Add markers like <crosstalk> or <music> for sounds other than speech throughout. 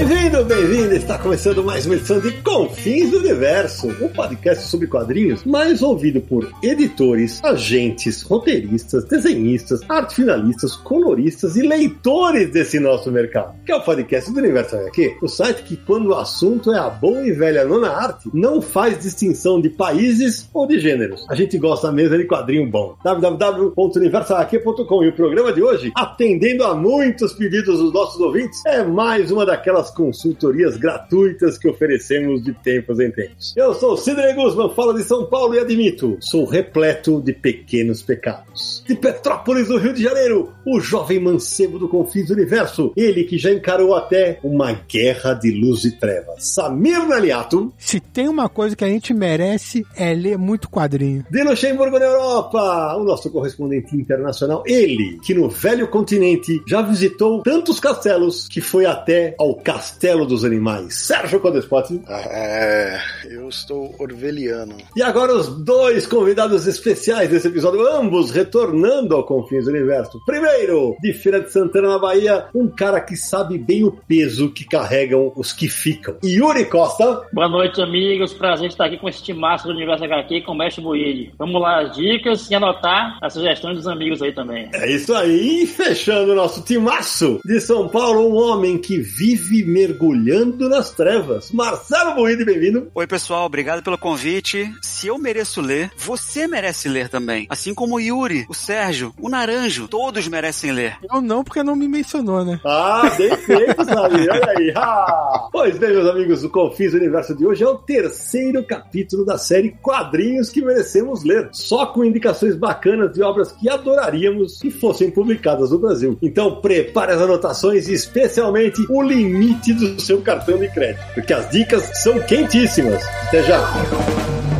Bem-vindo, bem-vindo! Está começando mais uma edição de Confins do Universo, um podcast sobre quadrinhos mais ouvido por editores, agentes, roteiristas, desenhistas, arte finalistas, coloristas e leitores desse nosso mercado. Que é o podcast do Universo HQ, o site que, quando o assunto é a boa e velha nona arte, não faz distinção de países ou de gêneros. A gente gosta mesmo de quadrinho bom. www.universohq.com e o programa de hoje, atendendo a muitos pedidos dos nossos ouvintes, é mais uma daquelas consultorias gratuitas que oferecemos de tempos em tempos. Eu sou Sidney Guzman, falo de São Paulo e admito, sou repleto de pequenos pecados. De Petrópolis, no Rio de Janeiro, o jovem mancebo do Confins do Universo, ele que já encarou até uma guerra de luz e trevas. Samir Naliato. Se tem uma coisa que a gente merece é ler muito quadrinho. De Luxemburgo na Europa, o nosso correspondente internacional, ele que no velho continente já visitou tantos castelos que foi até ao Castelo dos Animais. Sérgio Codespot. É, eu estou orveliano. E agora os dois convidados especiais desse episódio, ambos retornando ao Confins do Universo. Primeiro, de Feira de Santana, na Bahia, um cara que sabe bem o peso que carregam os que ficam. Yuri Costa. Boa noite, amigos. Prazer estar aqui com esse timaço do Universo HQ com o Mestre Buide. Vamos lá, as dicas e anotar as sugestões dos amigos aí também. É isso aí. E fechando o nosso timaço de São Paulo, um homem que vive mergulhando nas trevas. Marcelo Buide, bem-vindo. Oi, pessoal, obrigado pelo convite. Se eu mereço ler, você merece ler também. Assim como o Yuri, o Sérgio, o Naranjo, todos merecem ler. Eu não, porque não me mencionou, né? Ah, bem feito, sabe? Olha aí. Ah. Pois bem, meus amigos, o Confis Universo de hoje é o terceiro capítulo da série Quadrinhos que merecemos ler. Só com indicações bacanas de obras que adoraríamos que fossem publicadas no Brasil. Então prepare as anotações e especialmente o limite do seu cartão de crédito, porque as dicas são quentíssimas. Até já!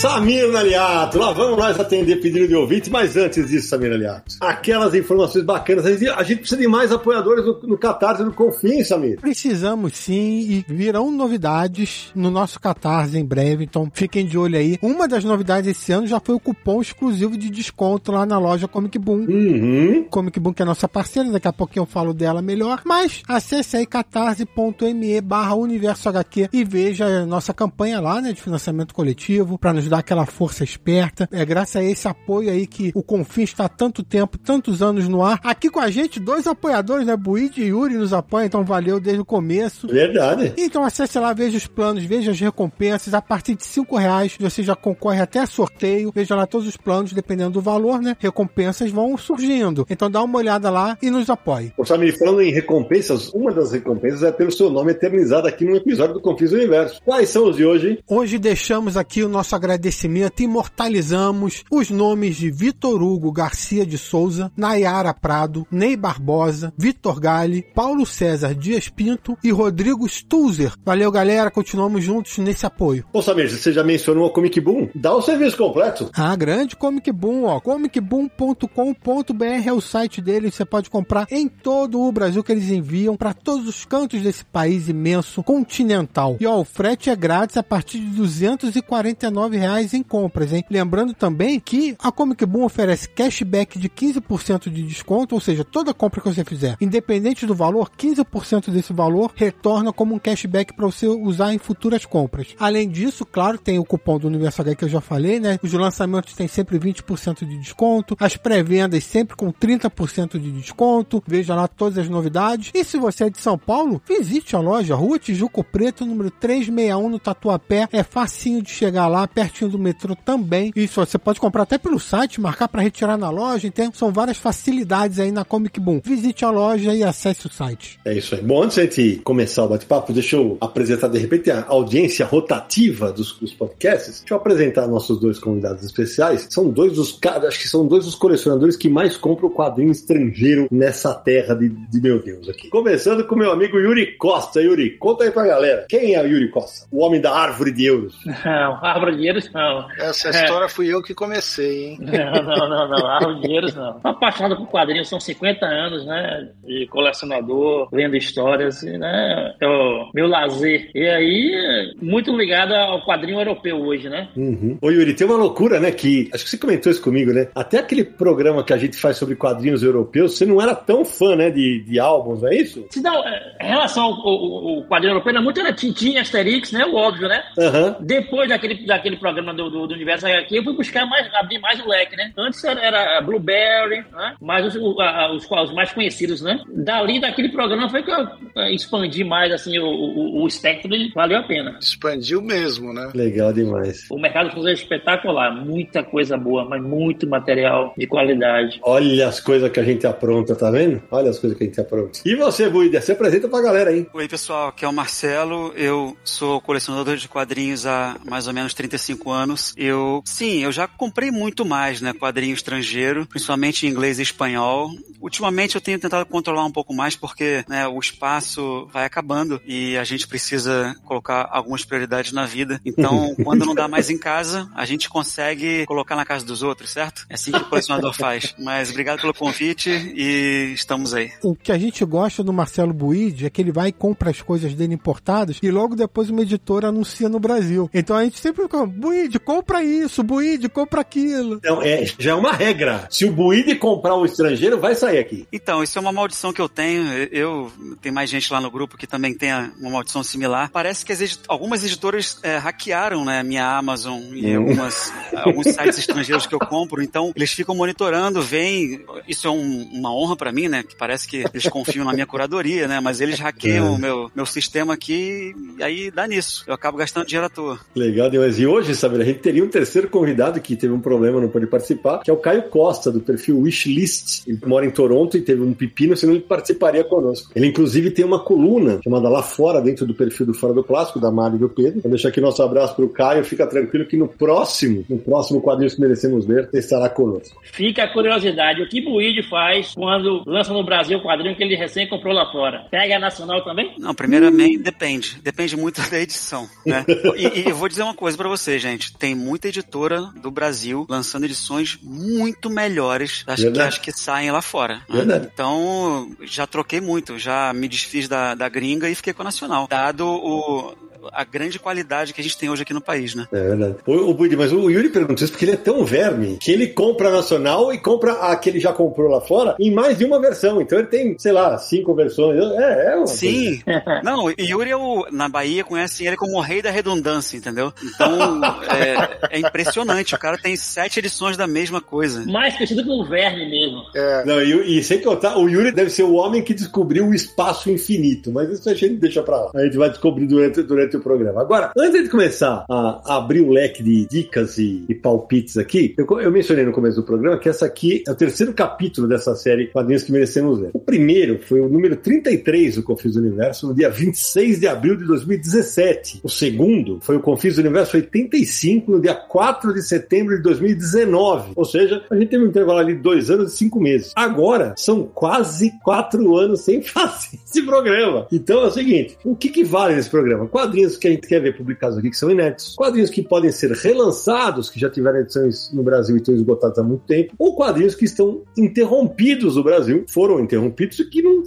Samir Naliato, lá vamos nós atender pedido de ouvinte, mas antes disso, Samir Naliato, aquelas informações bacanas, a gente, a gente precisa de mais apoiadores no, no Catarse do Confim, Samir. Precisamos sim, e virão novidades no nosso Catarse em breve, então fiquem de olho aí. Uma das novidades esse ano já foi o cupom exclusivo de desconto lá na loja Comic Boom. Uhum. Comic Boom que é nossa parceira, daqui a pouquinho eu falo dela melhor, mas acesse aí catarse.me barra universo HQ e veja a nossa campanha lá, né, de financiamento coletivo, para nos dar aquela força esperta. É graças a esse apoio aí que o Confim está há tanto tempo, tantos anos no ar. Aqui com a gente, dois apoiadores, né? Buide e Yuri nos apoiam, então valeu desde o começo. Verdade. Então acesse lá, veja os planos, veja as recompensas. A partir de cinco reais você já concorre até sorteio. Veja lá todos os planos, dependendo do valor, né? Recompensas vão surgindo. Então dá uma olhada lá e nos apoie. Ô, Samir, falando em recompensas, uma das recompensas é ter o seu nome eternizado aqui num episódio do Confis Universo. Quais são os de hoje? Hoje deixamos aqui o nosso agradecimento, imortalizamos os nomes de Vitor Hugo Garcia de Souza, Nayara Prado, Ney Barbosa, Vitor Gale, Paulo César Dias Pinto e Rodrigo Stuzer. Valeu, galera, continuamos juntos nesse apoio. Ô, Samir, você já mencionou a Comic Boom? Dá o serviço completo. Ah, grande Comic Boom, ó. comicboom.com.br é o site dele, você pode comprar em todo o Brasil que eles enviam para todos os cantos desse país imenso, continental. E ó, o frete é grátis a partir de 249 reais em compras, hein? Lembrando também que a Comic Boom oferece cashback de 15% de desconto, ou seja, toda compra que você fizer, independente do valor, 15% desse valor retorna como um cashback para você usar em futuras compras. Além disso, claro, tem o cupom do Universo H que eu já falei, né? Os lançamentos têm sempre 20% de desconto, as pré-vendas sempre com 30% de desconto. Veja lá todas as novidades. E se você é de São Paulo, visite a loja Rua Tijuco Preto, número 361 no Tatuapé. É facinho de chegar lá, pertinho pertinho do metrô também. Isso, você pode comprar até pelo site, marcar para retirar na loja. Tem, são várias facilidades aí na Comic Boom. Visite a loja e acesse o site. É isso aí. Bom, antes de a gente começar o bate-papo, deixa eu apresentar de repente a audiência rotativa dos, dos podcasts. Deixa eu apresentar nossos dois convidados especiais. São dois dos caras, acho que são dois dos colecionadores que mais compram quadrinho estrangeiro nessa terra de, de meu Deus aqui. Começando com meu amigo Yuri Costa. Yuri, conta aí pra galera. Quem é o Yuri Costa? O homem da árvore de euros. <laughs> Não, árvore de euros não. Essa história fui eu que comecei, hein? <laughs> Não, não, não, não. Árvore de euros não. Tô apaixonado por quadrinhos, são 50 anos, né? De colecionador, lendo histórias, e, né? É o meu lazer. E aí, muito ligado ao quadrinho europeu hoje, né? Uhum. Ô Yuri, tem uma loucura, né? Que acho que você comentou isso comigo, né? Até aquele programa que a gente faz sobre quadrinhos europeus, você não era tão fã, né? De, de álbuns, não é isso? Se não, é, em relação ao, ao- ao quadrinho europeu, era muito era Tintin, Asterix, né? O óbvio, né? Aham. Depois daquele, daquele programa do, do, do Universo HQ, eu fui buscar mais, abrir mais o leque, né? Antes era, era Blueberry, né? Mas os, os, os mais conhecidos, né? Dali, daquele programa, foi que eu eh, expandi mais, assim, o, o, o espectro e valeu a pena. Expandiu mesmo, né? Legal demais. O mercado foi espetacular, muita coisa boa, mas muito material de qualidade. Olha as coisas que a gente apronta, tá vendo? Olha as coisas que a gente apronta. E você, Buida, se apresenta pra galera aí. Oi, pessoal, aqui é o Marcelo. Eu sou colecionador de quadrinhos há mais ou menos 35 anos. Eu, sim, eu já comprei muito mais, né, quadrinho estrangeiro, principalmente em inglês e espanhol. Ultimamente eu tenho tentado controlar um pouco mais porque, né, o espaço vai acabando e a gente precisa colocar algumas prioridades na vida. Então, <laughs> quando não dá mais em casa, a gente consegue colocar na casa dos outros, certo? É assim que o colecionador faz. Mas obrigado pelo convite e estamos aí. O que a gente gosta do Marcelo Buide é que ele vai e compra as coisas dele importadas e logo depois uma editora anuncia no Brasil. Então a gente sempre fica, Buide, compra isso, Buide, compra aquilo. Então, é, já é uma regra. Se o Buide comprar um estrangeiro, vai sair aqui. Então, isso é uma maldição que eu tenho. Eu tem mais gente lá no grupo que também tem uma maldição similar. Parece que as edi- algumas editoras é, hackearam, né, minha Amazon e Hum. algumas alguns sites estrangeiros que eu compro. Então, eles ficam monitorando, veem. Isso é um- uma honra pra mim, né? Que parece que eles confiam na minha curadoria, né? Mas eles hackeiam É. o meu meu sistema aqui e aí dá nisso. Eu acabo gastando dinheiro à toa. Legal demais. E hoje, a gente teria um terceiro convidado que teve um problema, não pôde participar, que é o Caio Costa, do perfil Wishlist. Ele mora em Toronto e teve um pepino, senão ele participaria conosco. Ele, inclusive, tem uma coluna chamada Lá Fora, dentro do perfil do Fora do Plástico, da Mari e do Pedro. Vou deixar aqui nosso abraço pro Caio. Fica tranquilo que no próximo, no próximo quadrinho que merecemos ver, ele estará conosco. Fica a curiosidade, o que Buide faz quando lança no Brasil o quadrinho que ele recém comprou lá fora? Pega a nacional também? Não, primeiramente, depende. Depende muito <laughs> da edição, né? E, e eu vou dizer uma coisa pra vocês, gente. Tem muita editora do Brasil lançando edições muito melhores das que as que saem lá fora. Verdade. Então, já troquei muito. Já me desfiz da, da gringa e fiquei com a nacional. Dado o, a grande qualidade que a gente tem hoje aqui no país, né? É verdade. O, o Budi, mas o Yuri perguntou isso porque ele é tão verme que ele compra a nacional e compra a que ele já comprou lá fora em mais de uma versão. Então ele tem, sei lá, cinco versões. É, é uma Sim. <laughs> Não, o Yuri é o, na Bahia conhecem ele como o rei da redundância, entendeu? Então, <laughs> é, é impressionante. O cara tem sete edições da mesma coisa. Mais conhecido como verme mesmo. É, Não, e, e sem contar, o Yuri deve ser o homem que descobriu o espaço infinito, mas isso a gente deixa pra lá. A gente vai descobrir durante, durante o programa. Agora, antes de começar a abrir o leque de dicas e, e palpites aqui, eu, eu mencionei no começo do programa que essa aqui é o terceiro capítulo dessa série Quadrinhos que Merecemos Ver. O primeiro foi o número 33 do Confis do Universo, no dia 26 de abril de 2017. O segundo foi o Confis do Universo 85, no dia 4 de setembro de 2019. Ou seja, a gente teve um intervalo ali de dois anos e cinco meses. Agora, são quase quatro anos sem <laughs> fazer esse programa. Então é o seguinte: o que, que vale nesse programa? Quadrinhos que a gente quer ver publicados aqui que são inéditos, quadrinhos que podem ser relançados, que já tiveram edições no Brasil e estão esgotados há muito tempo, ou quadrinhos que estão interrompidos no Brasil, foram interrompidos e que não,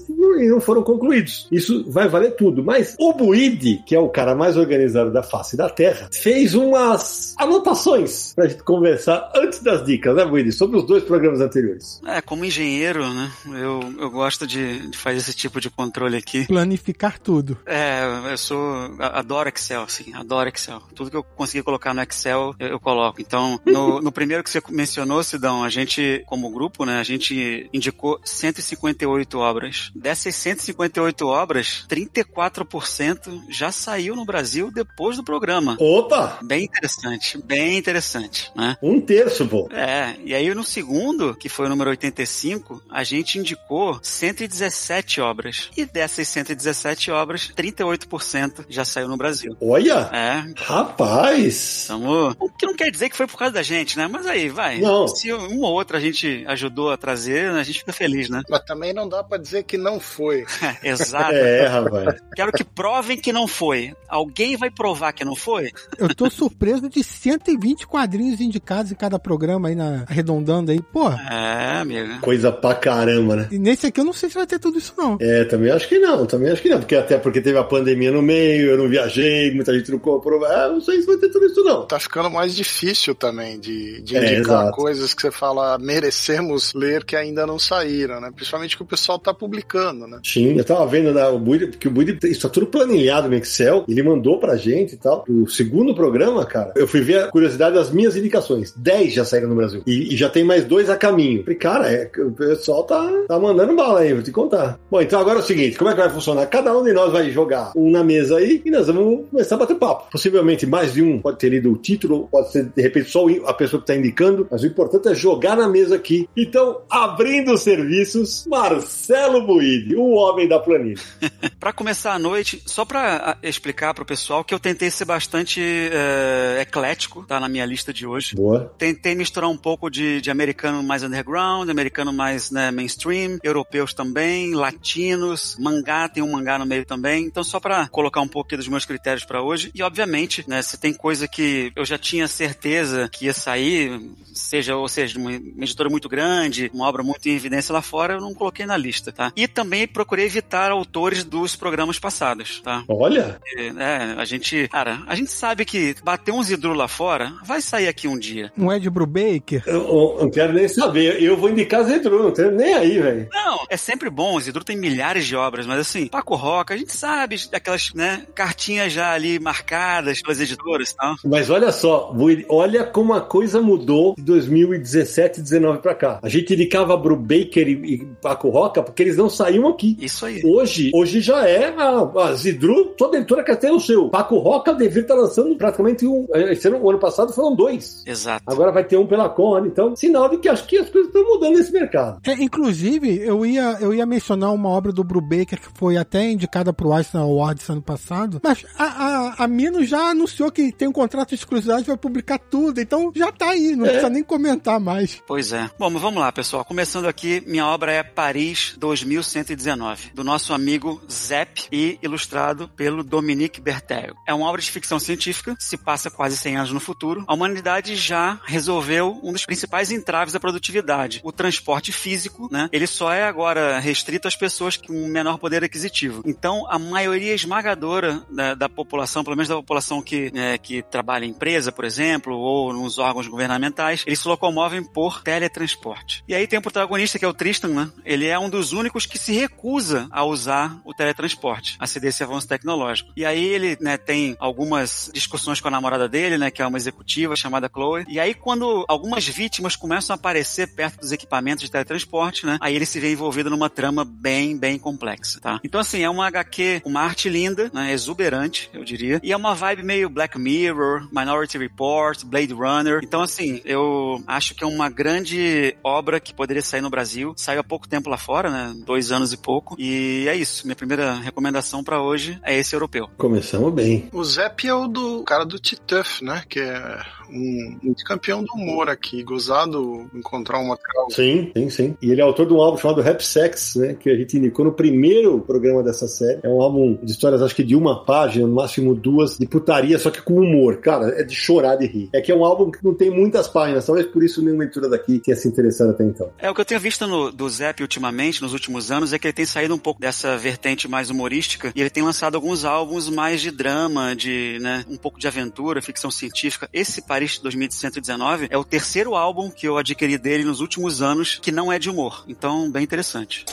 não, foram concluídos. Isso vai valer tudo. Mas o Buide, que é o cara mais organizado da face da Terra, fez umas anotações pra gente conversar antes das dicas, né, Buide? Sobre os dois programas anteriores. É, como engenheiro, né? Eu, eu gosto de, de fazer esse tipo de controle aqui. Planificar tudo. É, eu sou. a- adoro Excel, sim, adoro Excel. Tudo que eu consegui colocar no Excel, eu, eu coloco. Então, no, no, primeiro que você mencionou, Sidão, a gente, como grupo, né, a gente indicou 158 obras. Dessas 158 obras, 34% já saiu no Brasil depois do programa. Opa! Bem interessante, bem interessante, né? Um terço, pô. É, e aí no segundo, que foi o número 85, a gente indicou 117 obras. E dessas 117 obras, 38% já saiu no Brasil. Olha! É. Rapaz! Tamo... O que não quer dizer que foi por causa da gente, né? Mas aí, vai. Não. Se uma ou outra a gente ajudou a trazer, a gente fica feliz, né? Mas também não dá pra dizer que não foi. <laughs> Exato. É, rapaz. Quero que provem que não foi. Alguém vai provar que não foi? Eu tô surpreso de 120 quadrinhos indicados em cada programa aí, na, arredondando aí. Pô. É, amiga. Coisa pra caramba, né? E nesse aqui eu não sei se vai ter tudo isso, não. É, também acho que não, também acho que não. Porque até porque teve a pandemia no meio, eu não viajei, muita gente não comprou. É, não sei se vai ter tudo isso, não. Tá ficando mais difícil também de, de É, indicar exato. coisas que você fala, merecemos ler que ainda não saíram, né? Principalmente que o pessoal tá publicando, né? Sim, eu tava vendo né, o Budi, porque o Budi, isso tá tudo planilhado no Excel, ele mandou pra gente e tal. O segundo programa, cara, eu fui ver a curiosidade das minhas indicações. 10 já saíram no Brasil. E, e já tem mais dois a caminho. Falei, cara, é, o pessoal tá, tá mandando bala aí, vou te contar. Bom, então agora é o seguinte, como é que vai funcionar? Cada um de nós vai jogar um na mesa aí e nós vamos começar a bater papo. Possivelmente mais de um pode ter lido o título, pode ser de repente só o- a pessoa que tá indicando, mas o importante é jogar na mesa aqui. Então, abrindo os serviços, Marcelo Buide, o homem da planilha. <laughs> Pra começar a noite, só pra ah, explicar pro pessoal que eu tentei ser bastante eh, eclético, tá? Na minha lista de hoje. Boa. Tentei misturar um pouco de, de americano mais underground, americano mais né, mainstream, europeus também, latinos, mangá, tem um mangá no meio também. Então, só pra colocar um aqui dos meus critérios pra hoje. E, obviamente, né, se tem coisa que eu já tinha certeza que ia sair, seja, ou seja, uma, editora muito grande, uma obra muito em evidência lá fora, eu não coloquei na lista, tá? E também procurei evitar autores dos programas passados, tá? Olha, É, a gente, cara, a gente sabe que bater um Zidru lá fora vai sair aqui um dia. Não é de Brubaker? eu, eu não quero nem saber. Eu vou indicar Zedru, não tenho nem aí, velho. Não, é sempre bom, o Zidru tem milhares de obras, mas assim, Paco Roca, a gente sabe daquelas, né, cartinhas já ali marcadas pelas editoras e tal. Mas olha só, olha como a coisa mudou de 2017 e 19 pra cá. A gente indicava Brubaker e, e Paco Roca porque eles não saíam aqui. Isso aí. Hoje, hoje já é a, a Zidru, toda editora quer ter o seu. Paco Roca devia estar lançando praticamente um. Esse ano, o ano passado foram dois. Exato. Agora vai ter um pela Conde, então sinal de que acho que as coisas estão mudando nesse mercado. É, inclusive, eu ia, eu ia mencionar uma obra do Brubaker que foi até indicada pro Eisner Awards ano passado, mas a, a, a Mino já anunciou que tem um contrato de exclusividade vai publicar tudo, então já tá aí, não precisa nem comentar mais. Pois é. Bom, mas vamos lá, pessoal. Começando aqui, minha obra é Paris 2119, do nosso amigo Zep e ilustrado pelo Dominique Bertel. É uma obra de ficção científica, se passa quase 100 anos no futuro. A humanidade já resolveu um dos principais entraves da produtividade, o transporte físico, né? Ele só é agora restrito às pessoas com menor poder aquisitivo. Então, a maioria esmagadora da, da população, pelo menos da população que, é, que trabalha em empresa, por exemplo, ou nos órgãos governamentais, eles se locomovem por teletransporte. E aí tem o protagonista, que é o Tristan, né? Ele é um dos únicos que se recusa a usar o teletransporte, a ceder esse avanço tecnológico. E aí ele, né, tem algumas discussões com a namorada dele, né, que é uma executiva chamada Chloe. E aí quando algumas vítimas começam a aparecer perto dos equipamentos de teletransporte, né, aí ele se vê envolvido numa trama bem, bem complexa, tá? Então assim, é uma HQ, uma arte linda, né, exuberante, eu diria, e é uma vibe meio Black Mirror, Minority Report, Blade Runner. Então assim, eu acho que é uma grande obra que poderia sair no Brasil. Saiu há pouco tempo lá fora, né, dois anos e pouco. E é isso. Minha primeira recomendação pra hoje é esse europeu. Começamos bem. O Zep é o do cara do Tituff, né? Que é um, um campeão do humor aqui. Gozado encontrar uma causa. Sim, sim, sim. E ele é autor de um álbum chamado Rap Sex, né? Que a gente indicou no primeiro programa dessa série. É um álbum de histórias, acho que de uma página, no máximo duas, de putaria, só que com humor. Cara, é de chorar de rir. É que é um álbum que não tem muitas páginas, talvez por isso nenhuma leitura daqui tenha se interessado até então. É, o que eu tenho visto no, do Zep ultimamente, nos últimos anos, é que ele tem saído um pouco dessa vertente mais humorística e ele tem lançado alguns álbuns mais de drama, de, né, um pouco de aventura, ficção científica. Esse Paris 2119 é o terceiro álbum que eu adquiri dele nos últimos anos que não é de humor. Então, bem interessante.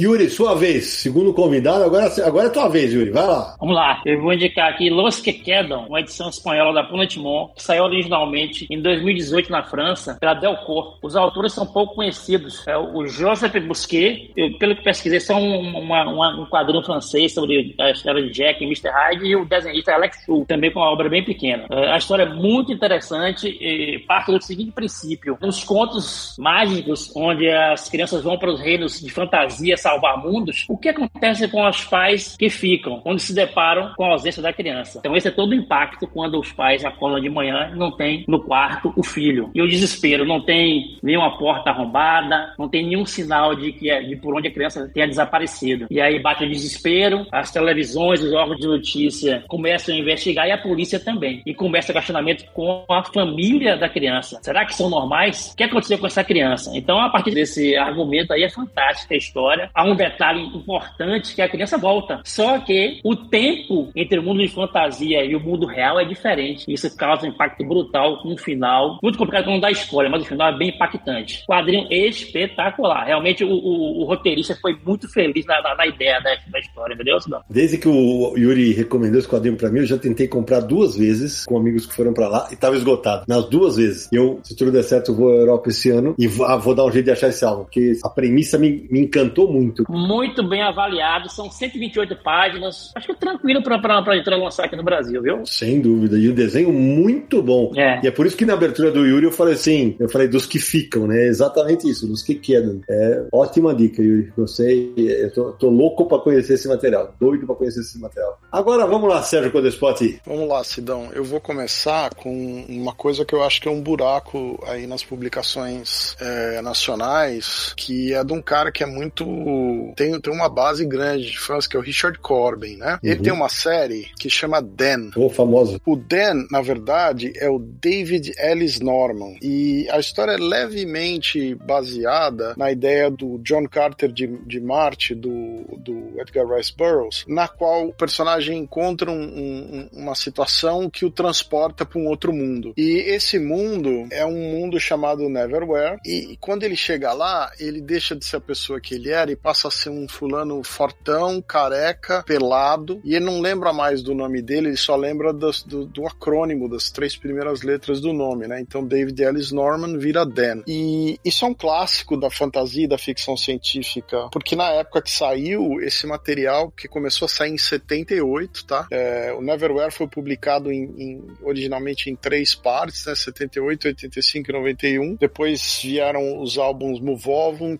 Yuri, sua vez. Segundo convidado, agora, agora é tua vez, Yuri. Vai lá. Vamos lá. Eu vou indicar aqui Los Que Quedam, uma edição espanhola da Planetimon, que saiu originalmente em 2018 na França, pela Delcourt. Os autores são pouco conhecidos. É o Joseph Busquet, eu, pelo que pesquisei, são uma, uma, um quadrinho francês sobre a história de Jack e Mr. Hyde, e o desenhista Alex Fu, também com uma obra bem pequena. É, a história é muito interessante e parte do seguinte princípio. Nos contos mágicos, onde as crianças vão para os reinos de fantasia salvar mundos, o que acontece com os pais que ficam, quando se deparam com a ausência da criança? Então esse é todo o impacto quando os pais acordam de manhã e não tem no quarto o filho. E o desespero, não tem nenhuma porta arrombada, não tem nenhum sinal de que é, de por onde a criança tenha desaparecido. E aí bate o desespero, as televisões, os órgãos de notícia começam a investigar e a polícia também. E começa o questionamento com a família da criança. Será que são normais? O que aconteceu com essa criança? Então, a partir desse argumento aí é fantástica a história. Há um detalhe importante que a criança volta. Só que o tempo entre o mundo de fantasia e o mundo real é diferente. Isso causa um impacto brutal com um final. Muito complicado não dar spoiler, mas o final é bem impactante. Quadrinho espetacular. Realmente o, o, o roteirista foi muito feliz na, na, na ideia da, da, história, entendeu? Desde que o Yuri recomendou esse quadrinho pra mim, eu já tentei comprar duas vezes com amigos que foram pra lá e tava esgotado. Nas duas vezes. Eu, se tudo der certo, vou à Europa esse ano e vou, ah, vou dar um jeito de achar esse álbum, porque a premissa me, me encantou muito. Muito bem avaliado, são 128 páginas. Acho que é tranquilo pra entrar lançar aqui no Brasil, viu? Sem dúvida. E o desenho muito bom. É. E é por isso que na abertura do Yuri eu falei assim, eu falei dos que ficam, né? Exatamente isso, dos que quedam. É ótima dica, Yuri. Gostei. Eu tô, tô louco pra conhecer esse material. Doido pra conhecer esse material. Agora vamos lá, Sérgio Codespot. Vamos lá, Sidão. Eu vou começar com uma coisa que eu acho que é um buraco aí nas publicações é, nacionais, que é de um cara que é muito. Tem, tem uma base grande de fãs, que é o Richard Corbin, né? Uhum. Ele tem uma série que chama Dan. O famoso. O Dan, na verdade, é o David Ellis Norman. E a história é levemente baseada na ideia do John Carter de, de Marte, do, do Edgar Rice Burroughs, na qual o personagem encontra um, um, uma situação que o transporta para um outro mundo. E esse mundo é um mundo chamado Neverwhere. E quando ele chega lá, ele deixa de ser a pessoa que ele era e passa a ser um fulano fortão, careca, pelado. E ele não lembra mais do nome dele, ele só lembra das, do, do, acrônimo, das três primeiras letras do nome, né? Então David Ellis Norman vira Dan. E isso é um clássico da fantasia e da ficção científica, porque na época que saiu esse material, que começou a sair em 78, tá? É, o Neverwhere foi publicado em, em, originalmente em três partes, né? 78, 85 e 91. Depois vieram os álbuns Move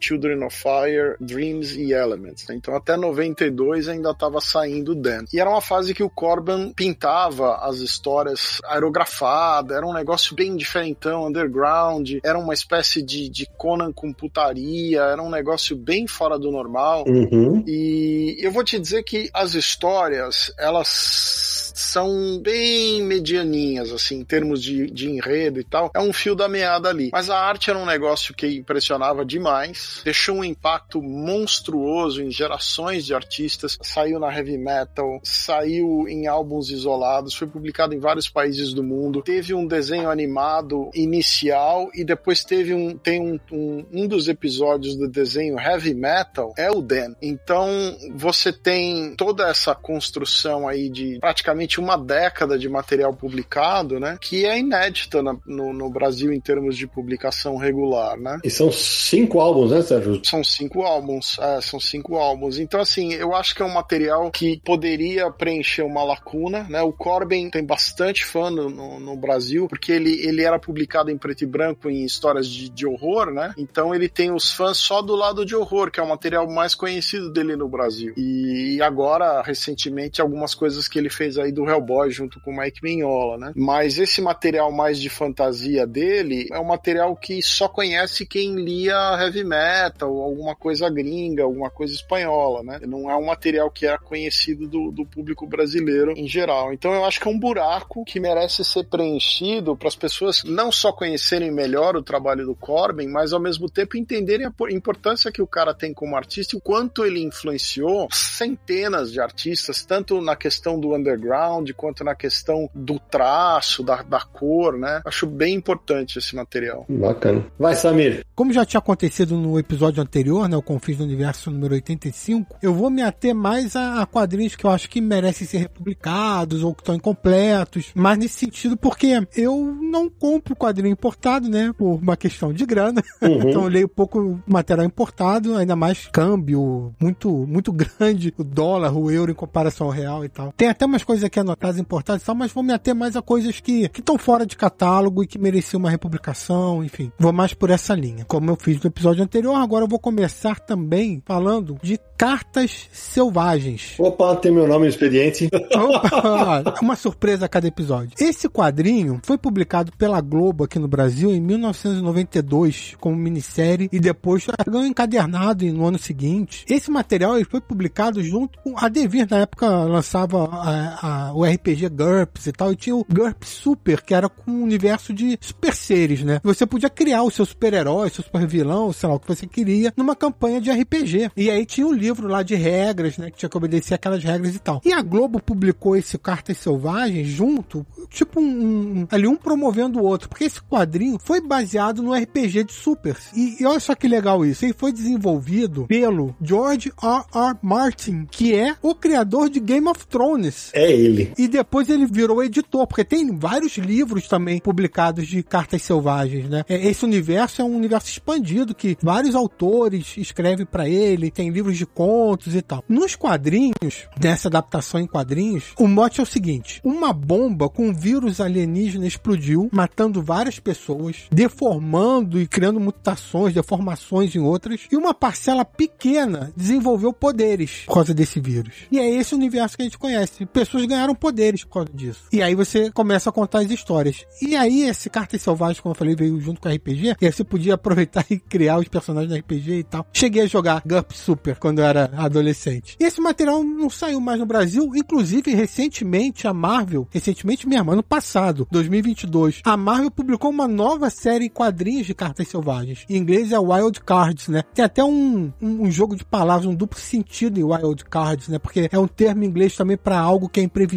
Children of Fire, Dreams e Elements. Né? Então até 92 ainda estava saindo Dan. E era uma fase que o Corban pintava as histórias aerografadas, era um negócio bem diferentão, underground, era uma espécie de, de Conan com putaria, era um negócio bem fora do normal. Uhum. E eu vou te dizer que as histórias, elas são bem medianinhas, assim, em termos de, de enredo e tal. É um fio da meada ali. Mas a arte era um negócio que impressionava demais, deixou um impacto monstruoso em gerações de artistas, saiu na heavy metal, saiu em álbuns isolados, foi publicado em vários países do mundo, teve um desenho animado inicial e depois teve um tem um, um, um dos episódios do desenho heavy metal é o Dan. Então você tem toda essa construção aí de praticamente uma década de material publicado, né? Que é inédita na, no, no, Brasil em termos de publicação regular, né? E são cinco álbuns, né, Sérgio? São cinco álbuns, é, são cinco álbuns. Então, assim, eu acho que é um material que poderia preencher uma lacuna, né? O Corbin tem bastante fã no, no, no Brasil, porque ele, ele era publicado em preto e branco em histórias de, de horror, né? Então ele tem os fãs só do lado de horror, que é o material mais conhecido dele no Brasil. E agora, recentemente, algumas coisas que ele fez aí do Hellboy junto com o Mike Mignola, né? Mas esse material mais de fantasia dele é um material que só conhece quem lia heavy metal, alguma coisa gringa, alguma coisa espanhola, né? Não é um material que é conhecido do, do público brasileiro em geral. Então eu acho que é um buraco que merece ser preenchido para as pessoas não só conhecerem melhor o trabalho do Corbin, mas ao mesmo tempo entenderem a importância que o cara tem como artista e o quanto ele influenciou centenas de artistas, tanto na questão do underground background, quanto na questão do traço, da, da cor, né? Acho bem importante esse material. Bacana. Vai, Samir. Como já tinha acontecido no episódio anterior, né, o Confins do Universo número 85, eu vou me ater mais a, a quadrinhos que eu acho que merecem ser republicados ou que estão incompletos, mas nesse sentido porque eu não compro quadrinho importado, né, por uma questão de grana. <laughs> Uhum. então eu leio pouco material importado, ainda mais câmbio muito muito grande, o dólar, o euro em comparação ao real e tal. Tem até umas coisas aqui anotadas importadas e tal, mas vou me ater mais a coisas que estão fora de catálogo e que mereciam uma republicação, enfim. Vou mais por essa linha. Como eu fiz no episódio anterior, agora eu vou começar também falando de cartas selvagens. Opa, tem meu nome no expediente. <laughs> Opa, <laughs> uma surpresa a cada episódio. Esse quadrinho foi publicado pela Globo aqui no Brasil em 1992 como minissérie e depois ganhou encadernado no ano seguinte. Esse material ele foi publicado junto com a Devir, na época lançava a, a, o RPG GURPS e tal, e tinha o GURPS Super, que era com um universo de super seres, né? Você podia criar o seu super-herói, seu super-vilão, sei lá, o que você queria, numa campanha de RPG. E aí tinha um livro lá de regras, né? Que tinha que obedecer aquelas regras e tal. E a Globo publicou esse Cartas Selvagens junto, tipo um, um ali um promovendo o outro, porque esse quadrinho foi baseado no RPG de Supers. E, e olha só que legal isso. Ele foi desenvolvido pelo George R. R. Martin, que é o criador de Game of Thrones. É ele. E depois ele virou editor, porque tem vários livros também publicados de cartas selvagens, né? É, esse universo é um universo expandido que vários autores escrevem para ele, tem livros de contos e tal. Nos quadrinhos, nessa adaptação em quadrinhos, o mote é o seguinte: uma bomba com vírus alienígena explodiu, matando várias pessoas, deformando e criando mutações, deformações em outras, e uma parcela pequena desenvolveu poderes por causa desse vírus. E é esse universo que a gente conhece. Pessoas ganharam poderes por causa disso. E aí você começa a contar as histórias. E aí esse Cartas Selvagens, como eu falei, veio junto com RPG, e aí você podia aproveitar <laughs> e criar os personagens do RPG e tal. Cheguei a jogar GURP Super quando eu era adolescente. E esse material não saiu mais no Brasil, inclusive recentemente a Marvel, recentemente mesmo, ano passado, 2022, a Marvel publicou uma nova série em quadrinhos de cartas selvagens. Em inglês é Wild Cards, né? Tem até um, um, um jogo de palavras, um duplo sentido em Wild Cards, né? Porque é um termo em inglês também para algo que é imprevisível,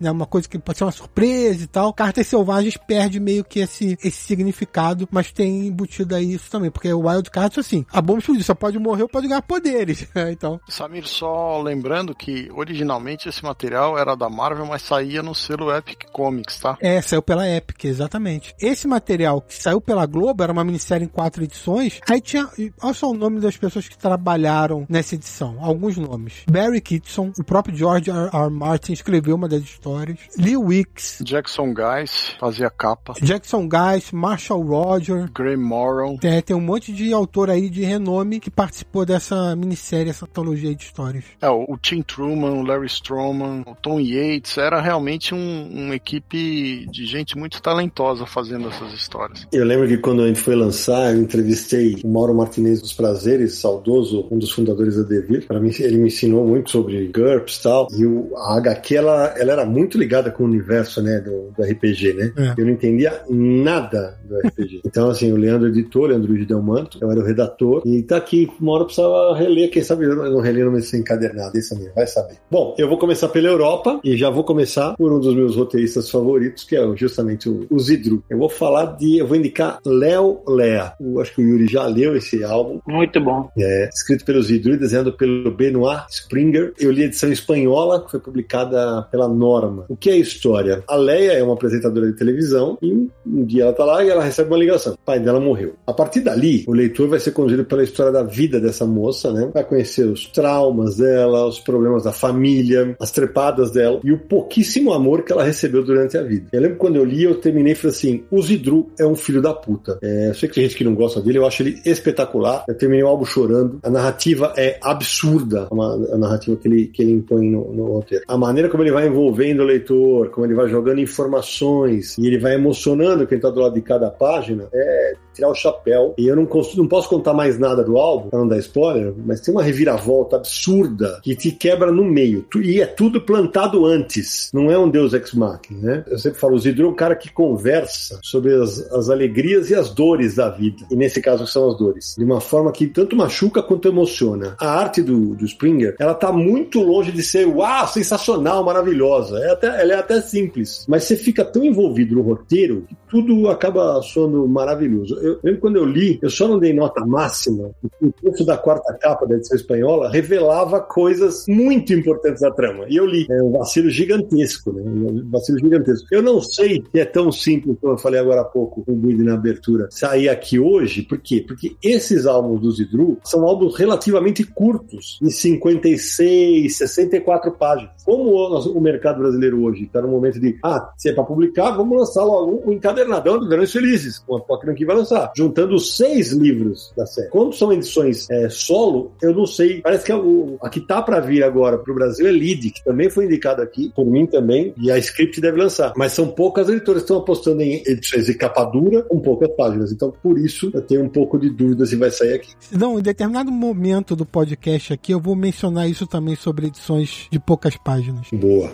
né? Uma coisa que pode ser uma surpresa e tal. Cartas selvagens perde meio que esse, esse significado, mas tem embutido aí isso também, porque o Wild Cards, assim, a bomba explodiu, só pode morrer ou pode ganhar poderes, <laughs> então. Samir, só lembrando que originalmente esse material era da Marvel, mas saía no selo Epic Comics, tá? É, saiu pela Epic, exatamente. Esse material que saiu pela Globo era uma minissérie em quatro edições. Aí tinha, olha só o nome das pessoas que trabalharam nessa edição, alguns nomes. Barry Kitson, o próprio George R. R. Martin escreveu uma das histórias. Lee Wicks. Jackson Guys fazia capa. Jackson Guys, Marshall Roger. Graham Morrow. É, tem um monte de autor aí de renome que participou dessa minissérie, essa antologia de histórias. É, o Tim Truman, o Larry Stroman, o Tom Yates, era realmente um, uma equipe de gente muito talentosa fazendo essas histórias. Eu lembro que quando a gente foi lançar, eu entrevistei o Mauro Martinez dos Prazeres, saudoso, um dos fundadores da Devir. Para mim, ele me ensinou muito sobre GURPS e tal. E o, a HQ, ela, ela era muito ligada com o universo, né, do, do RPG, né? É. Eu não entendia nada do RPG. <laughs> então, assim, o Leandro editor, o Leandro Luiz Delmanto, eu era o redator. E tá aqui, uma hora eu precisava reler, quem sabe eu não reli numa encadernado, isso mesmo, vai saber. Bom, eu vou começar pela Europa e já vou começar por um dos meus roteiristas favoritos, que é justamente o, o Zidru. Eu vou falar de, eu vou indicar Léo Lea. Eu acho que o Yuri já leu esse álbum. Muito bom. É, escrito pelo Zidru e desenhado pelo Benoit Springer. Eu li a edição espanhola, que foi publicada pela Norma. O que é história? A Leia é uma apresentadora de televisão e um dia ela tá lá e ela recebe uma ligação. O pai dela morreu. A partir dali, o leitor vai ser conduzido pela história da vida dessa moça, né? Vai conhecer os traumas dela, os problemas da família, as trepadas dela e o pouquíssimo amor que ela recebeu durante a vida. Eu lembro quando eu li, eu terminei e falei assim: o Zidru é um filho da puta. É, eu sei que tem gente que não gosta dele, eu acho ele espetacular. Eu terminei o álbum chorando. A narrativa é absurda, a narrativa que ele, que ele impõe no, no roteiro. A maneira como ele vai envolvendo o leitor, como ele vai jogando informações e ele vai emocionando quem tá do lado de cada página, é tirar o chapéu. E eu não, não posso contar mais nada do álbum, pra não dar spoiler, mas tem uma reviravolta absurda que te quebra no meio. E é tudo plantado antes. Não é um Deus ex machina, né? Eu sempre falo, o Zidro é um cara que conversa sobre as, as alegrias e as dores da vida. E nesse caso são as dores. De uma forma que tanto machuca quanto emociona. A arte do, do Springer, ela tá muito longe de ser, uau, sensacional maravilhosa. É até, ela é até simples, mas você fica tão envolvido no roteiro que tudo acaba soando maravilhoso. Eu lembro quando eu li, eu só não dei nota máxima, o texto da quarta capa da edição espanhola revelava coisas muito importantes da trama. E eu li. É um vacilo gigantesco, né? Um vacilo gigantesco. Eu não sei se é tão simples, como eu falei agora há pouco, o Guide na abertura, sair aqui hoje. Por quê? Porque esses álbuns do Zidru são álbuns relativamente curtos, em 56, 64 páginas. Como o, o mercado brasileiro hoje está no momento de, ah, se é para publicar, vamos lançar logo um encadernadão do Verões Felizes, com a Pokémon que vai lançar, juntando seis livros da série. Quando são edições é, solo, eu não sei. Parece que a, o, a que tá para vir agora para o Brasil é Lid, que também foi indicado aqui, por mim também, e a Script deve lançar. Mas são poucas editoras que estão apostando em edições de capa dura com poucas páginas. Então, por isso, eu tenho um pouco de dúvida se vai sair aqui. Não, em determinado momento do podcast aqui, eu vou mencionar isso também sobre edições de poucas páginas. Boa.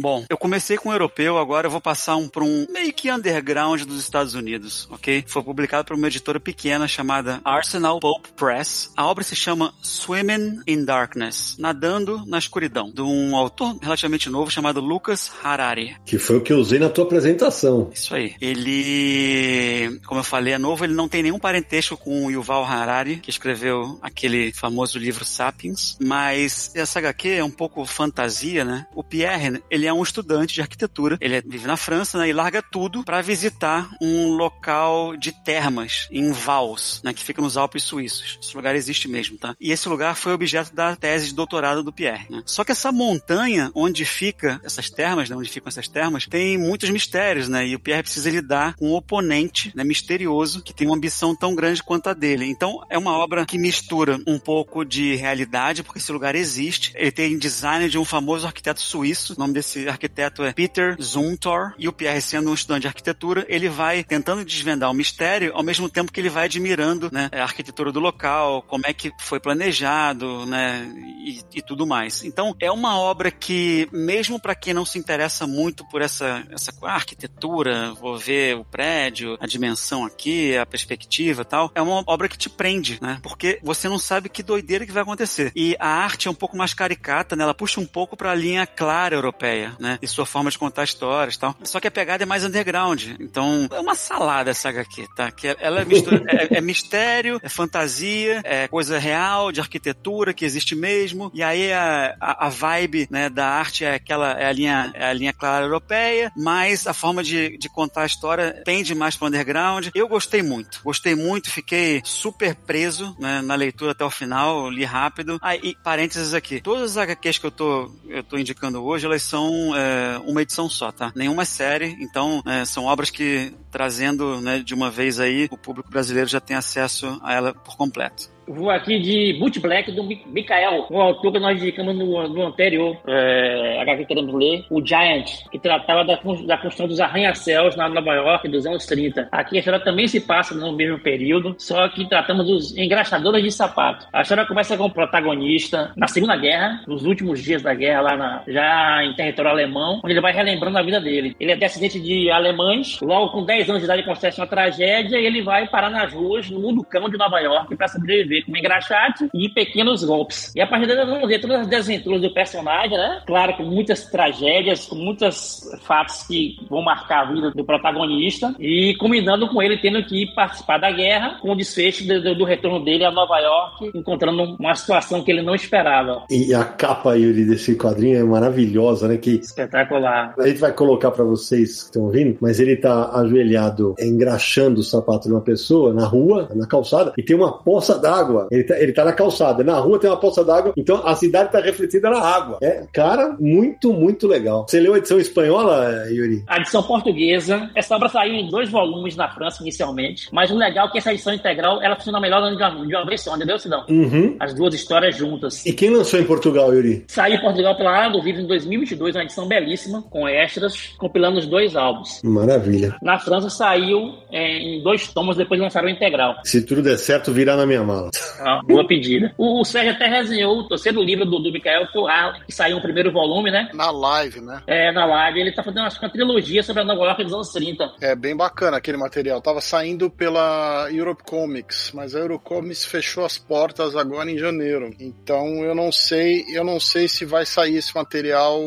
Bom, eu comecei com um europeu, agora eu vou passar um para um meio que underground dos Estados Unidos, ok? Foi publicado por uma editora pequena chamada Arsenal Pulp Press. A obra se chama Swimming in Darkness, Nadando na Escuridão, de um autor relativamente novo chamado Lucas Harari. Que foi o que eu usei na tua apresentação. Isso aí. Ele, como eu falei, é novo, ele não tem nenhum parentesco com o Yuval Harari, que escreveu aquele famoso livro Sapiens, mas essa HQ é um pouco fantasia, né? O Pierre, ele é um estudante de arquitetura, ele vive na França, né, e larga tudo para visitar um local de termas em Vals, né, que fica nos Alpes suíços. Esse lugar existe mesmo, tá? E esse lugar foi objeto da tese de doutorado do Pierre. Né? Só que essa montanha onde fica essas termas, né, onde ficam essas termas, tem muitos mistérios, né? E o Pierre precisa lidar com um oponente, né, misterioso, que tem uma ambição tão grande quanto a dele. Então, é uma obra que mistura um pouco de realidade, porque esse lugar existe. Ele tem design de um famoso arquiteto suíço, o nome desse esse arquiteto é Peter Zumthor, e o Pierre, sendo um estudante de arquitetura, ele vai tentando desvendar o mistério, ao mesmo tempo que ele vai admirando né, a arquitetura do local, como é que foi planejado, né, e, e tudo mais. Então, é uma obra que, mesmo para quem não se interessa muito por essa, essa arquitetura, vou ver o prédio, a dimensão aqui, a perspectiva tal, é uma obra que te prende, né, porque você não sabe que doideira que vai acontecer. E a arte é um pouco mais caricata, né, ela puxa um pouco para a linha clara europeia né? E sua forma de contar histórias tal. Só que a pegada é mais underground. Então, é uma salada essa HQ, tá? Que ela é, mistura, <laughs> é, é mistério, é fantasia, é coisa real, de arquitetura que existe mesmo. E aí a, a, a vibe né, da arte é aquela, é a linha, é a linha clara europeia, mas a forma de, de contar a história tende mais para underground. Eu gostei muito, gostei muito, fiquei super preso né, na leitura até o final, li rápido. Ah, e parênteses aqui, todas as HQs que eu tô, eu tô indicando hoje, elas são é, uma edição só, tá? Nenhuma série, então é, são obras que trazendo né, de uma vez aí o público brasileiro já tem acesso a ela por completo. Vou aqui de Boot Black do Mikael, um autor que nós indicamos no, no anterior, é, HQ queremos ler, o Giant, que tratava da, da construção dos arranha-céus na Nova York dos anos 30. Aqui a história também se passa no mesmo período, só que tratamos dos engraxadores de sapato. A história começa com o protagonista na Segunda Guerra, nos últimos dias da guerra, lá na, já em território alemão, onde ele vai relembrando a vida dele. Ele é descendente de alemães, logo com 10 anos de idade acontece uma tragédia e ele vai parar nas ruas, no mundo cão de Nova York, para sobreviver com engraxate e pequenos golpes. E a partir daí nós vamos ver todas as desventuras do personagem, né? Claro, com muitas tragédias, com muitos fatos que vão marcar a vida do protagonista e combinando com ele tendo que participar da guerra com o desfecho do, do retorno dele a Nova York, encontrando uma situação que ele não esperava. E a capa, Yuri, desse quadrinho é maravilhosa, né? Que Espetacular. A gente vai colocar para vocês que estão ouvindo, mas ele tá ajoelhado, engraxando o sapato de uma pessoa na rua, na calçada, e tem uma poça d'água água. Ele tá, ele tá na calçada. Na rua tem uma poça d'água, então a cidade tá refletida na água. É, cara, muito, muito legal. Você leu a edição espanhola, Yuri? A edição portuguesa. Essa obra saiu em dois volumes na França inicialmente, mas o legal é que essa edição integral ela funciona melhor de uma, de uma vez só, entendeu, Sidão? Uhum. As duas histórias juntas. E quem lançou em Portugal, Yuri? Saiu em Portugal pela Ana do Vivo em 2022, uma edição belíssima, com extras, compilando os dois álbuns. Maravilha. Na França saiu é, em dois tomos, depois lançaram o integral. Se tudo der certo, virá na minha mala. Ah, boa pedida. O, o Sérgio até resenhou o terceiro livro do, do Mikael, que, o Harlem, que saiu no primeiro volume, né? Na live, né? É, na live. Ele tá fazendo acho, uma trilogia sobre a Nova York dos anos 30. É bem bacana aquele material. Tava saindo pela Europe Comics, mas a Eurocomics fechou as portas agora em janeiro. Então eu não sei, eu não sei se vai sair esse material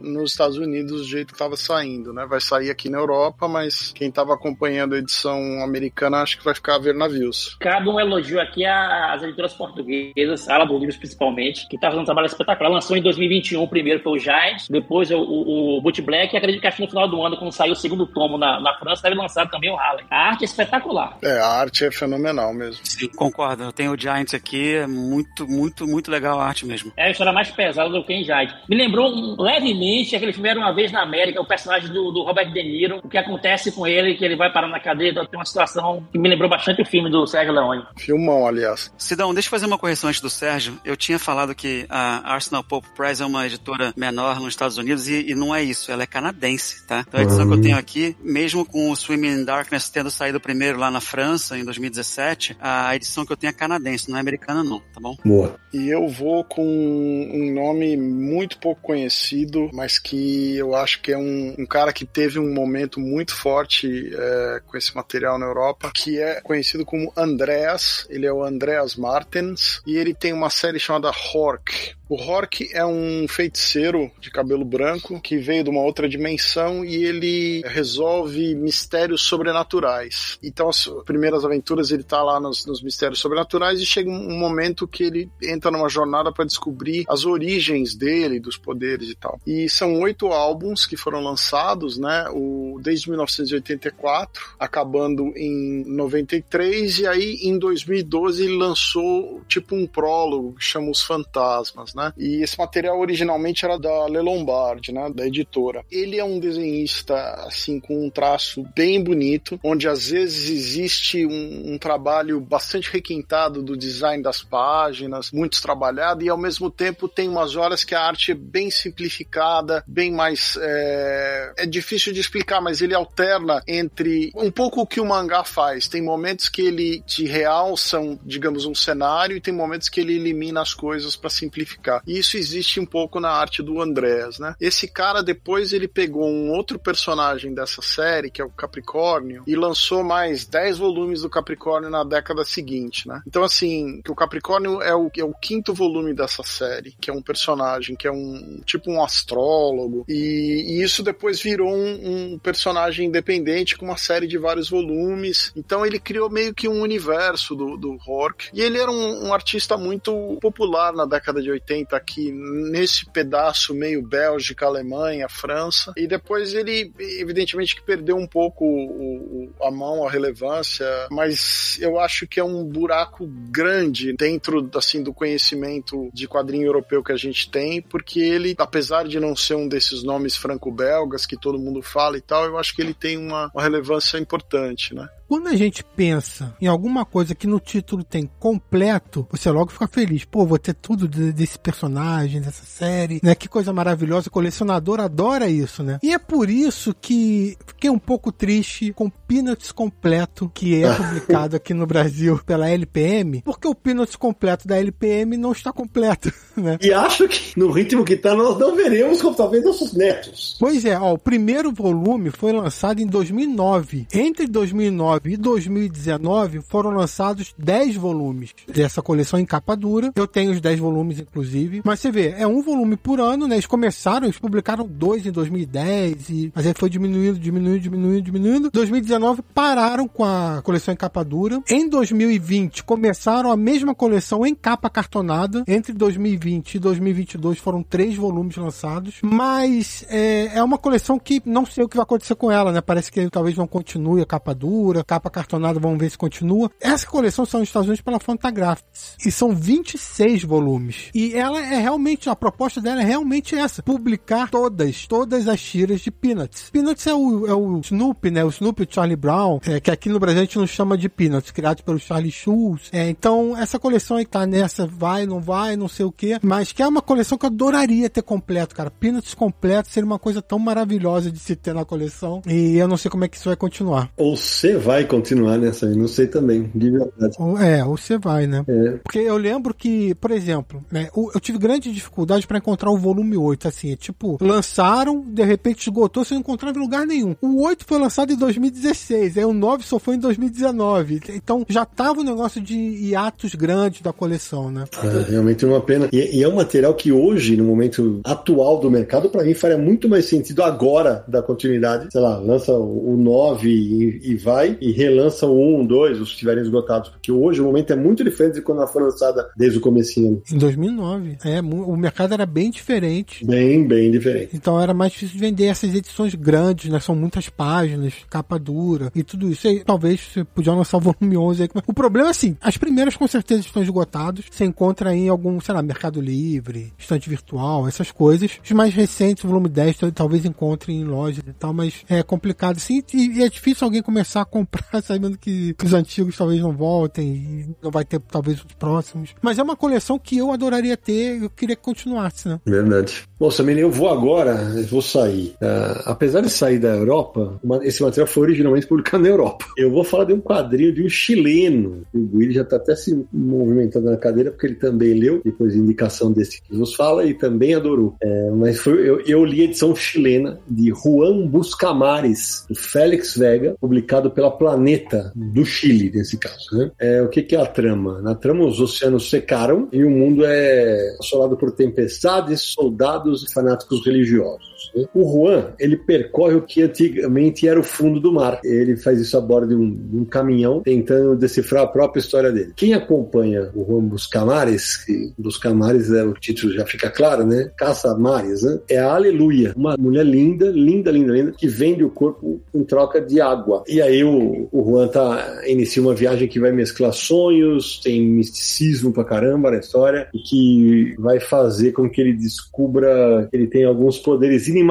nos Estados Unidos do jeito que tava saindo, né? Vai sair aqui na Europa, mas quem tava acompanhando a edição americana acho que vai ficar a ver navios. Cabe um elogio aqui às editoras portuguesas, a Ala dos Livros principalmente, que tá fazendo um trabalho espetacular. Lançou em 2021 o primeiro foi o Giant, depois o, o, o Boot Black, e acredito que acho que no final do ano, quando saiu o segundo tomo na, na França, deve lançar também o Harlem. A arte é espetacular. É, a arte é fenomenal mesmo. Sim, concordo. Eu tenho o Giants aqui, é muito, muito, muito legal a arte mesmo. É a história mais pesada do que em Giant. Me lembrou um, levemente aquele filme Era Uma Vez na América, o personagem do, do Robert De Niro, o que acontece com ele, que ele vai parar na cadeia, tem uma situação que me lembrou bastante o filme do Sérgio Leone. Filmão, aliás. Sidão, deixa eu fazer uma correção antes do Sérgio. Eu tinha falado que a Arsenal Pope Press é uma editora menor nos Estados Unidos e, e não é isso, ela é canadense, tá? Então a edição uhum. que eu tenho aqui, mesmo com o Swimming in Darkness tendo saído primeiro lá na França, em 2017, a edição que eu tenho é canadense, não é americana não, tá bom? Boa. E eu vou com um nome muito pouco conhecido, mas que eu acho que é um, um cara que teve um momento muito forte é, com esse material na Europa, que é conhecido como Andreas, ele é o Andreas Martens, e ele tem uma série chamada Hork, o Hork é um feiticeiro de cabelo branco que veio de uma outra dimensão e ele resolve mistérios sobrenaturais. Então, as primeiras aventuras ele tá lá nos, nos mistérios sobrenaturais e chega um momento que ele entra numa jornada para descobrir as origens dele, dos poderes e tal. E são oito álbuns que foram lançados, né? O, desde 1984, acabando em 93, e aí em 2012 ele lançou tipo um prólogo que chama Os Fantasmas né? E esse material originalmente era da Le Lombard, né? Da editora. Ele é um desenhista, assim, com um traço bem bonito, onde às vezes existe um, um trabalho bastante requintado do design das páginas, muito trabalhado, e ao mesmo tempo tem umas horas que a arte é bem simplificada, bem mais. É, é difícil de explicar, mas ele alterna entre um pouco o que o mangá faz. Tem momentos que ele te realçam, digamos, um cenário, e tem momentos que ele elimina as coisas para simplificar. E isso existe um pouco na arte do Andréas, né? Esse cara depois ele pegou um outro personagem dessa série, que é o Capricórnio, e lançou mais 10 volumes do Capricórnio na década seguinte, né? Então assim, o Capricórnio é o, é o quinto volume dessa série, que é um personagem, que é um tipo um astrólogo, e, e isso depois virou um, um personagem independente com uma série de vários volumes. Então ele criou meio que um universo do, do Hork. E ele era um, um artista muito popular na década de 80 80 aqui nesse pedaço meio Bélgica, Alemanha, França. E depois ele, evidentemente, que perdeu um pouco o, o, a mão, a relevância, mas eu acho que é um buraco grande dentro assim do conhecimento de quadrinho europeu que a gente tem, porque ele, apesar de não ser um desses nomes franco-belgas que todo mundo fala e tal, eu acho que ele tem uma, uma relevância importante, né? Quando a gente pensa em alguma coisa que no título tem completo, você logo fica feliz. Pô, vou ter tudo desse personagem, dessa série, né? Que coisa maravilhosa. O colecionador adora isso, né? E é por isso que fiquei um pouco triste com Peanuts completo, que é <laughs> publicado aqui no Brasil pela LPM, porque o Peanuts completo da LPM não está completo, <laughs> né? E acho que no ritmo que tá, nós não veremos como talvez nossos netos. Pois é, ó, o primeiro volume foi lançado em 2009. Entre 2009 2019 e 2019 foram lançados 10 volumes dessa coleção em capa dura. Eu tenho os 10 volumes, inclusive. Mas você vê, é um volume por ano, né? Eles começaram, eles publicaram dois em 2010, e... mas aí foi diminuindo, diminuindo, diminuindo, diminuindo. 2019 pararam com a coleção em capa dura. Em 2020 começaram a mesma coleção em capa cartonada. Entre 2020 e 2022 foram três volumes lançados. Mas é, é uma coleção que não sei o que vai acontecer com ela, né? Parece que talvez não continue a capa dura capa cartonada, vamos ver se continua. Essa coleção são nos Estados Unidos pela Fantagraphics. E são 26 volumes. E ela é realmente, a proposta dela é realmente essa: publicar todas, todas as tiras de Peanuts. Peanuts é o, é o Snoopy, né? O Snoopy o Charlie Brown, é, que aqui no Brasil a gente não chama de Peanuts, criado pelo Charlie Schulz. É, então, essa coleção aí tá nessa, vai, não vai, não sei o que, mas que é uma coleção que eu adoraria ter completo, cara. Peanuts completo seria uma coisa tão maravilhosa de se ter na coleção. E eu não sei como é que isso vai continuar. Ou você vai continuar nessa aí, não sei também, de verdade. É, ou você vai, né? É. Porque eu lembro que, por exemplo, né, eu tive grande dificuldade para encontrar o volume 8, assim, é tipo, lançaram, de repente esgotou, você não encontrava em lugar nenhum. O 8 foi lançado em 2016, aí o 9 só foi em 2019. Então já tava um negócio de hiatos grandes da coleção, né? É, realmente é uma pena. E, e, é um material que hoje, no momento atual do mercado, para mim faria muito mais sentido agora da continuidade. Sei lá, lança o 9 e, e vai, e relança o 1, 2, os que estiverem esgotados. Porque hoje o momento é muito diferente de quando ela foi lançada desde o comecinho. Em 2009. É, o mercado era bem diferente. Bem, bem diferente. Então era mais difícil vender essas edições grandes, né? São muitas páginas, capa dura e tudo isso. E talvez você podia lançar o volume 11 aí. O problema é assim, as primeiras com certeza estão esgotados. Você encontra em algum, sei lá, Mercado Livre, estante virtual, essas coisas. Os mais recentes, o volume 10, talvez encontre em lojas e tal, mas é complicado assim. E, é difícil alguém começar a comprar sabendo que os antigos talvez não voltem e não vai ter talvez os próximos. Mas é uma coleção que eu adoraria ter, eu queria que continuasse, né? Verdade. Bom, Samir, eu vou agora, eu vou sair. Uh, apesar de sair da Europa, uma, esse material foi originalmente publicado na Europa. Eu vou falar de um quadrinho de um chileno. O Guilherme já está até se movimentando na cadeira, porque ele também leu, depois de indicação desse que nos fala, e também adorou. É, mas foi, eu, eu, li a edição chilena de Juan Buscamares, do Félix Vega, publicado pela Planeta do Chile, nesse caso. Né? É, o que, que é a trama? Na trama, os oceanos secaram e o mundo é assolado por tempestades, soldados e fanáticos religiosos. O Juan, ele percorre o que antigamente era o fundo do mar. Ele faz isso a bordo de um, de um caminhão, tentando decifrar a própria história dele. Quem acompanha o Juan Buscamares, que Buscamares é o título já fica claro, né? Caça-mares, né? É a Aleluia, uma mulher linda, linda, linda, linda, que vende o corpo em troca de água. E aí o, o Juan tá, inicia uma viagem que vai mesclar sonhos, tem misticismo pra caramba na história, e que vai fazer com que ele descubra que ele tem alguns poderes inimagináveis.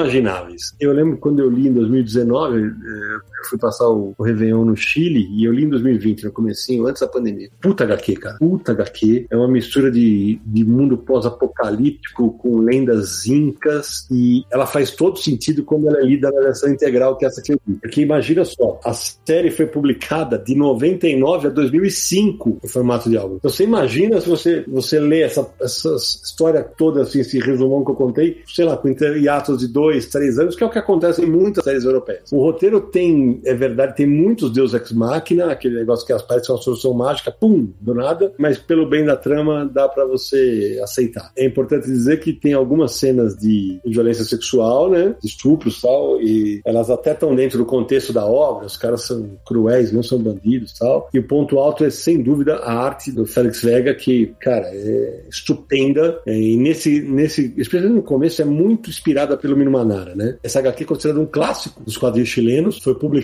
Eu lembro quando eu li em 2019, eh, eu fui passar o, o Réveillon no Chile, e eu li em 2020, no comecinho, antes da pandemia. Puta HQ, cara. Puta HQ. É uma mistura de, de mundo pós-apocalíptico com lendas incas, e ela faz todo sentido quando ela é lida na versão integral que é essa que eu li. Porque imagina só, a série foi publicada de 99 a 2005 em formato de álbum. Então você imagina se você, você lê essa, essa história toda, assim, esse resumão que eu contei, sei lá, com hiatos de dois, três anos, que é o que acontece em muitas séries europeias. O roteiro tem, é verdade, tem muitos Deus Ex Machina, aquele negócio que parece uma solução mágica, pum, do nada, mas pelo bem da trama dá para você aceitar. É importante dizer que tem algumas cenas de violência sexual, né, de estupros e tal, e elas até estão dentro do contexto da obra, os caras são cruéis, não são bandidos e tal. E o ponto alto é, sem dúvida, a arte do Félix Vega, que, cara, é estupenda, é, e nesse, nesse, especialmente no começo, é muito inspirada pelo Mino Manara, né? Essa HQ é considerada um clássico dos quadrinhos chilenos, foi publicada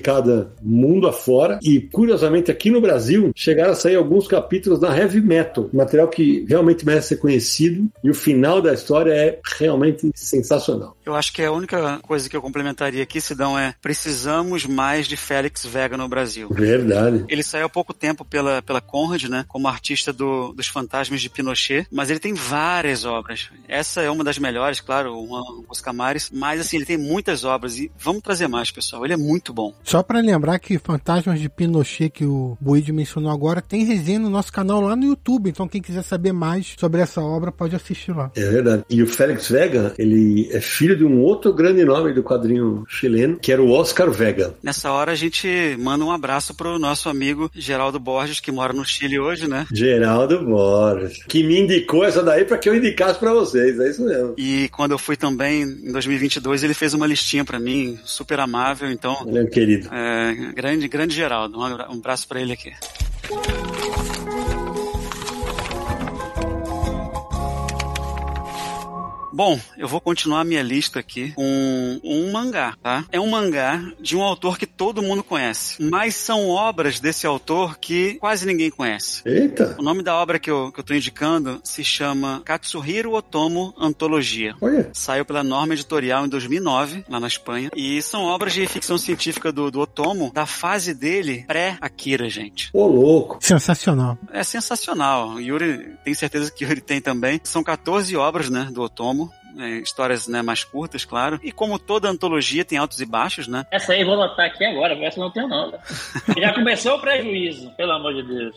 mundo afora e, curiosamente, aqui no Brasil chegaram a sair alguns capítulos na Heavy Metal, material que realmente merece ser conhecido e o final da história é realmente sensacional. Eu acho que a única coisa que eu complementaria aqui, Sidão, é precisamos mais de Félix Vega no Brasil. Verdade. Ele saiu há pouco tempo pela, pela Conrad, né, como artista do, dos Fantasmas de Pinochet, mas ele tem várias obras. Essa é uma das melhores, claro, o Oscar Camares, mas assim, ele tem muitas obras e vamos trazer mais, pessoal. Ele é muito bom. Só para lembrar que Fantasmas de Pinochet, que o Buide mencionou agora, tem resenha no nosso canal lá no YouTube. Então, quem quiser saber mais sobre essa obra, pode assistir lá. É verdade. E o Félix Vega, ele é filho de um outro grande nome do quadrinho chileno, que era o Oscar Vega. Nessa hora, a gente manda um abraço pro nosso amigo Geraldo Borges, que mora no Chile hoje, né? Geraldo Borges, que me indicou essa daí para que eu indicasse para vocês, é isso mesmo. E quando eu fui também em 2022 ele fez uma listinha para mim, super amável, então. Ele é querido. É, grande, grande Geraldo. Um abraço para ele aqui. Bom, eu vou continuar a minha lista aqui com um mangá, tá? É um mangá de um autor que todo mundo conhece, mas são obras desse autor que quase ninguém conhece. Eita! O nome da obra que eu, que eu tô indicando se chama Katsuhiro Otomo Antologia. Olha. Saiu pela Norma Editorial em 2009, lá na Espanha. E são obras de ficção científica do, do Otomo, da fase dele pré-Akira, gente. Ô, louco. Sensacional. É sensacional. Yuri, tenho certeza que Yuri tem também. São 14 obras, né, do Otomo é, histórias né, mais curtas, claro. E como toda antologia tem altos e baixos, né? Essa aí eu vou anotar aqui agora, essa não tem não. <laughs> Já começou o prejuízo, pelo amor de Deus.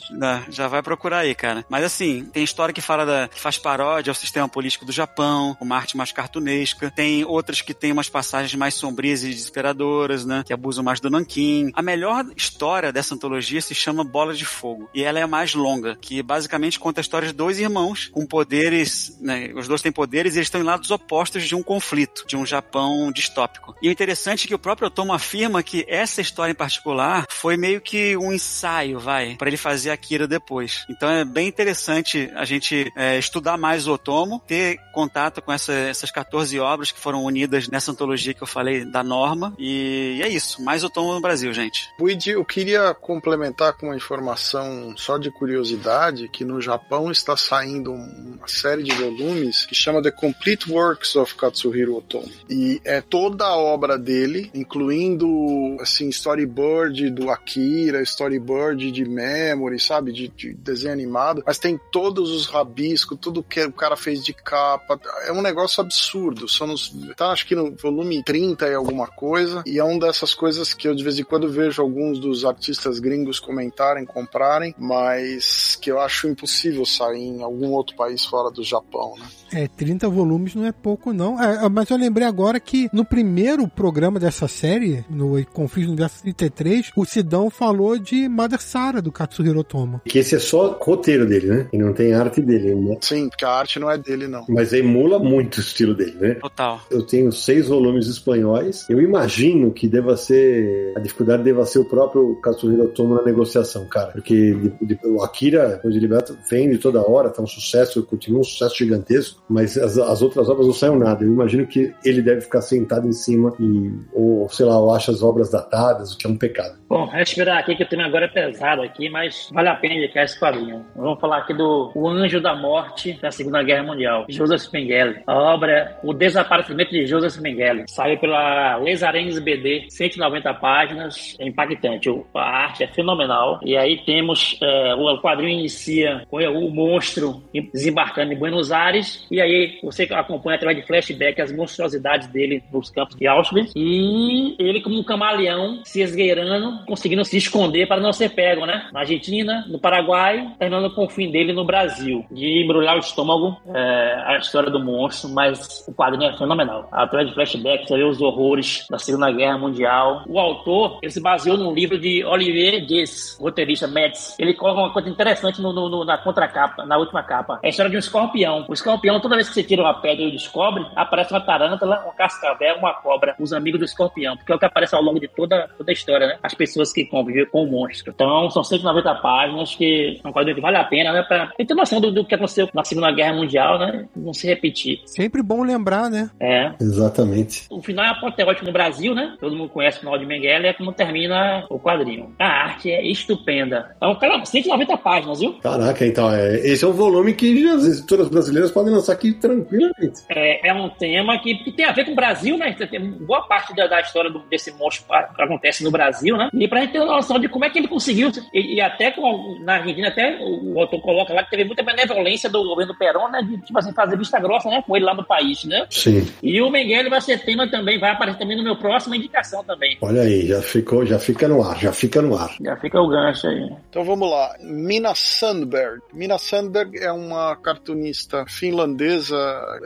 já vai procurar aí, cara. Mas assim, tem história que fala da, que faz paródia ao sistema político do Japão, uma arte mais cartunesca. Tem outras que tem umas passagens mais sombrias e desesperadoras, né? Que abusam mais do Nankin. A melhor história dessa antologia se chama Bola de Fogo. E ela é a mais longa, que basicamente conta a história de dois irmãos com poderes, né? Os dois têm poderes e eles estão em lados opostos de um conflito, de um Japão distópico. E o interessante é que o próprio Otomo afirma que essa história em particular foi meio que um ensaio, vai, para ele fazer Akira depois. Então é bem interessante a gente é, estudar mais o Otomo, ter contato com essa, essas 14 obras que foram unidas nessa antologia que eu falei da Norma. E é isso, mais Otomo no Brasil, gente. Luigi, eu queria complementar com uma informação só de curiosidade, que no Japão está saindo uma série de volumes que chama The Complete Works of Katsuhiro Otomo. E é toda a obra dele, incluindo assim storyboard do Akira, storyboard de Memory, sabe, de, de desenho animado, mas tem todos os rabiscos, tudo que o cara fez de capa. É um negócio absurdo. Só nos, tá acho que no volume 30 e alguma coisa, e é uma dessas coisas que eu de vez em quando vejo alguns dos artistas gringos comentarem, comprarem, mas que eu acho impossível sair em algum outro país fora do Japão, né? É, 30 volumes não é pouco, não. É, mas eu lembrei agora que no primeiro programa dessa série, no Confins no Universo 33, o Sidão falou de Mother Sara, do Katsuhiro Otomo. Que esse é só roteiro dele, né? E não tem arte dele, né? Sim, porque a arte não é dele, não. Mas emula muito o estilo dele, né? Total. Eu tenho seis volumes espanhóis. Eu imagino que deva ser. A dificuldade deva ser o próprio Katsuhiro Otomo na negociação, cara. Porque de, de, o Akira, o de Liberta, vende toda hora, tá um sucesso, continua um sucesso gigantesco, mas as, as outras obras não saem nada. Eu imagino que ele deve ficar sentado em cima e, ou, sei lá, ou acha as obras datadas, o que é um pecado. Bom, respirar aqui que o tema agora é pesado aqui, mas vale a pena indicar esse quadrinho. Vamos falar aqui do O Anjo da Morte da Segunda Guerra Mundial, Joseph Mengele. A obra O Desaparecimento de Joseph Mengele. Saiu pela Lesarenz BD, 190 páginas, é impactante. A arte é fenomenal. E aí temos, é, o quadrinho inicia com o monstro desembarcando em Buenos Aires, e aí você acompanha através de flashback as monstruosidades dele nos campos de Auschwitz, e ele como um camaleão se esgueirando, conseguindo se esconder para não ser pego, né? Na Argentina, no Paraguai, terminando com o fim dele no Brasil. De embrulhar o estômago, é, a história do monstro, mas o quadrinho é fenomenal. Através de flashback, você vê os horrores da Segunda Guerra Mundial. O autor, ele se baseou num livro de Olivier Guess, roteirista Metz. Ele coloca uma coisa interessante no, no, na contracapa, na última capa. É a história de um escorpião. O escorpião, toda vez que você tira uma pedra e descobre, aparece uma tarântula, uma cascavel, uma cobra, os amigos do escorpião, porque é o que aparece ao longo de toda, toda a história, né? As pessoas que convivem com o monstro. Então, são 190 páginas que é um quadrinho que vale a pena, né? Pra ter noção do, do que aconteceu na Segunda Guerra Mundial, né? Não se repetir. Sempre bom lembrar, né? É. Exatamente. O final é apoteótico no Brasil, né? Todo mundo conhece o final de Mengele, é como termina o quadrinho. A arte é estupenda. É um cara, 190 páginas, viu? Caraca, então, é, esse é um volume que as editoras brasileiras podem lançar aqui tranquilamente. É, é um tema que, que, tem a ver com o Brasil, né? Tem boa parte da, da história do, desse monstro que acontece no Brasil, né? E pra gente ter uma noção de como é que ele conseguiu, e, e até com, na Argentina, até o autor coloca lá que teve muita benevolência do governo Perón, né? De, tipo assim, fazer vista grossa, né? Com ele lá no país, né? Sim. E o Mengele vai ser tema também, vai aparecer também no meu próximo indicação também. Olha aí, já ficou, já fica no ar, já fica no ar. Já fica o gancho aí. Então vamos lá. Mina Sandberg. Mina Sandberg é uma cartunista finlandesa.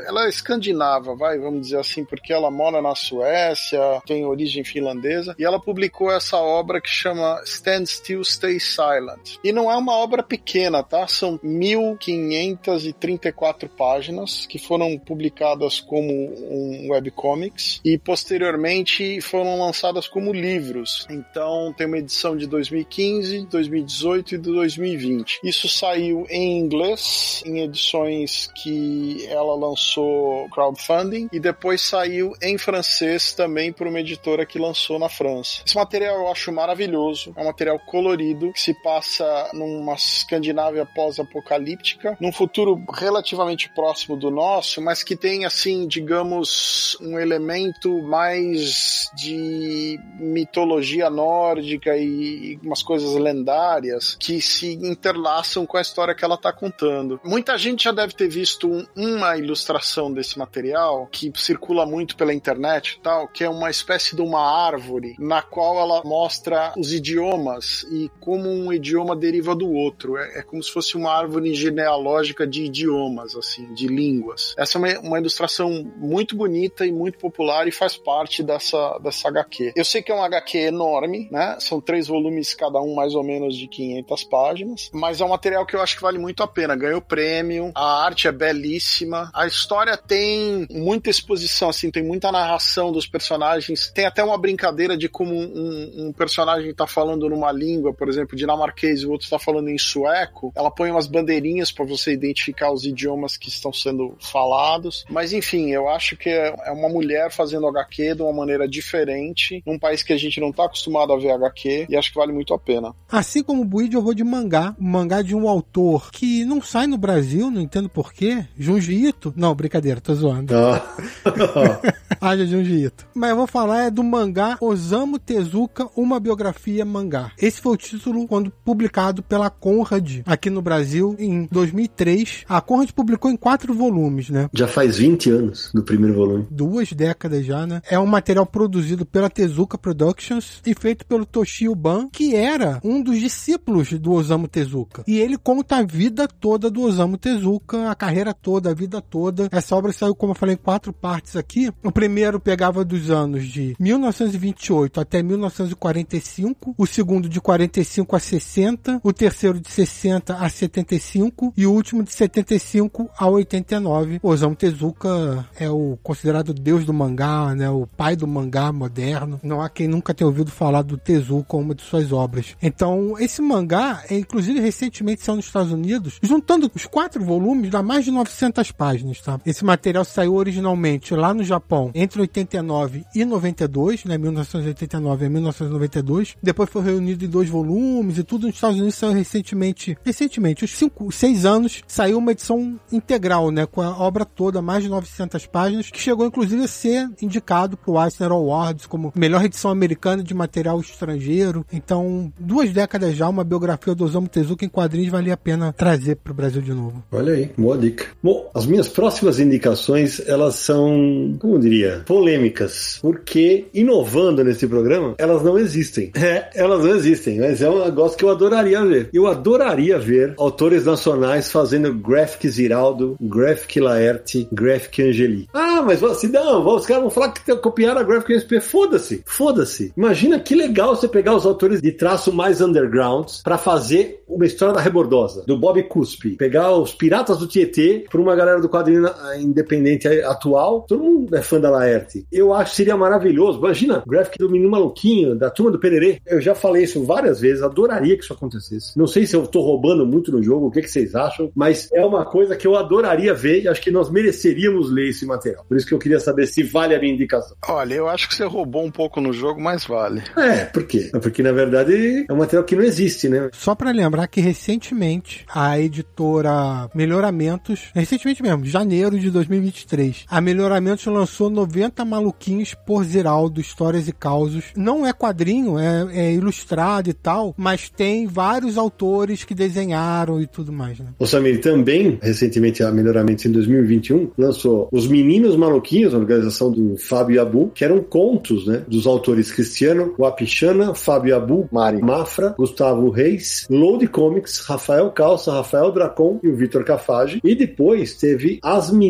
Ela é escandinava, vai, vamos dizer assim, porque ela mora na Suécia, tem origem finlandesa, e ela publicou essa obra que chama Stand Still, Stay Silent. E não é uma obra pequena, tá? São 1534 páginas que foram publicadas como um webcomics e posteriormente foram lançadas como livros. Então tem uma edição de 2015, 2018 e de 2020. Isso saiu em inglês, em edições que ela lançou crowdfunding e depois saiu em francês também por uma editora que lançou na França. Esse material eu acho maravilhoso, é um material colorido que se passa numa Escandinávia pós-apocalíptica, num futuro relativamente próximo do nosso, mas que tem assim, digamos, um elemento mais de mitologia nórdica e umas coisas lendárias que se interlaçam com a história que ela está contando. Muita gente já deve ter visto um, uma ilustração desse material que circula muito pela internet e tal, que é uma espécie de uma árvore na qual ela mostra os idiomas e como um idioma deriva do outro. É, é como se fosse uma árvore genealógica de idiomas, assim, de línguas. Essa é uma, uma ilustração muito bonita e muito popular e faz parte dessa, dessa HQ. Eu sei que é um HQ enorme, né? São três volumes, cada um mais ou menos de 500 páginas, mas é um material que eu acho que vale muito a pena. Ganhou prêmio, a arte é belíssima, a história tem muita exposição, assim, tem muita narração dos personagens, tem até uma brincadeira de como um, um personagem tá falando numa língua, por exemplo, dinamarquês, e o outro tá falando em sueco, ela põe umas bandeirinhas para você identificar os idiomas que estão sendo falados, mas enfim, eu acho que é, é uma mulher fazendo HQ de uma maneira diferente, num país que a gente não tá acostumado a ver HQ, e acho que vale muito a pena. Assim como o Buid, eu vou de mangá, um mangá de um autor que não sai no Brasil, não entendo porquê, Junji Ito. Não, brincadeira, tô zoando. <laughs> Haja Junji Ito. Mas eu vou falar é do mangá Osamu Tezuka, uma biografia mangá. Esse foi o título quando publicado pela Conrad aqui no Brasil em 2003. A Conrad publicou em quatro volumes, né? Já faz 20 anos do primeiro volume. Duas décadas já, né? É um material produzido pela Tezuka Productions e feito pelo Toshio Ban, que era um dos discípulos do Osamu Tezuka. E ele conta a vida toda do Osamu Tezuka, a carreira toda, a vida toda. Essa obra saiu, como eu falei, em quatro partes aqui. O primeiro pegava dos anos de 1928 até 1945, o segundo de 45 a 60, o terceiro de 60 a 75 e o último de 75 a 89. Osamu Tezuka é o considerado deus do mangá, né, o pai do mangá moderno. Não há quem nunca tenha ouvido falar do Tezuka uma de suas obras. Então, esse mangá, é, inclusive recentemente saiu nos Estados Unidos, juntando os quatro volumes, dá mais de 900 páginas, tá? Esse material saiu originalmente lá no Japão entre 89 e 92, né, 1989 e 1992. Depois foi reunido em dois volumes e tudo nos Estados Unidos saiu recentemente, recentemente, os cinco, seis anos, saiu uma edição integral, né, com a obra toda, mais de 900 páginas, que chegou inclusive a ser indicado para o Eisner Awards como melhor edição americana de material estrangeiro. Então, duas décadas já, uma biografia do Osamu Tezuka em quadrinhos valia a pena trazer para o Brasil de novo. Olha aí, boa dica. Bom, as minhas próximas indicações, elas são, como eu diria, polêmicas, porque inovando nesse programa, elas não existem. É, elas não existem, mas é um negócio que eu adoraria ver. Eu adoraria ver autores nacionais fazendo Graphic Ziraldo, Graphic Laerte, Graphic Angeli. Ah, mas se não, os caras vão falar que copiaram a Graphic SP. Foda-se, foda-se. Imagina que legal você pegar os autores de traço mais underground para fazer uma história da Rebordosa, do Bob Cuspe, pegar os Piratas do Tietê por uma galera do quadrinho independente atual. Todo mundo é fã da Laerte. Eu acho que seria maravilhoso. Imagina, graphic do Menino Maluquinho, da turma do Pererê. Eu já falei isso várias vezes, adoraria que isso acontecesse. Não sei se eu tô roubando muito no jogo, o que, que vocês acham, mas é uma coisa que eu adoraria ver e acho que nós mereceríamos ler esse material. Por isso que eu queria saber se vale a minha indicação. Olha, eu acho que você roubou um pouco no jogo, mas vale. É, por quê? Porque na verdade é um material que não existe, né? Só para lembrar que recentemente a editora Melhoramentos, recentemente mesmo, janeiro de 2023, a Melhoramentos lançou 90 maluquinhos por Ziraldo, histórias e causos. Não é quadrinho, é, é ilustrado e tal, mas tem vários autores que desenharam e tudo mais, né? O Samir também, recentemente a Melhoramentos em 2021, lançou Os Meninos Maluquinhos, a organização do Fábio Abu, que eram contos, né, dos autores Cristiano Wapichana, Fábio Abu, Mari Mafra, Gustavo Reis, Load Comics, Rafael Calça, Rafael Dracon e o Vitor Cafage. E depois teve As Meninas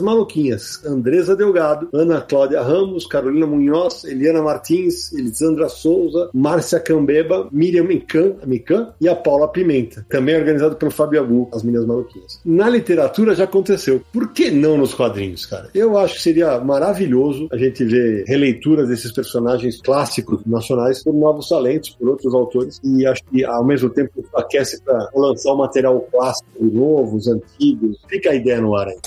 Maluquinhas, Andresa Delgado, Ana Cláudia Ramos, Carolina Munhoz, Eliana Martins, Elisandra Souza, Márcia Cambeba, Miriam Mican, e a Paula Pimenta. Também organizado pelo Fábio Abu, As Meninas Maluquinhas. Na literatura já aconteceu. Por que não nos quadrinhos, cara? Eu acho que seria maravilhoso a gente ver releituras desses personagens clássicos nacionais por novos talentos, por outros autores. E acho que ao mesmo tempo aquece para lançar o um material clássico, novo, os antigos. Fica a ideia no ar aí.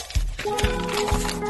Whoa.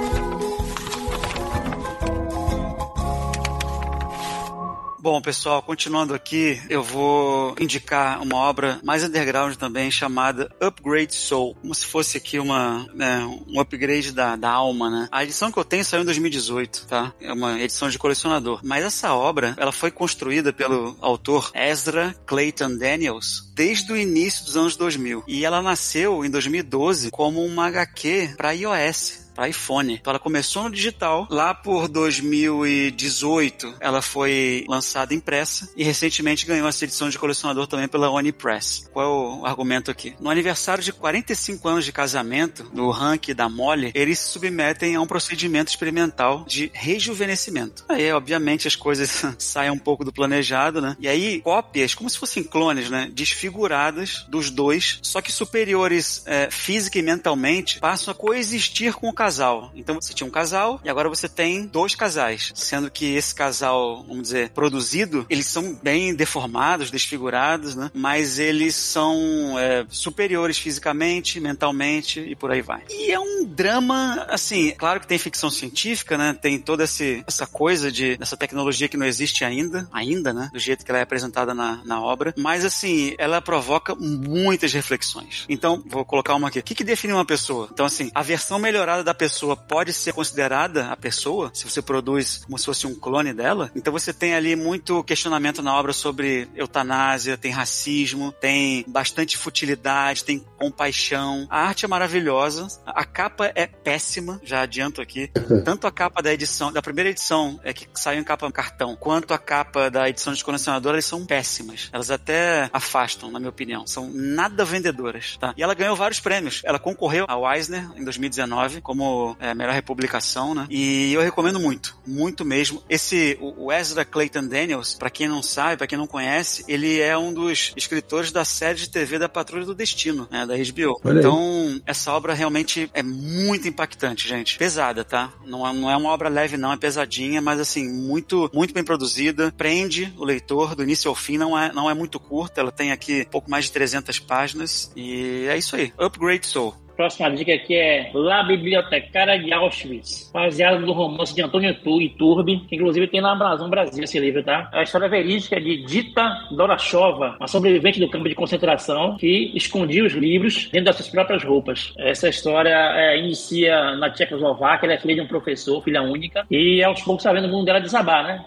Bom, pessoal, continuando aqui, eu vou indicar uma obra mais underground também, chamada Upgrade Soul, como se fosse aqui uma, né, um upgrade da, da alma, né? A edição que eu tenho saiu em 2018, tá? É uma edição de colecionador. Mas essa obra, ela foi construída pelo autor Ezra Clayton Daniels desde o início dos anos 2000. E ela nasceu em 2012 como uma HQ para iOS para iPhone. Então ela começou no digital, lá por 2018 ela foi lançada impressa e recentemente ganhou essa edição de colecionador também pela Onipress. Qual é o argumento aqui? No aniversário de 45 anos de casamento do Hank e da Molly, eles se submetem a um procedimento experimental de rejuvenescimento. Aí, obviamente, as coisas <laughs> saem um pouco do planejado, né? E aí, cópias, como se fossem clones, né? Desfiguradas dos dois, só que superiores é, física e mentalmente, passam a coexistir com o casal. Então você tinha um casal e agora você tem dois casais, sendo que esse casal, vamos dizer, produzido, eles são bem deformados, desfigurados, né? Mas eles são é, superiores fisicamente, mentalmente e por aí vai. E é um drama, assim, claro que tem ficção científica, né? Tem toda esse, essa coisa de essa tecnologia que não existe ainda, ainda, né? Do jeito que ela é apresentada na, na obra. Mas assim, ela provoca muitas reflexões. Então, vou colocar uma aqui. O que, que define uma pessoa? Então, assim, a versão melhorada da da pessoa pode ser considerada a pessoa, se você produz como se fosse um clone dela. Então você tem ali muito questionamento na obra sobre eutanásia, tem racismo, tem bastante futilidade, tem compaixão. A arte é maravilhosa, a capa é péssima, já adianto aqui. Tanto a capa da edição, da primeira edição, é que saiu em capa cartão, quanto a capa da edição de colecionador, elas são péssimas. Elas até afastam, na minha opinião. São nada vendedoras, tá? E ela ganhou vários prêmios. Ela concorreu ao Eisner em 2019 como como é, melhor republicação, né? E eu recomendo muito, muito mesmo. Esse, o Ezra Clayton Daniels, para quem não sabe, para quem não conhece, ele é um dos escritores da série de TV da Patrulha do Destino, né, da HBO. Olha então, aí. essa obra realmente é muito impactante, gente. Pesada, tá? Não é, não é uma obra leve, não, é pesadinha, mas assim, muito, muito bem produzida. Prende o leitor do início ao fim, não é, não é muito curta, ela tem aqui pouco mais de 300 páginas. E é isso aí. Upgrade Soul. Próxima dica aqui é La Bibliotecária de Auschwitz, baseado no romance de Antônio Iturbe, que inclusive tem na Amazon Brasil esse livro, tá? É a história verídica de Dita Dorachova, uma sobrevivente do campo de concentração que escondia os livros dentro das suas próprias roupas. Essa história é, inicia na Tchecoslováquia, ela é filha de um professor, filha única, e aos poucos está vendo o mundo dela desabar, né?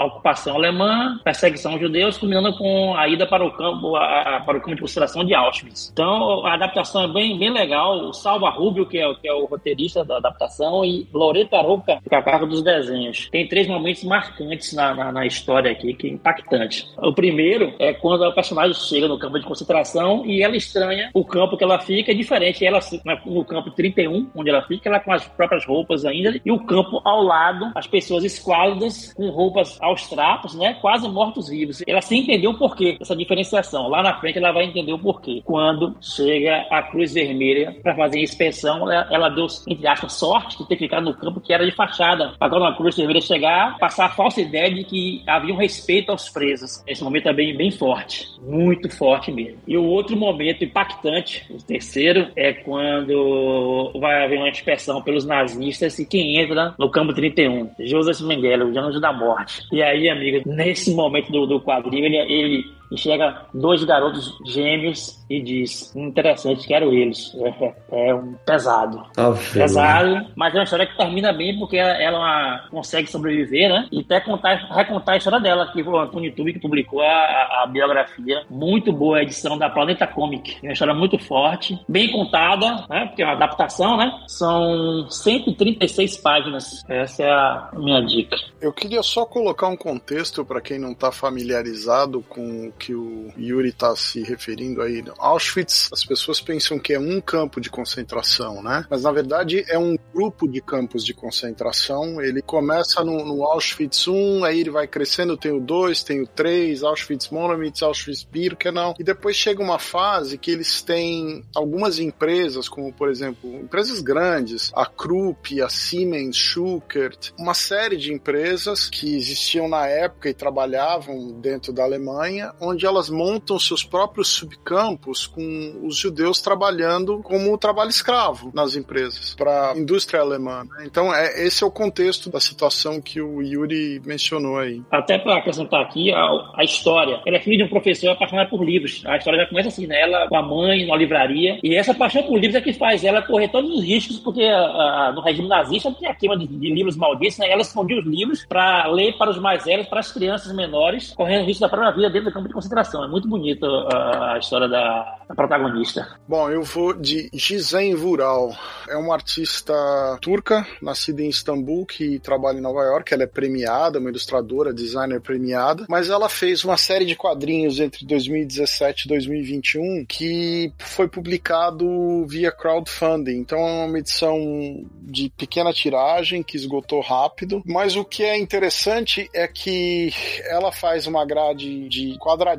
A ocupação alemã, perseguição aos judeus, culminando com a ida para o campo, a, para o campo de concentração de Auschwitz. Então, a adaptação é bem, bem legal. O Salva Rubio, que é, que é o roteirista da adaptação, e Loreta Roca, que é a cargo dos desenhos. Tem três momentos marcantes na, na, na, história aqui, que é impactante. O primeiro é quando a personagem chega no campo de concentração e ela estranha o campo que ela fica, é diferente. Ela no campo 31, onde ela fica, ela com as próprias roupas ainda, e o campo ao lado, as pessoas esquálidas com roupas aos trapos, né? Quase mortos-vivos. Ela sem entender o porquê dessa diferenciação. Lá na frente ela vai entender o porquê. Quando chega a Cruz Vermelha para fazer a inspeção, ela, ela deu, entre aspas, sorte de ter ficado no campo que era de fachada. Para quando a Cruz Vermelha chegar, passar a falsa ideia de que havia um respeito aos presos. Esse momento é bem, bem forte. Muito forte mesmo. E o outro momento impactante, o terceiro, é quando vai haver uma inspeção pelos nazistas e quem entra no campo 31? Joseph Mengele, o anjo da morte. E aí, amigo, nesse momento do, do quadrinho, ele, ele enxerga dois garotos gêmeos e diz: interessante, quero eles. É, é um pesado. Tá pesado, mas é uma história que termina bem porque ela, ela consegue sobreviver, né? E até contar, recontar a história dela, que foi o YouTube que publicou a, a, a, biografia. Muito boa a edição da Planeta Comic. É uma história muito forte, bem contada, né? Porque é uma adaptação, né? São 136 páginas. Essa é a minha dica. Eu queria só colocar um contexto para quem não está familiarizado com que o Yuri está se referindo aí. Auschwitz, as pessoas pensam que é um campo de concentração, né? Mas na verdade é um grupo de campos de concentração. Ele começa no, no Auschwitz 1, aí ele vai crescendo, tem o 2, tem o 3, Auschwitz Monomitz, Auschwitz Birkenau, e depois chega uma fase que eles têm algumas empresas, como por exemplo, empresas grandes, a Krupp, a Siemens, Schuckert, uma série de empresas que existiam na época e trabalhavam dentro da Alemanha, onde elas montam seus próprios subcampos com os judeus trabalhando como trabalho escravo nas empresas para a indústria alemã. Né? Então, é, esse é o contexto da situação que o Yuri mencionou aí. Até para acrescentar aqui a, a, história. Ela é filha de um professor apaixonado por livros. A história já começa assim, né? Ela com a mãe numa livraria. E essa paixão por livros é que faz ela correr todos os riscos, porque a, a, no regime nazista tinha a queima de, de livros malditos, né? Ela escondia os livros para ler para os mais velhos, para as crianças menores, correndo risco da própria vida dentro do campo de concentração. É muito bonita a, história da, da, protagonista. Bom, eu vou de Gizem Vural. É uma artista turca, nascida em Istambul, que trabalha em Nova York. Ela é premiada, uma ilustradora, designer premiada, mas ela fez uma série de quadrinhos entre 2017 e 2021 que foi publicado via crowdfunding. Então é uma edição de pequena tiragem que esgotou rápido, mas o que é interessante é que ela faz uma grade de quadradinhos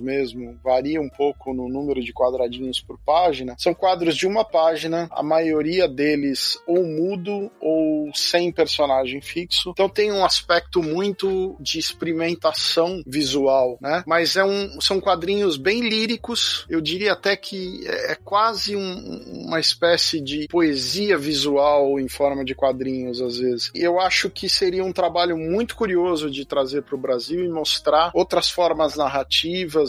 mesmo, varia um pouco no número de quadradinhos por página. São quadros de uma página, a maioria deles ou mudo ou sem personagem fixo. Então tem um aspecto muito de experimentação visual, né? Mas é um, são quadrinhos bem líricos. Eu diria até que é, é quase um, uma espécie de poesia visual em forma de quadrinhos às vezes. E eu acho que seria um trabalho muito curioso de trazer para o Brasil e mostrar outras formas narrativas,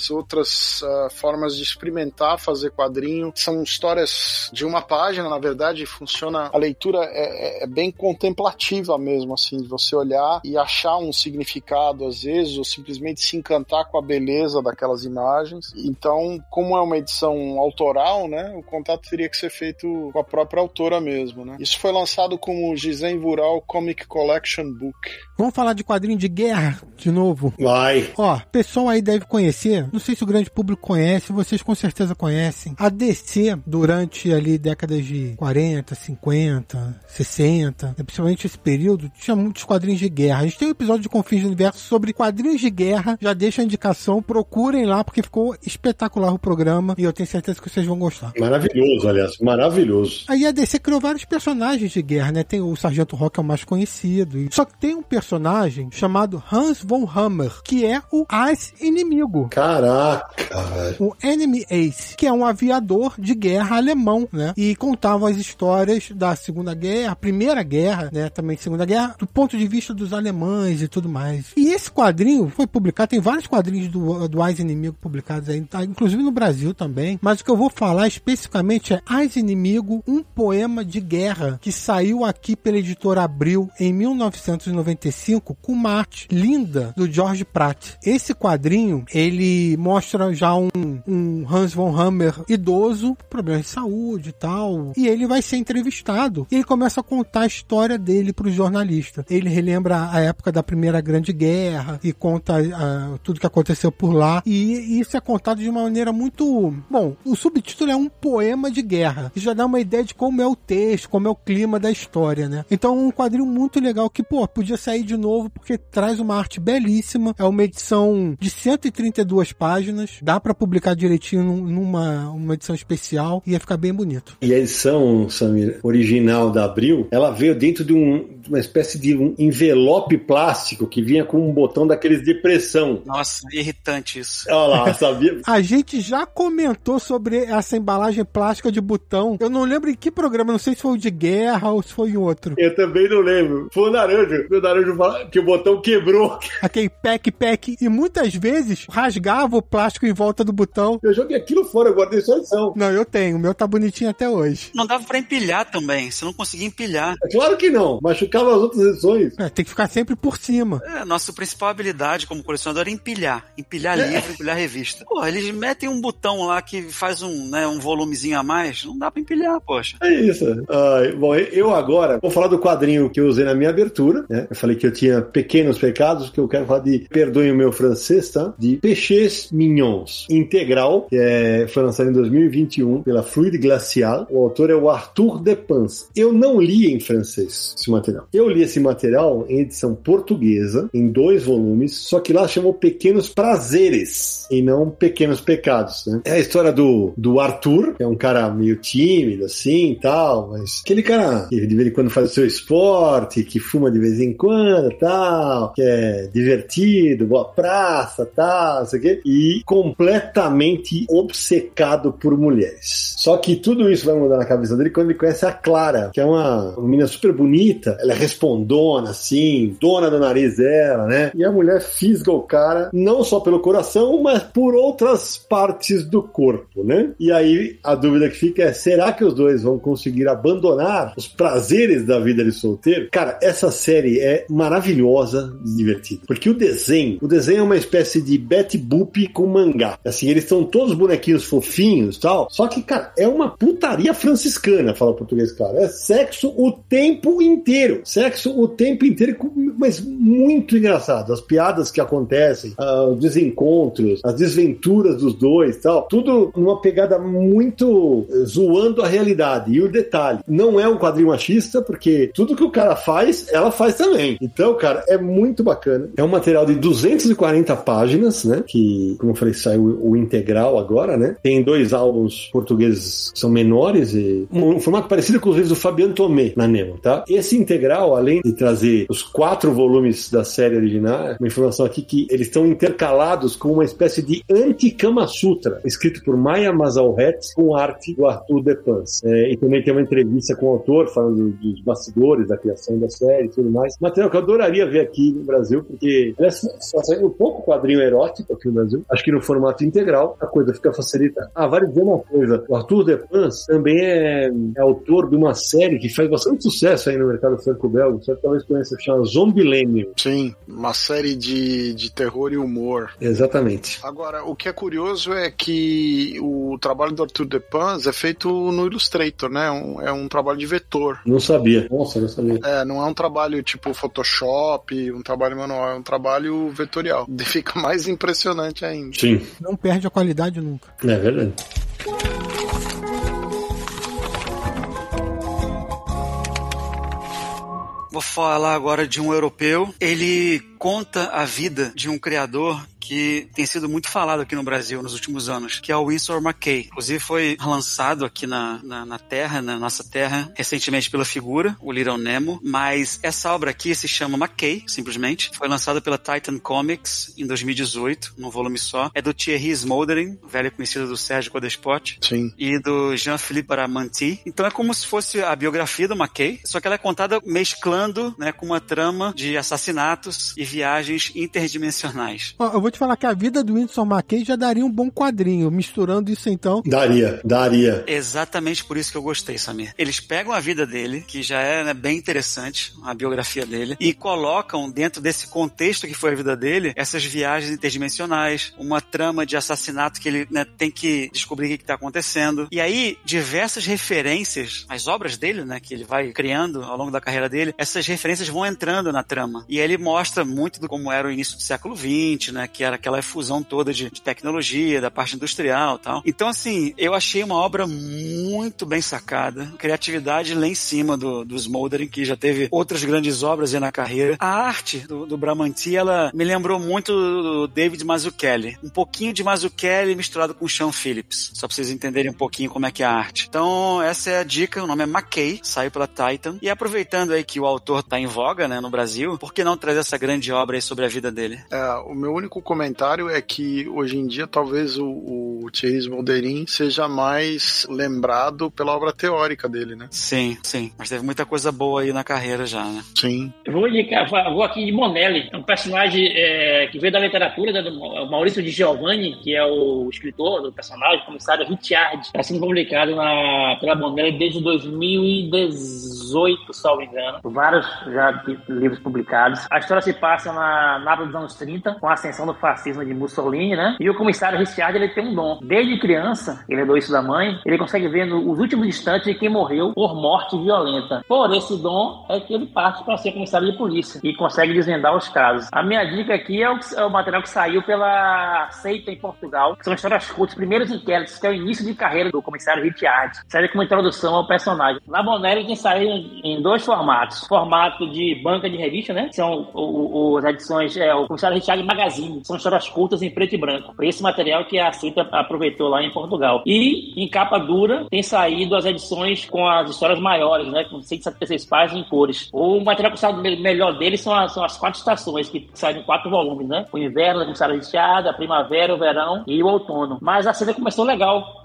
outras uh, formas de experimentar fazer quadrinho. São histórias de uma página, na verdade, funciona. A leitura é, é, é bem contemplativa mesmo, assim, de você olhar e achar um significado às vezes, ou simplesmente se encantar com a beleza daquelas imagens. Então, como é uma edição autoral, né, o contato teria que ser feito com a própria autora mesmo, né. Isso foi lançado como Gizen Vural Comic Collection Book. Vamos falar de quadrinho de guerra de novo? Vai. Ó, pessoal aí deve conhecer, não sei se o grande público conhece, vocês com certeza conhecem. A DC, durante ali décadas de 40, 50, 60, principalmente esse período, tinha muitos quadrinhos de guerra. A gente tem um episódio de Confins do Universo sobre quadrinhos de guerra, já deixa a indicação, procurem lá, porque ficou espetacular o programa e eu tenho certeza que vocês vão gostar. Maravilhoso, aliás, maravilhoso. Aí a DC criou vários personagens de guerra, né? Tem o Sargento Rock, é o mais conhecido. Só que tem um personagem chamado Hans von Hammer, que é o Ace inimigo. Caraca! O Enemy Ace, que é um aviador de guerra alemão, né? E contava as histórias da Segunda Guerra, Primeira Guerra, né? Também Segunda Guerra, do ponto de vista dos alemães e tudo mais. E esse quadrinho foi publicado, tem vários quadrinhos do, do Ace Inimigo publicados aí, tá? inclusive no Brasil também. Mas o que eu vou falar especificamente é Ace Inimigo, um poema de guerra que saiu aqui pela editora Abril em 1995 com uma arte linda do George Pratt. Esse quadrinho, ele mostra já um, um Hans von Hammer idoso, problemas de saúde e tal, e ele vai ser entrevistado. E ele começa a contar a história dele para o jornalista. Ele relembra a época da Primeira Grande Guerra e conta uh, tudo que aconteceu por lá. E isso é contado de uma maneira muito. Bom, o subtítulo é um poema de guerra. Isso já dá uma ideia de como é o texto, como é o clima da história, né? Então, um quadrinho muito legal que, pô, podia sair de novo porque traz uma arte belíssima. É uma edição de 132 páginas. Dá para publicar direitinho numa uma edição especial. Ia ficar bem bonito. E a edição, Samir, original da Abril, ela veio dentro de, um, uma espécie de um envelope plástico que vinha com um botão daqueles de pressão. Nossa, irritante isso. Olha lá, <laughs> sabia? a gente já comentou sobre essa embalagem plástica de botão. Eu não lembro em que programa, não sei se foi o de guerra ou se foi em outro. Eu também não lembro. Foi o Naranja. O Naranja que o botão quebrou. Aquele pack, pack. E muitas vezes rasgava o plástico em volta do botão. Eu joguei aquilo fora, eu guardei só edição. Não, eu tenho. O meu tá bonitinho até hoje. Não dava pra empilhar também. Você não conseguia empilhar. É claro que não. Machucava as outras edições. É, tem que ficar sempre por cima. É, nossa principal habilidade como colecionador é empilhar. Empilhar é. livro, empilhar revista. Pô, eles metem um botão lá que faz um, né, um volumezinho a mais. Não dá pra empilhar, poxa. É isso. bom, eu agora vou falar do quadrinho que eu usei na minha abertura. Né? Eu falei que eu tinha Pequenos Pecados, que eu quero falar de Perdoem o Meu Francês, tá? De Peixes Mignons, integral, que é, foi lançado em 2021 pela Fluide Glacial. O autor é o Arthur Depans. Eu não li em francês esse material. Eu li esse material em edição portuguesa, em dois volumes, só que lá chamou Pequenos Prazeres e não Pequenos Pecados, né? É a história do, do Arthur, que é um cara meio tímido, assim, tal, mas aquele cara que de vez em quando faz o seu esporte, que fuma de vez em quando, tal, que é divertido, boa praça, tal, não sei o quê, e completamente obcecado por mulheres. Só que tudo isso vai mudar na cabeça dele quando ele conhece a Clara, que é uma, uma menina super bonita, ela é respondona, assim, dona do nariz dela, né? E a mulher fisga o cara, não só pelo coração, mas por outras partes do corpo, né? E aí a dúvida que fica é: será que os dois vão conseguir abandonar os prazeres da vida de solteiro? Cara, essa série é maravilhosa divertida. Porque o desenho, o desenho é uma espécie de Betty Boop com mangá. Assim, eles são todos bonequinhos fofinhos tal. Só que, cara, é uma putaria franciscana, fala o português, cara. É sexo o tempo inteiro. Sexo o tempo inteiro, mas muito engraçado. As piadas que acontecem, uh, os desencontros, as desventuras dos dois tal. Tudo numa pegada muito zoando a realidade. E o detalhe, não é um quadrinho machista, porque tudo que o cara faz, ela faz também. Então, cara, é muito bacana. É um material de 240 páginas, né? Que, como eu falei, saiu o, integral agora, né? Tem dois álbuns portugueses que são menores e um, formato parecido com os livros do Fabiano Tomé na Nemo, tá? Esse integral, além de trazer os quatro volumes da série original, uma informação aqui que eles estão intercalados com uma espécie de anti-Kama Sutra, escrito por Maya Mazalret com arte do Arthur Depans. É, e também tem uma entrevista com o autor falando dos bastidores da criação da série e tudo mais. Material que eu adoraria ver aqui no Brasil, porque só saiu um pouco quadrinho erótico aqui no Brasil. Acho que no formato integral a coisa fica facilitada. Ah, vale dizer uma coisa: o Arthur Depans também é, é autor de uma série que faz bastante sucesso aí no mercado franco-belga. Você talvez conheça, chama Zombilênio. Sim, uma série de, de terror e humor. Exatamente. Agora, o que é curioso é que o trabalho do Arthur Depans é feito no Illustrator, né? Um, é um trabalho de vetor. Não sabia. Nossa, não sabia. É, não é um trabalho tipo Photoshop, um trabalho manual, é um trabalho vetorial. <laughs> Fica mais impressionante ainda. Sim. Não perde a qualidade nunca. É verdade. Vou falar agora de um europeu. Ele conta a vida de um criador que tem sido muito falado aqui no Brasil nos últimos anos, que é o Winsor McKay. Inclusive foi lançado aqui na, na, na, Terra, na nossa Terra, recentemente pela figura, o Little Nemo, mas essa obra aqui se chama McKay, simplesmente. Foi lançada pela Titan Comics em 2018, num volume só. É do Thierry Smoldering, velho conhecido do Sérgio Codespot. Sim. E do Jean-Philippe Baramanti. Então é como se fosse a biografia do McKay, só que ela é contada mesclando né, com uma trama de assassinatos e viagens interdimensionais. Ó, eu vou te falar que a vida do Winston McKay já daria um bom quadrinho, misturando isso então. Daria, daria. Exatamente por isso que eu gostei, Samir. Eles pegam a vida dele, que já é né, bem interessante, a biografia dele, e colocam dentro desse contexto que foi a vida dele, essas viagens interdimensionais, uma trama de assassinato que ele né, tem que descobrir o que está acontecendo. E aí, diversas referências às obras dele, né, que ele vai criando ao longo da carreira dele, essas referências vão entrando na trama. E aí ele mostra muito do como era o início do século XX, né, que era aquela fusão toda de, de tecnologia, da parte industrial tal. Então, assim, eu achei uma obra muito bem sacada, criatividade lá em cima do, do Smoldering, que já teve outras grandes obras aí na carreira. A arte do, do Bramanti, ela me lembrou muito do David Mazzucchelli. Um pouquinho de Mazzucchelli misturado com Sean Phillips, só pra vocês entenderem um pouquinho como é que é a arte. Então, essa é a dica, o nome é McKay, saiu pela Titan. E aproveitando aí que o autor tá em voga, né, no Brasil, por que não trazer essa grande obra aí sobre a vida dele? É, o meu único comentário é que hoje em dia talvez o, o Thierry Smoldering seja mais lembrado pela obra teórica dele, né? Sim, sim. Mas teve muita coisa boa aí na carreira já, né? Sim. Eu vou, indicar, vou aqui de Monelli, é um personagem é, que veio da literatura, né, do Maurício de Giovanni, que é o escritor do personagem, comissário Richard. Está sendo publicado na, pela Monelli desde 2018, salvo engano. Vários já livros publicados. A história se passa na Nápoles dos anos 30, com a ascensão do fascismo de Mussolini, né? E o comissário Richard, ele tem um dom. Desde criança, ele herdou isso da mãe, ele consegue ver os últimos instantes de quem morreu por morte violenta. Por esse dom é que ele parte para ser comissário de polícia e consegue desvendar os casos. A minha dica aqui é o, é o material que saiu pela Seita em Portugal, que são histórias curtas, primeiros inquéritos, que é o início de carreira do comissário Richard. Serve como introdução ao personagem. Na Bonelli tem saído em dois formatos. Formato de banca de revista, né? São o, as edições, é, o Comissário Richard Magazine, são histórias curtas em preto e branco. Foi esse material que a Cita aproveitou lá em Portugal. E em capa dura tem saído as edições com as histórias maiores, né, com 176 páginas em cores. O material que sai melhor deles são as, são as quatro estações, que saem em quatro volumes, né? O inverno, o Comissário Richard, a primavera, o verão e o outono. Mas a Cita começou legal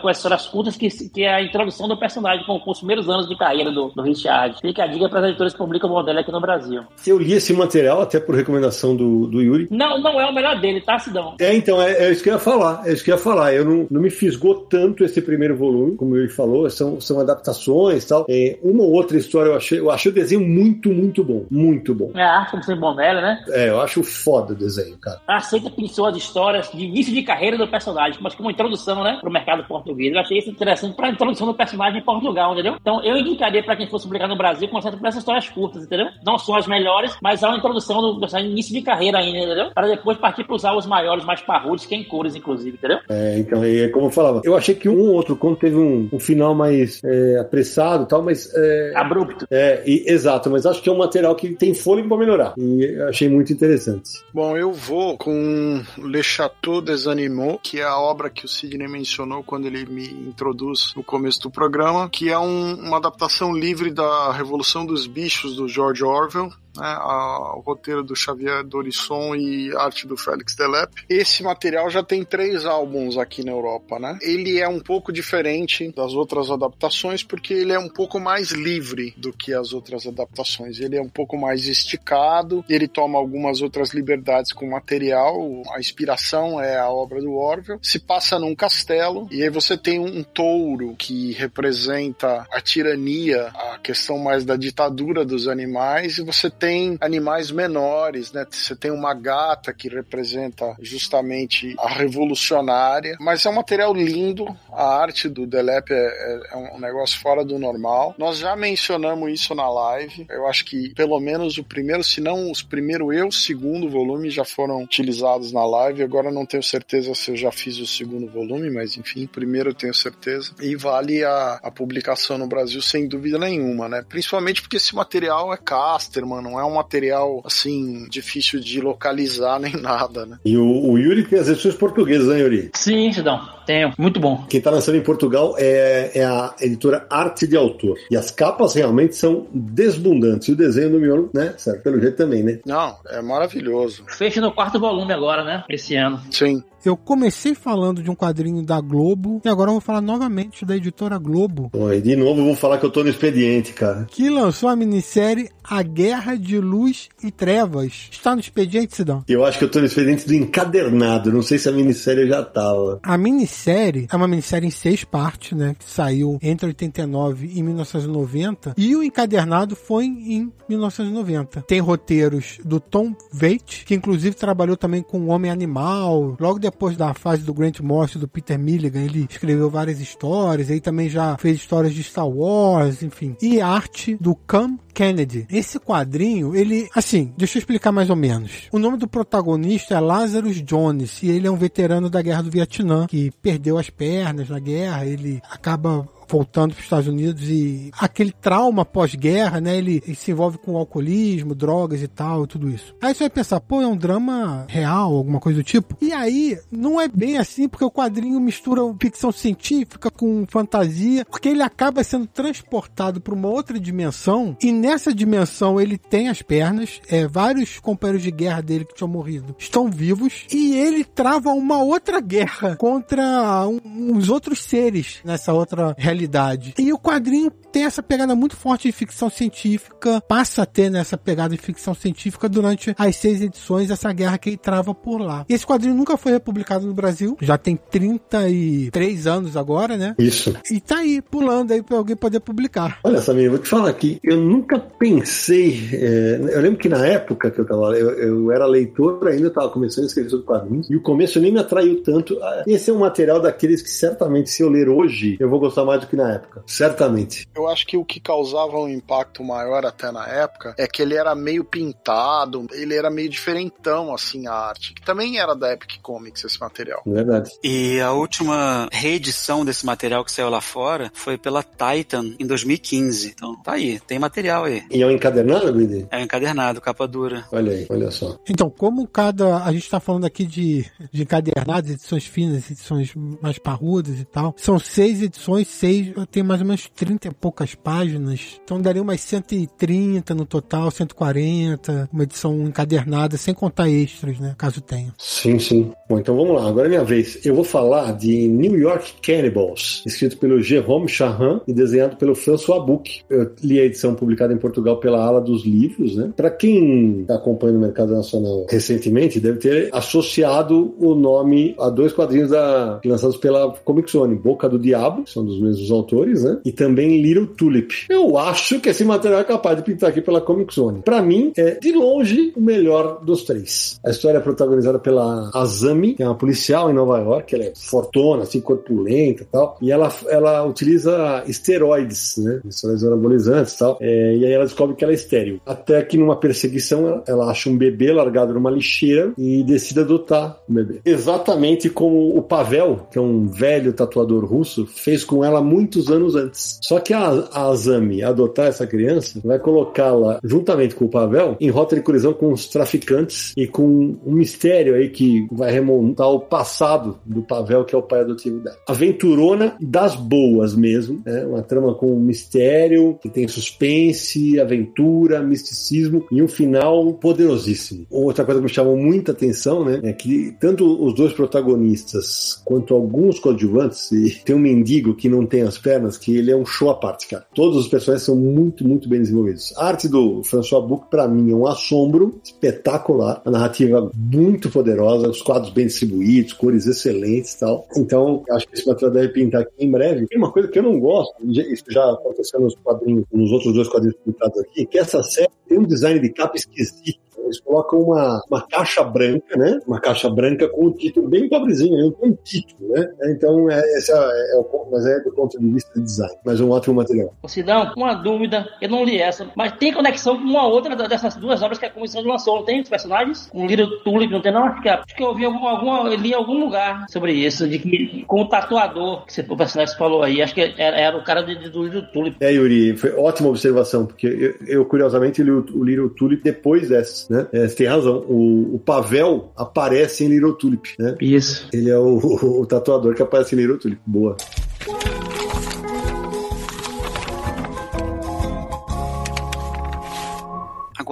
com as histórias curtas, que, que é a introdução do personagem com, com os primeiros anos de carreira do, do Richard. Fica a dica para as editoras que publicam o modelo aqui no Brasil. Eu li esse material até por recomendação do, do Yuri. Não, não é o melhor dele, tá, Sidão? É, então, é, é isso que eu ia falar. É isso que eu ia falar. Eu não, não me fisgou tanto esse primeiro volume, como ele falou, são, são adaptações e tal. É, uma ou outra história eu achei, eu achei o desenho muito, muito bom. Muito bom. É a arte como sempre Bonelli, né? É, eu acho foda o desenho, cara. A Seita pensou as histórias de início de carreira do personagem, mas como introdução, né, pro mercado português. Eu achei isso interessante pra introdução do personagem em Portugal, entendeu? Então eu indicaria pra quem fosse publicar no Brasil, começar por essas histórias curtas, entendeu? Não são as melhores, mas há uma introdução do personagem início de carreira ainda, entendeu? Para depois partir para usar os maiores, mais parrudos, que é em cores, inclusive, entendeu? É, então, é como eu falava. Eu achei que um ou outro conto teve um, um final mais é, apressado e tal, mas. É, Abrupto. É, e, exato, mas acho que é um material que tem fôlego para melhorar. E achei muito interessante. Bom, eu vou com Le Chateau des Animaux, que é a obra que o Sidney mencionou quando ele me introduz no começo do programa, que é um, uma adaptação livre da Revolução dos Bichos do George Orwell né, a, o roteiro do Xavier Dorisson e arte do Félix Delep. Esse material já tem três álbuns aqui na Europa, né? Ele é um pouco diferente das outras adaptações porque ele é um pouco mais livre do que as outras adaptações. Ele é um pouco mais esticado, ele toma algumas outras liberdades com o material. A inspiração é a obra do Orwell. Se passa num castelo e aí você tem um touro que representa a tirania, a questão mais da ditadura dos animais e você tem animais menores, né? Você tem uma gata que representa justamente a revolucionária, mas é um material lindo. A arte do Delep é, é, é um negócio fora do normal. Nós já mencionamos isso na live. Eu acho que pelo menos o primeiro, se não os primeiro e o segundo volume já foram utilizados na live. Agora não tenho certeza se eu já fiz o segundo volume, mas enfim, primeiro eu tenho certeza. E vale a, a publicação no Brasil sem dúvida nenhuma, né? Principalmente porque esse material é caster, mano não é um material assim difícil de localizar <laughs> nem nada, né? E o, o Yuri tem as edições portuguesas, né, Yuri? Sim, Cidão, tenho. Muito bom. Quem tá lançando em Portugal é, é, a editora Arte de Autor. E as capas realmente são desbundantes. E o desenho do miolo, né? Certo, pelo jeito também, né? Não, é maravilhoso. Fecha no quarto volume agora, né? Esse ano. Sim. Eu comecei falando de um quadrinho da Globo e agora eu vou falar novamente da editora Globo. E de novo eu vou falar que eu tô no expediente, cara. Que lançou a minissérie A Guerra de Luz e Trevas. Está no expediente, Sidão? Eu acho que eu tô no expediente do encadernado. Não sei se a minissérie já tava. A minissérie é uma minissérie em seis partes, né? Que saiu entre 89 e 1990. E o encadernado foi em 1990. Tem roteiros do Tom Waite, que inclusive trabalhou também com o Homem Animal. Logo depois da fase do Grant Morrison do Peter Milligan, ele escreveu várias histórias. Aí também já fez histórias de Star Wars, enfim. E arte do Cam Kennedy. Esse quadrinho, ele, assim, deixa eu explicar mais ou menos. O nome do protagonista é Lazarus Jones e ele é um veterano da Guerra do Vietnã que perdeu as pernas na guerra. Ele acaba voltando para os Estados Unidos e aquele trauma pós-guerra, né? Ele, ele, se envolve com alcoolismo, drogas e tal, tudo isso. Aí você vai pensar, pô, é um drama real, alguma coisa do tipo. E aí, não é bem assim, porque o quadrinho mistura ficção científica com fantasia, porque ele acaba sendo transportado para uma outra dimensão e nessa dimensão ele tem as pernas, é, vários companheiros de guerra dele que tinham morrido estão vivos e ele trava uma outra guerra contra um, uns outros seres nessa outra realidade realidade. E o quadrinho tem essa pegada muito forte de ficção científica, passa a ter nessa pegada de ficção científica durante as seis edições dessa guerra que ele trava por lá. E esse quadrinho nunca foi republicado no Brasil, já tem 33 anos agora, né? Isso. E tá aí, pulando aí pra alguém poder publicar. Olha, Samir, vou te falar aqui, eu nunca pensei, é, eu lembro que na época que eu tava, eu, eu era leitor ainda, eu tava começando a escrever sobre quadrinhos, e o começo nem me atraiu tanto. Esse é um material daqueles que certamente se eu ler hoje, eu vou gostar mais do que na época, certamente. Eu acho que o que causava um impacto maior até na época é que ele era meio pintado, ele era meio diferentão, assim, a arte, que também era da Epic Comics esse material. Verdade. E a última reedição desse material que saiu lá fora foi pela Titan em 2015. Então tá aí, tem material aí. E é um encadernado, Guidi? É um encadernado, capa dura. Olha aí, olha só. Então, como cada. A gente tá falando aqui de, de encadernados, edições finas, edições mais parrudas e tal. São seis edições, seis. Tem mais ou menos 30 e poucas páginas. Então daria umas 130 no total, 140. Uma edição encadernada, sem contar extras, né? Caso tenha. Sim, sim. Bom, então vamos lá. Agora é minha vez. Eu vou falar de New York Cannibals, escrito pelo Jérôme Charran e desenhado pelo François Buc. Eu li a edição publicada em Portugal pela Ala dos Livros, né? Para quem está acompanhando o mercado nacional recentemente, deve ter associado o nome a dois quadrinhos da, lançados pela Comic Zone, Boca do Diabo, que são dos mesmos autores, né? E também Little Tulip. Eu acho que esse material é capaz de pintar aqui pela Comic Zone. Para mim, é de longe o melhor dos três. A história é protagonizada pela Azami, que é uma policial em Nova York, ela é fortona, assim, corpulenta e tal, e ela, ela utiliza esteroides, né? Esteroides anabolizantes e tal, é, e aí ela descobre que ela é estéril. Até que numa perseguição ela, ela acha um bebê largado numa lixeira e decide adotar o bebê. Exatamente como o Pavel, que é um velho tatuador russo, fez com ela muitos anos antes. Só que a, a Azami adotar essa criança vai colocá-la, juntamente com o Pavel, em rota de colisão com os traficantes e com um mistério aí que vai remontar ao passado do Pavel, que é o pai adotivo dela. Aventurona das boas mesmo, né? uma trama com mistério, que tem suspense, aventura, misticismo e um final poderosíssimo. Outra coisa que me chamou muita atenção, né, é que tanto os dois protagonistas quanto alguns coadjuvantes, e tem um mendigo que não tem as pernas, que ele é um show à parte, cara. Todos os personagens são muito, muito bem desenvolvidos. A arte do François Buc, para mim, é um assombro espetacular, a narrativa muito poderosa, os quadros bem distribuídos, cores excelentes e tal. Então, acho que esse material deve pintar aqui em breve. Tem uma coisa que eu não gosto, isso já aconteceu nos quadrinhos, nos outros dois quadrinhos pintados aqui, que essa série tem um design de capa esquisito eles colocam uma, uma caixa branca, né? Uma caixa branca com o título bem pobrezinho, não tem título, né? Então, é, esse é, é, o, mas é do ponto de vista de design. Mas é um ótimo material. Sidão, uma dúvida, eu não li essa, mas tem conexão com uma outra dessas duas obras que a comissão lançou, não tem os personagens? Um Little Tulip, não tem não? Acho que, acho que eu vi algum, alguma, eu li em algum lugar sobre isso, de que com o tatuador, que você, o personagem falou aí, acho que era, era o cara de, de, do Little Tulip. É, Yuri, foi ótima observação, porque eu, eu curiosamente li o, o Little Tulip depois dessa, né? É, você tem razão. O, o, Pavel aparece em Little Tulip, né? Isso. Ele é o, o, <laughs> o tatuador que aparece em Little Tulip. Boa.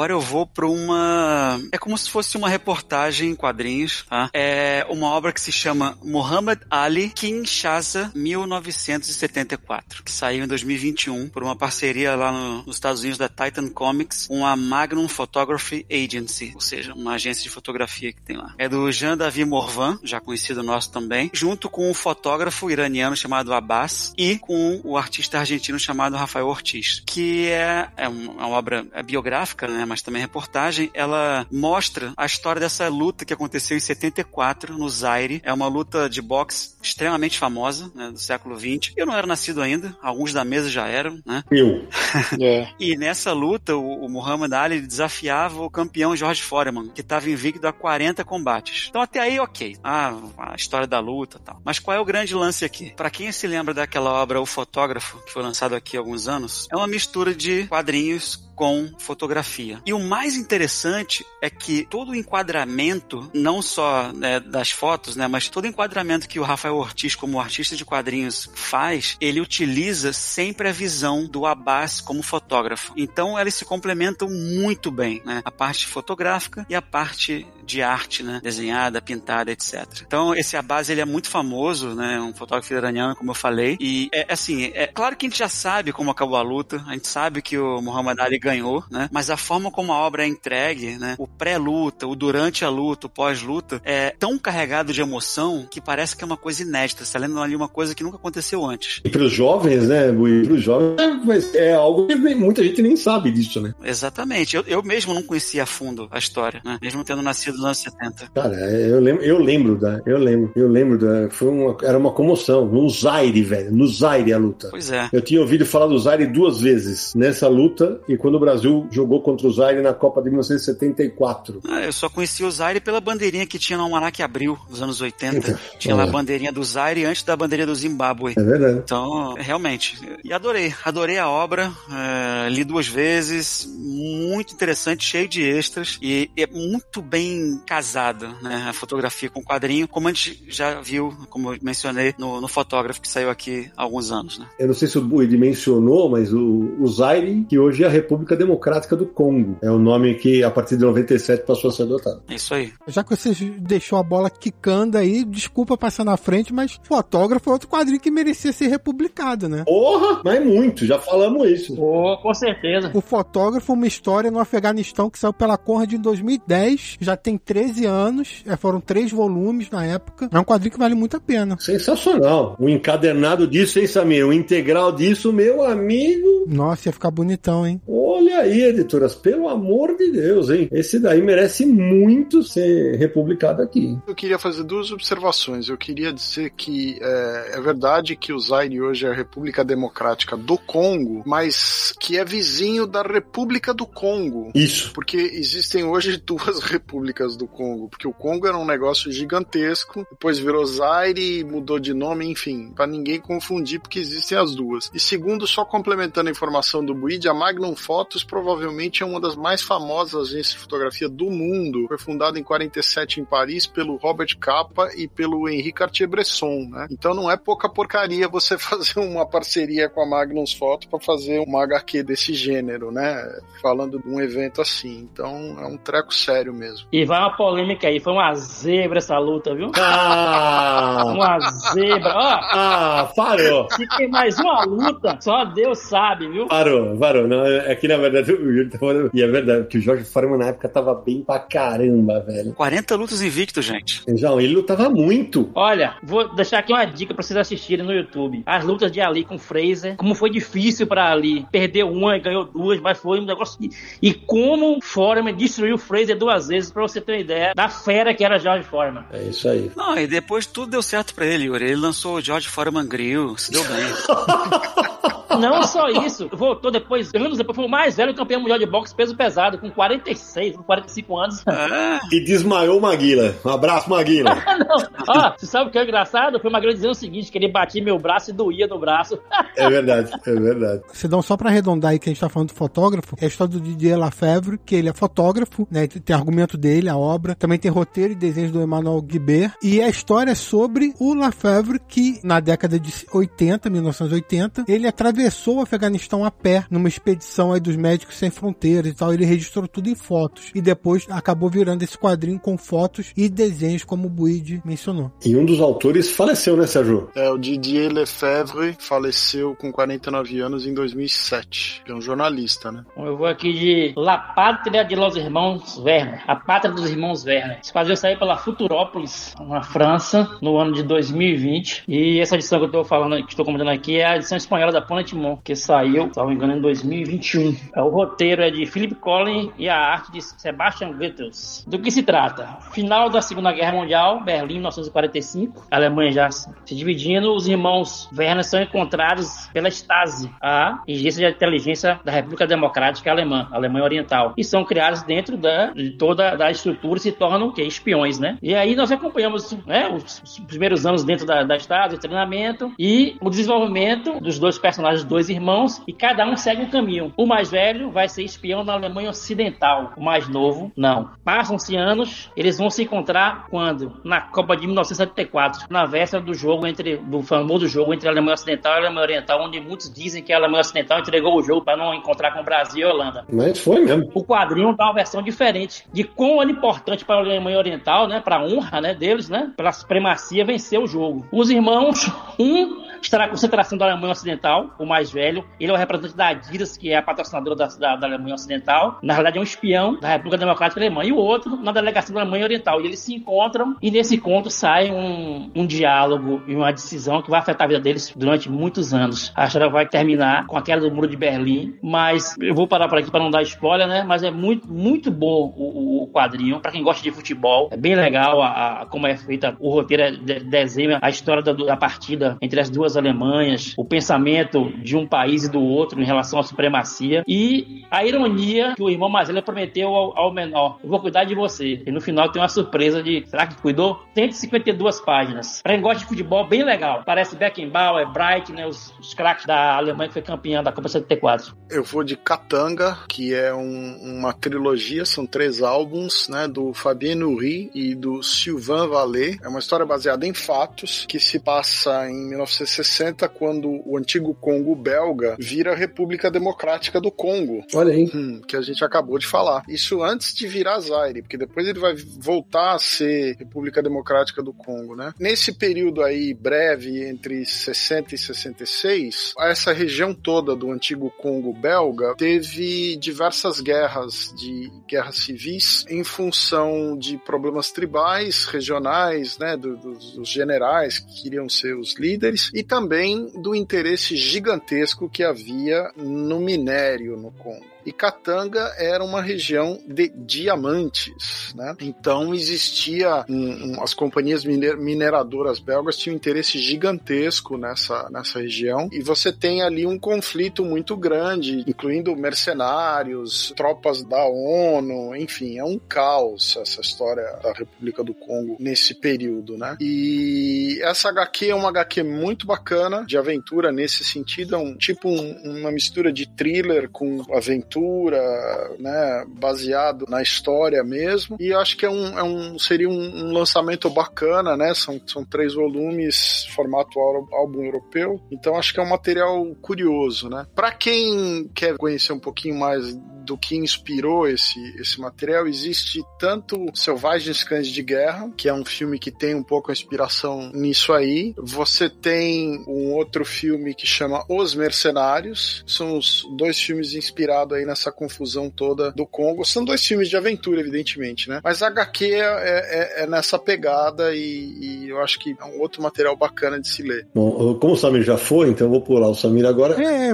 Agora eu vou para uma. É como se fosse uma reportagem em quadrinhos, tá? É uma obra que se chama Muhammad Ali Kinshasa 1974, que saiu em 2021 por uma parceria lá no, nos Estados Unidos da Titan Comics com a Magnum Photography Agency, ou seja, uma agência de fotografia que tem lá. É do Jean Davi Morvan, já conhecido nosso também, junto com um fotógrafo iraniano chamado Abbas e com o artista argentino chamado Rafael Ortiz, que é, é uma obra biográfica, né? Mas também reportagem, ela mostra a história dessa luta que aconteceu em 74 no Zaire. É uma luta de boxe extremamente famosa, né, do século 20. Eu não era nascido ainda, alguns da mesa já eram, né? Eu. <laughs> é. E nessa luta, o, o Muhammad Ali desafiava o campeão George Foreman, que estava invicto a 40 combates. Então até aí, ok. Ah, a história da luta e tal. Mas qual é o grande lance aqui? Para quem se lembra daquela obra O Fotógrafo, que foi lançado aqui há alguns anos, é uma mistura de quadrinhos com fotografia. E o mais interessante é que todo o enquadramento, não só né, das fotos, né, mas todo o enquadramento que o Rafael Ortiz, como artista de quadrinhos, faz, ele utiliza sempre a visão do Abbas como fotógrafo. Então eles se complementam muito bem, né? A parte fotográfica e a parte de arte, né? Desenhada, pintada, etc. Então, esse Abbas, ele é muito famoso, né? Um fotógrafo iraniano, como eu falei. E, é assim, é claro que a gente já sabe como acabou a luta. A gente sabe que o Muhammad Ali ganhou, né? Mas a forma como a obra é entregue, né? O pré-luta, o durante a luta, o pós-luta, é tão carregado de emoção que parece que é uma coisa inédita. Você tá lendo ali uma coisa que nunca aconteceu antes. E para os jovens, né? Para os jovens é, é algo que muita gente nem sabe disso, né? Exatamente. Eu, eu mesmo não conhecia a fundo a história, né? Mesmo tendo nascido nos anos 70. Cara, eu lembro, eu lembro da, eu lembro, eu lembro da, foi uma, era uma comoção, no Zaire, velho, no Zaire a luta. Pois é. Eu tinha ouvido falar do Zaire duas vezes nessa luta e quando Brasil jogou contra o Zaire na Copa de 1974. Ah, eu só conheci o Zaire pela bandeirinha que tinha no Almanac Abril, dos anos 80. Então, tinha é. lá a bandeirinha do Zaire antes da bandeirinha do Zimbábue. É verdade. Então, realmente, e adorei, adorei a obra, é, li duas vezes, muito interessante, cheio de extras e é muito bem casada, né, a fotografia com o quadrinho, como a gente já viu, como eu mencionei no, no fotógrafo que saiu aqui há alguns anos, né. Eu não sei se o Buid mencionou, mas o, o Zaire, que hoje é a República Democrática do Congo, é o nome que a partir de 97 passou a ser adotado. É isso aí. Já que você deixou a bola quicando aí, desculpa passar na frente, mas fotógrafo é outro quadrinho que merecia ser republicado, né? Porra, mas muito, já falamos isso. Oh, com certeza. O fotógrafo, uma história no Afeganistão que saiu pela Conrad em 2010, já tem 13 anos, é, foram três volumes na época. É um quadrinho que vale muito a pena. Sensacional. O encadernado disso, hein, Samir? O integral disso, meu amigo. Nossa, ia ficar bonitão, hein? Olha aí, editoras, pelo amor de Deus, hein? Esse daí merece muito ser republicado aqui. Eu queria fazer duas observações. Eu queria dizer que é, é verdade que o Zaire hoje é a República Democrática do Congo, mas que é vizinho da República do Congo. Isso. Porque existem hoje <laughs> duas repúblicas do Congo, porque o Congo era um negócio gigantesco, depois virou Zaire, mudou de nome, enfim, para ninguém confundir, porque existem as duas. E segundo, só complementando a informação do Buid, a Magnum Fotos provavelmente é uma das mais famosas agências de fotografia do mundo. Foi fundada em 47 em Paris pelo Robert Capa e pelo Henri Cartier-Bresson, né? Então não é pouca porcaria você <laughs> fazer uma parceria com a Magnus Foto para fazer uma HQ desse gênero, né? Falando de um evento assim. Então é um treco sério mesmo. E vai uma polêmica aí, foi uma zebra essa luta, viu? Ah! <laughs> uma zebra. Ó, ah, parou. Se tem mais uma luta, só Deus sabe, viu? Parou, parou. Não, é que na verdade o Yuri tá falando. E é verdade, que o Jorge Foreman na época tava bem pra caramba, velho. 40 lutas invicto, gente. João, ele lutava muito. Olha, vou deixar aqui uma dica pra vocês assistirem no YouTube. As lutas de Ali com Fraser. Como foi difícil pra Ali. Perdeu uma e ganhou duas, mas foi um negócio. De... E como Foreman destruiu Fraser duas vezes, pra você ter uma ideia da fera que era George Foreman. É isso aí. Não, e depois tudo deu certo pra ele, Yuri. Ele lançou o George Foreman Grill, se deu bem. <laughs> Não só isso, voltou depois, anos depois, foi o mais velho campeão mundial de boxe peso pesado, com 46, com 45 anos. Ah. E desmaiou o Maguila. Um abraço, Maguila. <laughs> não. Ó, você sabe o que é engraçado? Foi o Maguila dizendo o seguinte, que ele batia meu braço e doía no braço. é verdade, é verdade. Sidão, só pra arredondar aí que a gente tá falando do fotógrafo, é a história do Didier Lafevre, que ele é fotógrafo, né? Tem argumento dele, a obra. Também tem roteiro e desenhos do Emmanuel Guibert. E a história é sobre o Lafevre, que na década de 80, 1980, ele atravessou o Afeganistão a pé, numa expedição aí dos Médicos Sem Fronteiras e tal. Ele registrou tudo em fotos. E depois acabou virando esse quadrinho com fotos e desenhos, como o Buide mencionou. E um dos autores faleceu, né, Sérgio? É, o Didier Lefebvre faleceu com 49 anos em 2007. É um jornalista, né? Eu vou aqui de La Pátria de los Irmãos Werner. A Pátria dos Irmãos Werner. Esse quadrinho saiu pela Futurópolis, na França, no ano de 2020. E essa edição que eu estou falando, que estou comentando aqui, é a edição espanhola da Planet Mon, que saiu, se não me engano, em 2021. O roteiro é de Philip Collins e a arte de Sebastian Goebbels. Do que se trata? Final da Segunda Guerra Mundial, Berlim, 1945. A Alemanha já se dividindo. Os irmãos Werner são encontrados pela Stasi, a agência de inteligência da República Democrática Alemã, Alemanha Oriental. E são criados dentro da, de toda a estrutura e se tornam que, espiões, né? E aí nós acompanhamos né, os, os primeiros anos dentro da, da Stasi, o treinamento e o desenvolvimento dos dois personagens, dois irmãos, e cada um segue um caminho. O mais velho vai ser espião na Alemanha Ocidental, o mais novo, não. Passam-se anos, eles vão se encontrar quando? Na Copa de 1974, na véspera do jogo entre do famoso jogo entre a Alemanha Ocidental e a Alemanha Oriental, onde muitos dizem que a Alemanha Ocidental entregou o jogo para não encontrar com o Brasil e a Holanda. Mas foi mesmo. O quadrinho dá uma versão diferente de como era importante para a Alemanha Oriental, né, para a honra, né, deles, né, pela supremacia vencer o jogo. Os irmãos, um está na concentração da Alemanha Ocidental, o mais velho. Ele é o representante da Adidas, que é a patrocinadora da, da, da Alemanha Ocidental. Na realidade, é um espião da República Democrática Alemã. E o outro na delegação da Alemanha Oriental. E eles se encontram e nesse encontro sai um, um diálogo e uma decisão que vai afetar a vida deles durante muitos anos. A história vai terminar com a queda do Muro de Berlim, mas eu vou parar por aqui para não dar spoiler, né? Mas é muito, muito bom o, o quadrinho. Para quem gosta de futebol, é bem legal a, a como é feita o roteiro, é de, desenha a história da, da partida entre as duas Alemanhas, o pensamento de um país e do outro em relação à supremacia e a ironia que o irmão velho prometeu ao, ao menor: eu vou cuidar de você. E no final tem uma surpresa de será que cuidou? 152 páginas. Para quem gosta de futebol, bem legal. Parece Beckenbauer, Bright, né, os, os craques da Alemanha que foi campeã da Copa 74. Eu vou de Katanga, que é um, uma trilogia, são três álbuns, né, do Fabien Nourri e do Sylvain Vallée. É uma história baseada em fatos que se passa em 1960, quando o antigo Congo belga vira a República Democrática do Congo. Olha aí. Hum, que a gente acabou de falar. Isso antes de virar Zaire, porque depois ele vai voltar a ser República Democrática do Congo, né? Nesse período aí breve entre 60 e 66, essa região toda do antigo Congo belga teve diversas guerras de guerras civis em função de problemas tribais, regionais, né, do, dos, dos generais que queriam ser os líderes e também do interesse gigantesco que havia no minério no Congo. E Katanga era uma região de diamantes, né? Então existia um, um, as companhias miner, mineradoras belgas tinham um interesse gigantesco nessa, nessa região e você tem ali um conflito muito grande, incluindo mercenários, tropas da ONU, enfim, é um caos essa história da República do Congo nesse período, né? E essa HQ é uma HQ muito bacana de aventura nesse sentido, é um tipo um, uma mistura de thriller com aventura aventura, né, baseado na história mesmo. E acho que é um, é um seria um, um, lançamento bacana, né? São, são três volumes, formato álbum europeu. Então acho que é um material curioso, né? Para quem quer conhecer um pouquinho mais do que inspirou esse, esse material, existe tanto Selvagens Cães de Guerra, que é um filme que tem um pouco a inspiração nisso aí. Você tem um outro filme que chama Os Mercenários. São os dois filmes inspirados aí nessa confusão toda do Congo. São dois filmes de aventura, evidentemente, né? Mas a HQ é, é, é nessa pegada e, e, eu acho que é um outro material bacana de se ler. Bom, como o Samir já foi, então eu vou pular o Samir agora. É,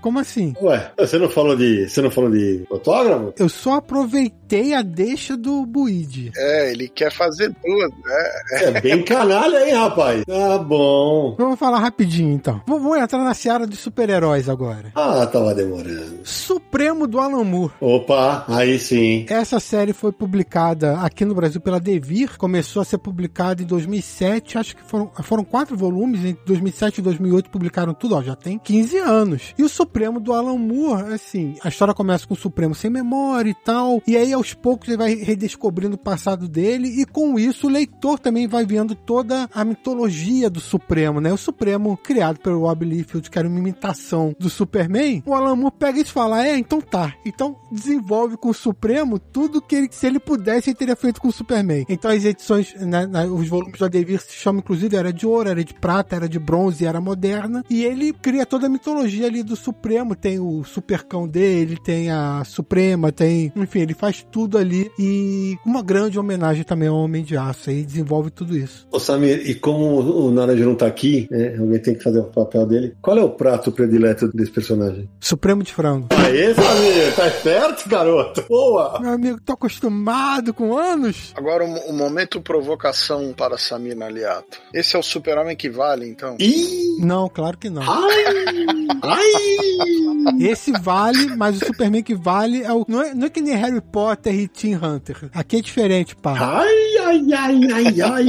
como assim? Ué, você não falou de. Você não falou de fotógrafo? Eu só aproveitei a deixa do Buide. É, ele quer fazer duas. É, é bem canalha, hein, rapaz? Tá bom. Vamos falar rapidinho, então. Vou, vou entrar na seara de super-heróis agora. Ah, tava demorando. Supremo do Alan Moore. Opa, aí sim. Essa série foi publicada aqui no Brasil pela Devir. Começou a ser publicada em 2007. Acho que foram, foram quatro volumes. Em 2007 e 2008 publicaram tudo. Ó, já tem 15 anos. E o Supremo do Alan Moore, assim, a história começa com o Supremo sem memória e tal. E aí, aos poucos, ele vai redescobrindo o passado dele. E com isso, o leitor também vai vendo toda a mitologia do Supremo, né? O Supremo, criado pelo Rob Liefeld, que era uma imitação do Superman. O Alan Moore pega isso e fala: É, então tá. Então desenvolve com o Supremo tudo que ele, se ele pudesse, ele teria feito com o Superman. Então as edições, né, os volumes da Devir se chamam, inclusive, era de ouro, era de prata, era de bronze, era moderna. E ele cria toda a mitologia ali do Supremo. Tem o supercão dele, tem a Suprema, tem. Enfim, ele faz tudo ali. E uma grande homenagem também ao Homem de Aço. Aí desenvolve tudo isso. Ô Samir, e como o Naranja não tá aqui, né, alguém tem que fazer o papel dele. Qual é o prato predileto desse personagem? Supremo de frango. Aê, Samir, tá esperto, garoto? Boa! Meu amigo, tô acostumado com anos. Agora, o um, um momento provocação para Samir Naliato. Esse é o super-homem que vale, então? Ih! Não, claro que não. Ai! Ai! Esse vale, mas o Superman que vale é o. Não é, não é que nem Harry Potter e Tim Hunter. Aqui é diferente, pá. Ai, ai, ai, ai, ai.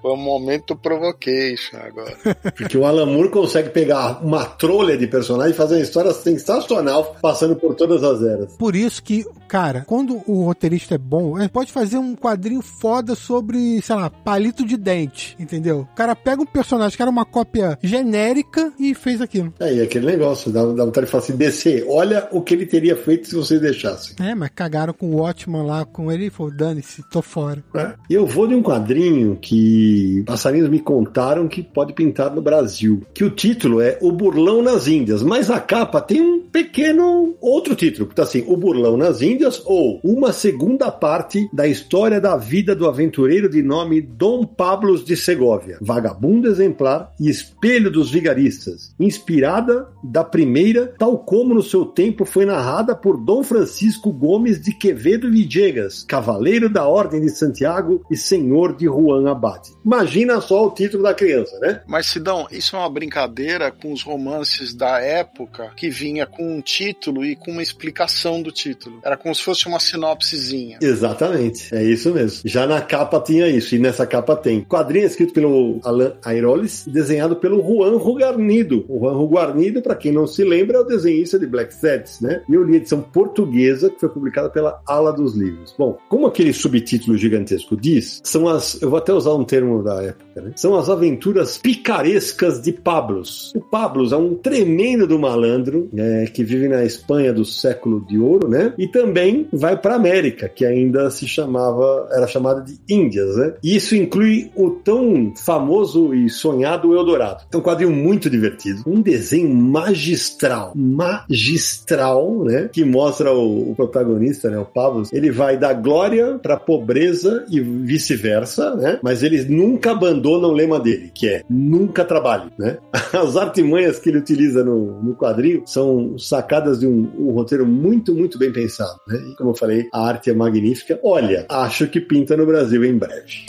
Foi um momento provocation agora. <laughs> Porque o Alan Moore consegue pegar uma trolha de personagem e fazer uma história sensacional, passando por todas as eras. Por isso que, cara, quando o roteirista é bom, ele pode fazer um quadrinho foda sobre, sei lá, palito de dente, entendeu? O cara pega um personagem que era uma cópia genérica e fez aquilo. É, e aquele negócio, dá, dá vontade de falar assim, DC, olha o que ele teria feito se vocês deixassem. É, mas cagaram com o Watchman lá, com ele e falou, dane-se, tô fora. É. Eu vou de um quadrinho que e passarinhos me contaram que pode pintar no Brasil. Que o título é O Burlão nas Índias, mas a capa tem um pequeno outro título, que tá assim, O Burlão nas Índias ou Uma segunda parte da história da vida do aventureiro de nome Dom Pablos de Segóvia, vagabundo exemplar e espelho dos vigaristas, inspirada da primeira, tal como no seu tempo foi narrada por Dom Francisco Gomes de Quevedo Villegas, cavaleiro da Ordem de Santiago e senhor de Juan Abad. Imagina só o título da criança, né? Mas, Sidão, isso é uma brincadeira com os romances da época que vinha com um título e com uma explicação do título. Era como se fosse uma sinopsezinha. Exatamente, é isso mesmo. Já na capa tinha isso, e nessa capa tem. Quadrinho escrito pelo Alan Airoles, desenhado pelo Juan Rugarnido. O Juan Rugarnido, para quem não se lembra, é o desenhista de Black Sets, né? E eu li a edição portuguesa, que foi publicada pela Ala dos Livros. Bom, como aquele subtítulo gigantesco diz, são as. Eu vou até usar um termo da época, né? São as aventuras picarescas de Pablos. O Pablos é um tremendo do malandro, né, que vive na Espanha do século de ouro, né? E também vai para América, que ainda se chamava, era chamada de Índias, né? E isso inclui o tão famoso e sonhado Eldorado. É um quadrinho muito divertido, um desenho magistral, magistral, né? Que mostra o, o protagonista, né? O Pablos, ele vai da glória para pobreza e vice-versa, né? Mas ele nunca abandona o lema dele, que é nunca trabalhe, né? <laughs> As artimanhas que ele utiliza no, no quadrinho são sacadas de um, um, roteiro muito, muito bem pensado, né? E como eu falei, a arte é magnífica. Olha, acho que pinta no Brasil em breve.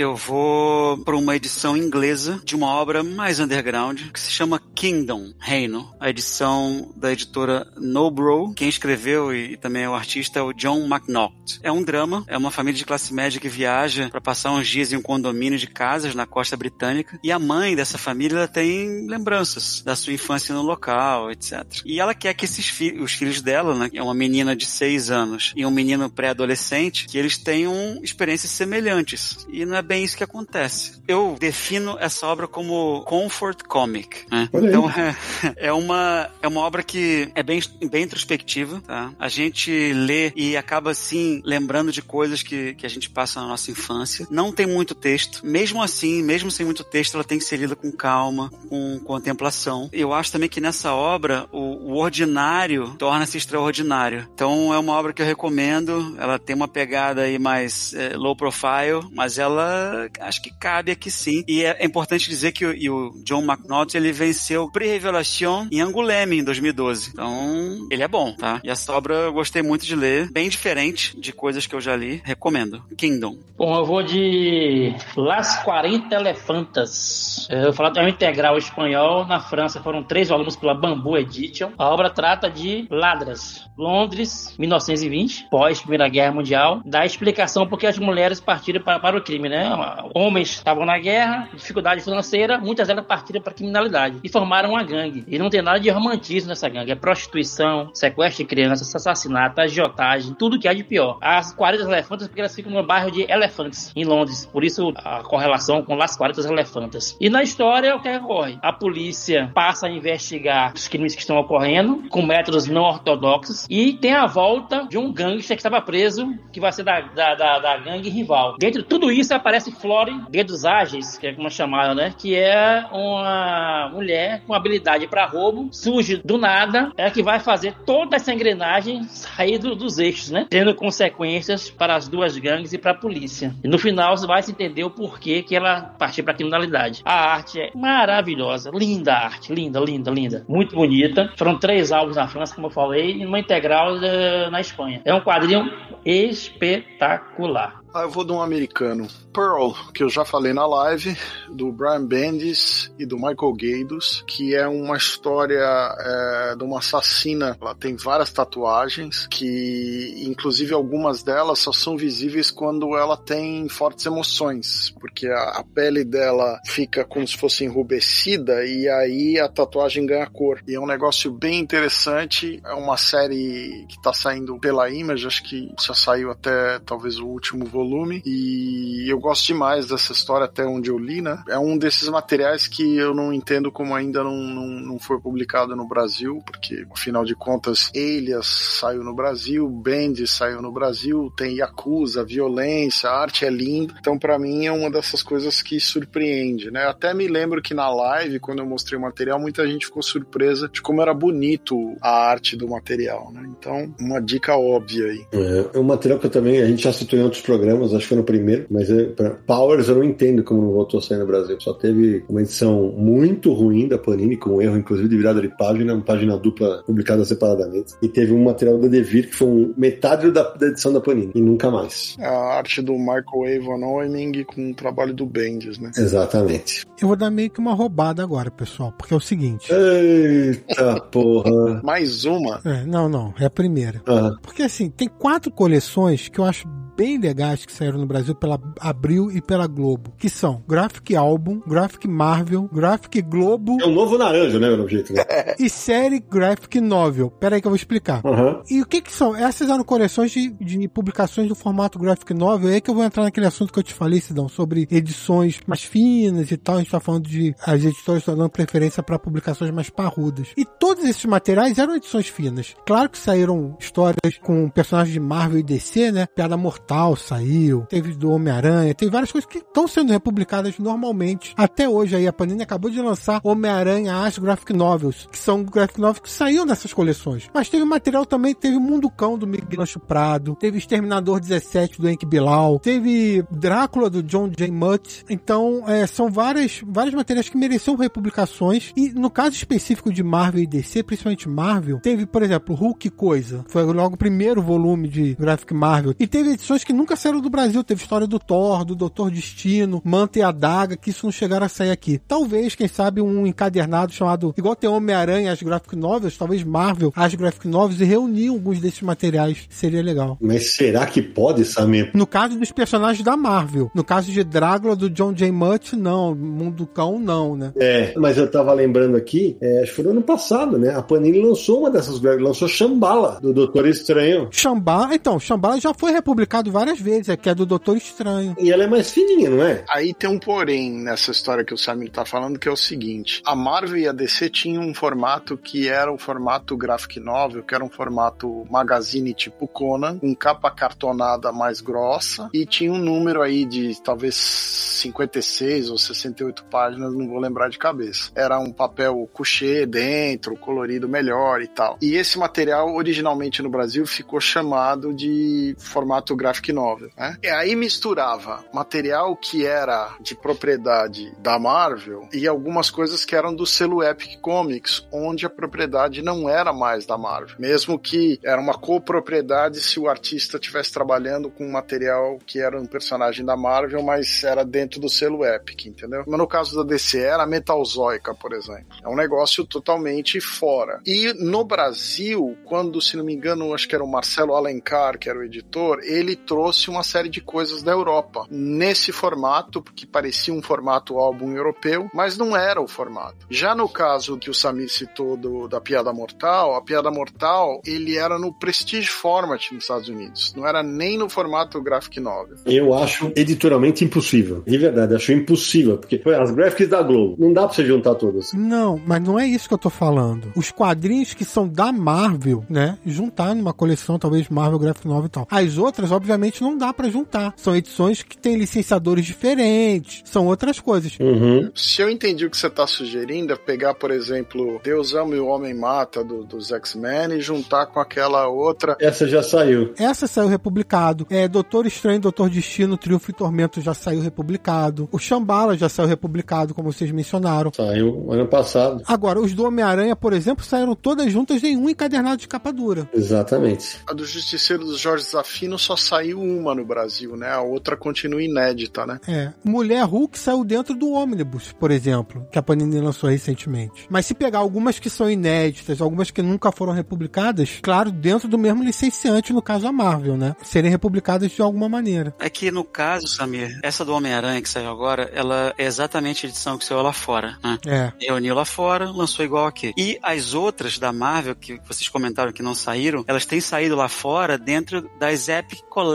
Eu vou para uma edição inglesa de uma obra mais underground que se chama Kingdom, Reino, a edição da editora Nobro. Quem escreveu e também é o artista é o John McNaught. É um drama, é uma família de classe média que viaja para passar uns dias em um condomínio de casas na costa britânica e a mãe dessa família tem lembranças da sua infância no local, etc. E ela quer que esses fi os filhos dela, né, é uma menina de seis anos e um menino pré-adolescente, que eles tenham experiências semelhantes. E não é bem isso que acontece. Eu defino essa obra como comfort comic. Né? Então é, <laughs> é, uma, é uma obra que é bem, bem introspectiva. Tá? A gente lê e acaba assim lembrando de coisas que, que a gente passa na nossa infância. Não tem muito texto. Mesmo assim, mesmo sem muito texto, ela tem que ser lida com calma, com contemplação. Eu acho também que nessa obra o, o ordinário torna-se extraordinário. Então é uma obra que eu recomendo. Ela tem uma pegada aí mais é, low profile, mas ela acho que cabe aqui sim. E é, é importante dizer que o, o John McNaught ele venceu Pre-Revelação em Anguleme em 2012. Então, ele é bom, tá? E essa obra eu gostei muito de ler, bem diferente de coisas que eu já li. Recomendo. Kingdom. Bom, eu vou de Las 40 Elefantas. Eu vou falar de uma integral espanhol. Na França foram três volumes pela Bamboo Edition. A obra trata de ladras. Londres, 1920, pós Primeira Guerra Mundial. Dá explicação porque as mulheres partiram para, para o crime, né? Homens estavam na guerra, dificuldade financeira, muitas delas partiram para criminalidade e formaram uma gangue. E não tem nada de romantismo nessa gangue. É prostituição, sequestro de crianças, assassinato, agiotagem, tudo que há de pior. As 40 elefantas, porque elas ficam no bairro de Elefantes, em Londres. Por isso a correlação com Las 40 Elefantas. E na história, o que ocorre? A polícia passa a investigar os crimes que estão ocorrendo com métodos não ortodoxos e tem a volta de um gangster que estava preso, que vai ser da, da, da, da gangue rival. Dentro de tudo isso aparece aparece Flore Dedos Ágeis, que é como chamaram, né? Que é uma mulher com habilidade para roubo, surge do nada, é que vai fazer toda essa engrenagem sair do, dos eixos, né? Tendo consequências para as duas gangues e para a polícia. E no final você vai se entender o porquê que ela partiu para a criminalidade. A arte é maravilhosa, linda a arte, linda, linda, linda. Muito bonita. Foram três álbuns na França, como eu falei, e uma integral eh, na Espanha. É um quadrinho espetacular. Ah, eu vou de um americano. Pearl, que eu já falei na live, do Brian Bendis e do Michael Gaidos, que é uma história é, de uma assassina. Ela tem várias tatuagens, que inclusive algumas delas só são visíveis quando ela tem fortes emoções, porque a, a pele dela fica como se fosse enrubescida e aí a tatuagem ganha cor. E é um negócio bem interessante. É uma série que tá saindo pela Image, acho que já saiu até talvez o último volume volume e eu gosto demais dessa história até onde eu li, né? É um desses materiais que eu não entendo como ainda não, não, não foi publicado no Brasil, porque afinal de contas, Elias saiu no Brasil, Bendis saiu no Brasil, tem Yakuza, violência, a arte é linda. Então, para mim, é uma dessas coisas que surpreende, né? Até me lembro que na live, quando eu mostrei o material, muita gente ficou surpresa de como era bonito a arte do material, né? Então, uma dica óbvia aí. É, é um material que eu também, a gente já citou em outros programas, acho que foi no primeiro, mas é, pra Powers eu não entendo como não voltou a sair no Brasil. Só teve uma edição muito ruim da Panini, com um erro, inclusive, de virada de página, uma página dupla publicada separadamente. E teve um material da Devir que foi um, metade da, da, edição da Panini, e nunca mais. É a arte do Michael Avon Oeming com o trabalho do Bendis, né? Exatamente. Eu vou dar meio que uma roubada agora, pessoal, porque é o seguinte. Eita <laughs> porra. Mais uma? É, não, não, é a primeira. Ah. Porque assim, tem quatro coleções que eu acho bem legais que saíram no Brasil pela Abril e pela Globo, que são Graphic Album, Graphic Marvel, Graphic Globo É um novo naranja, né, pelo jeito, né? e série Graphic Novel. Pera aí que eu vou explicar. Aham. E o que que são? Essas eram coleções de, de publicações do formato Graphic Novel. É aí que eu vou entrar naquele assunto que eu te falei, Sidão, sobre edições mais finas e tal. A gente tá falando de as editoras estão dando preferência para publicações mais parrudas. E todos esses materiais eram edições finas. Claro que saíram histórias com personagens de Marvel e DC, né? Piada Mortal saiu, teve do Homem-Aranha, tem várias coisas que estão sendo republicadas normalmente. Até hoje aí, a Panini acabou de lançar Homem-Aranha as Graphic Novels, que são graphic novels que saíram nessas coleções. Mas teve material também, teve Mundo Cão do Miguel Ancho Prado, teve Exterminador 17 do Henk Bilal, teve Drácula do John J. Mutt. Então, é, são várias, vários materiais que mereciam republicações. E no caso específico de Marvel e DC, principalmente Marvel, teve, por exemplo, Hulk Coisa. Foi logo o primeiro volume de Graphic Marvel. E teve edições que nunca saíram do Brasil. Teve história do Thor, do Doutor Destino, Manta e a Daga, que isso não chegaram a sair aqui. Talvez, quem sabe, um encadernado chamado, igual tem Homem-Aranha, as Graphic Novels, talvez Marvel, as Graphic Novels, e reunir alguns desses materiais. Seria legal. Mas será que pode, Samir? No caso dos personagens da Marvel. No caso de Drácula, do John J. Mutt, não. Mundo Cão, não, né? É, mas eu tava lembrando aqui, é, acho que foi no ano passado, né? A Panini lançou uma dessas, lançou Shambhala, do Doutor Estranho. Shambhala, então, Shambhala já foi republicado várias vezes, é que é do Doutor Estranho. E ela é mais fininha, não é? Aí tem um porém nessa história que o Samir tá falando, que é o seguinte: a Marvel e a DC tinham um formato que era o formato graphic novel, que era um formato magazine tipo Conan, com capa cartonada mais grossa, e tinha um número aí de talvez 56 ou 68 páginas, não vou lembrar de cabeça. Era um papel couché dentro, colorido melhor e tal. E esse material, originalmente no Brasil, ficou chamado de formato graphic novel. Né? E aí misturava material que era de propriedade da Marvel e algumas coisas que eram do selo Epic Comics, onde a propriedade não era mais da Marvel. Mesmo que era uma copropriedade se o artista estivesse trabalhando com material que era um personagem da Marvel, mas era dentro do selo Epic, entendeu? Mas no caso da DC era Metalzoica, por exemplo. É um negócio totalmente fora. E no Brasil, quando, se não me engano, acho que era o Marcelo Alencar, que era o editor, ele trouxe uma série de coisas da Europa nesse formato, que parecia um formato álbum europeu, mas não era o formato. Já no caso que o Samir citou do, da Piada Mortal, a Piada Mortal, ele era no Prestige Format nos Estados Unidos, não era nem no formato graphic novel. Eu acho editorialmente impossível. De verdade, acho impossível. Porque foi as graphics da Globo. Não dá pra você juntar todas. Não, mas não é isso que eu tô falando. Os quadrinhos que são da Marvel, né? Juntar numa coleção, talvez Marvel Graphic Novel e tal. As outras, obviamente, não dá pra juntar. São edições que têm licenciadores diferentes, são outras coisas. Uhum. Se eu entendi o que você está sugerindo, é pegar, por exemplo, Deus ama e o Homem Mata do, dos X-Men e juntar com aquela outra. Essa já saiu. Essa saiu republicado. É, Doutor Estranho, Doutor Destino, Triunfo e Tormento já saiu republicado. O Shambhala já saiu republicado, como vocês mencionaram. Saiu ano passado. Agora, os do Homem-Aranha, por exemplo, saíram todas juntas em um encadernado de capa dura. Exatamente. A do Justiceiro dos Jorge Zafino só saiu uma no Brasil, né? A outra continua inédita, né? É. Mulher Hulk saiu dentro do ônibus, por exemplo, que a Panini lançou recentemente. Mas se pegar algumas que são inéditas, algumas que nunca foram republicadas, claro, dentro do mesmo licenciante, no caso a Marvel, né? Serem republicadas de alguma maneira. É que no caso, Samir, essa do Homem-Aranha que saiu agora, ela é exatamente a edição que saiu lá fora, né? É. Reuniu lá fora, lançou igual aqui. E as outras da Marvel, que vocês comentaram que não saíram, elas têm saído lá fora dentro das Epic Collections,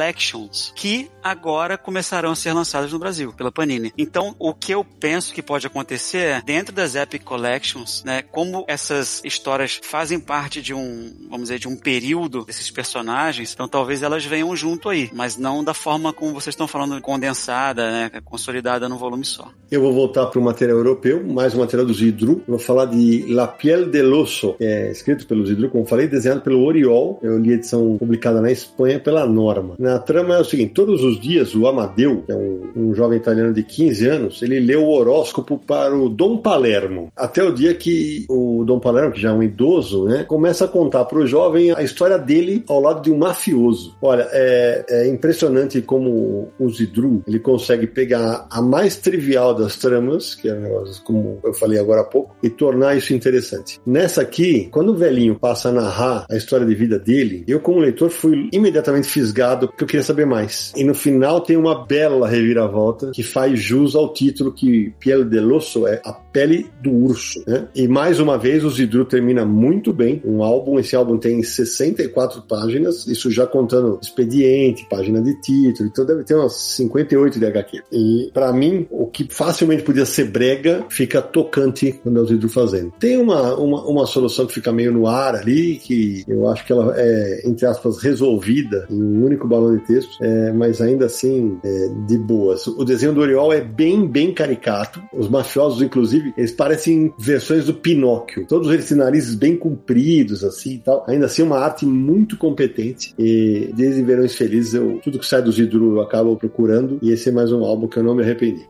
que agora começarão a ser lançadas no Brasil pela Panini. Então, o que eu penso que pode acontecer é, dentro das Epic Collections, né, como essas histórias fazem parte de um, vamos dizer, de um período desses personagens, então talvez elas venham junto aí, mas não da forma como vocês estão falando, condensada, né, consolidada no volume só. Eu vou voltar para o material europeu, mais um material do Zidru. vou falar de La Piel del Oso, é escrito pelo Zidru, como falei, desenhado pelo Oriol. Eu li a edição publicada na Espanha pela Norma. Na trama é o seguinte: todos os dias o Amadeu, que é um, um jovem italiano de 15 anos, ele lê o horóscopo para o Dom Palermo. Até o dia que o Dom Palermo, que já é um idoso, né, começa a contar para o jovem a história dele ao lado de um mafioso. Olha, é, é impressionante como o Zidru ele consegue pegar a mais trivial das tramas, que é como eu falei agora há pouco, e tornar isso interessante. Nessa aqui, quando o velhinho passa a narrar a história de vida dele, eu como leitor fui imediatamente fisgado porque eu queria saber mais. E no final tem uma bela reviravolta que faz jus ao título que Piel del Osso é a pele do urso, né? E mais uma vez o Zidru termina muito bem. Um álbum, esse álbum tem 64 páginas, isso já contando expediente, página de título, então deve ter umas 58 de HQ. E para mim, o que facilmente podia ser brega fica tocante quando é o Zidru fazendo. Tem uma, uma, uma solução que fica meio no ar ali, que eu acho que ela é, entre aspas, resolvida em um único balão de texto, é, mas ainda assim, é, de boas. O desenho do Oriol é bem, bem caricato. Os mafiosos, inclusive, eles parecem versões do Pinóquio. Todos eles têm narizes bem compridos, assim e tal. Ainda assim, uma arte muito competente. E desde Verões Felizes, eu, tudo que sai do Zidru eu acabo procurando. E esse é mais um álbum que eu não me arrependi.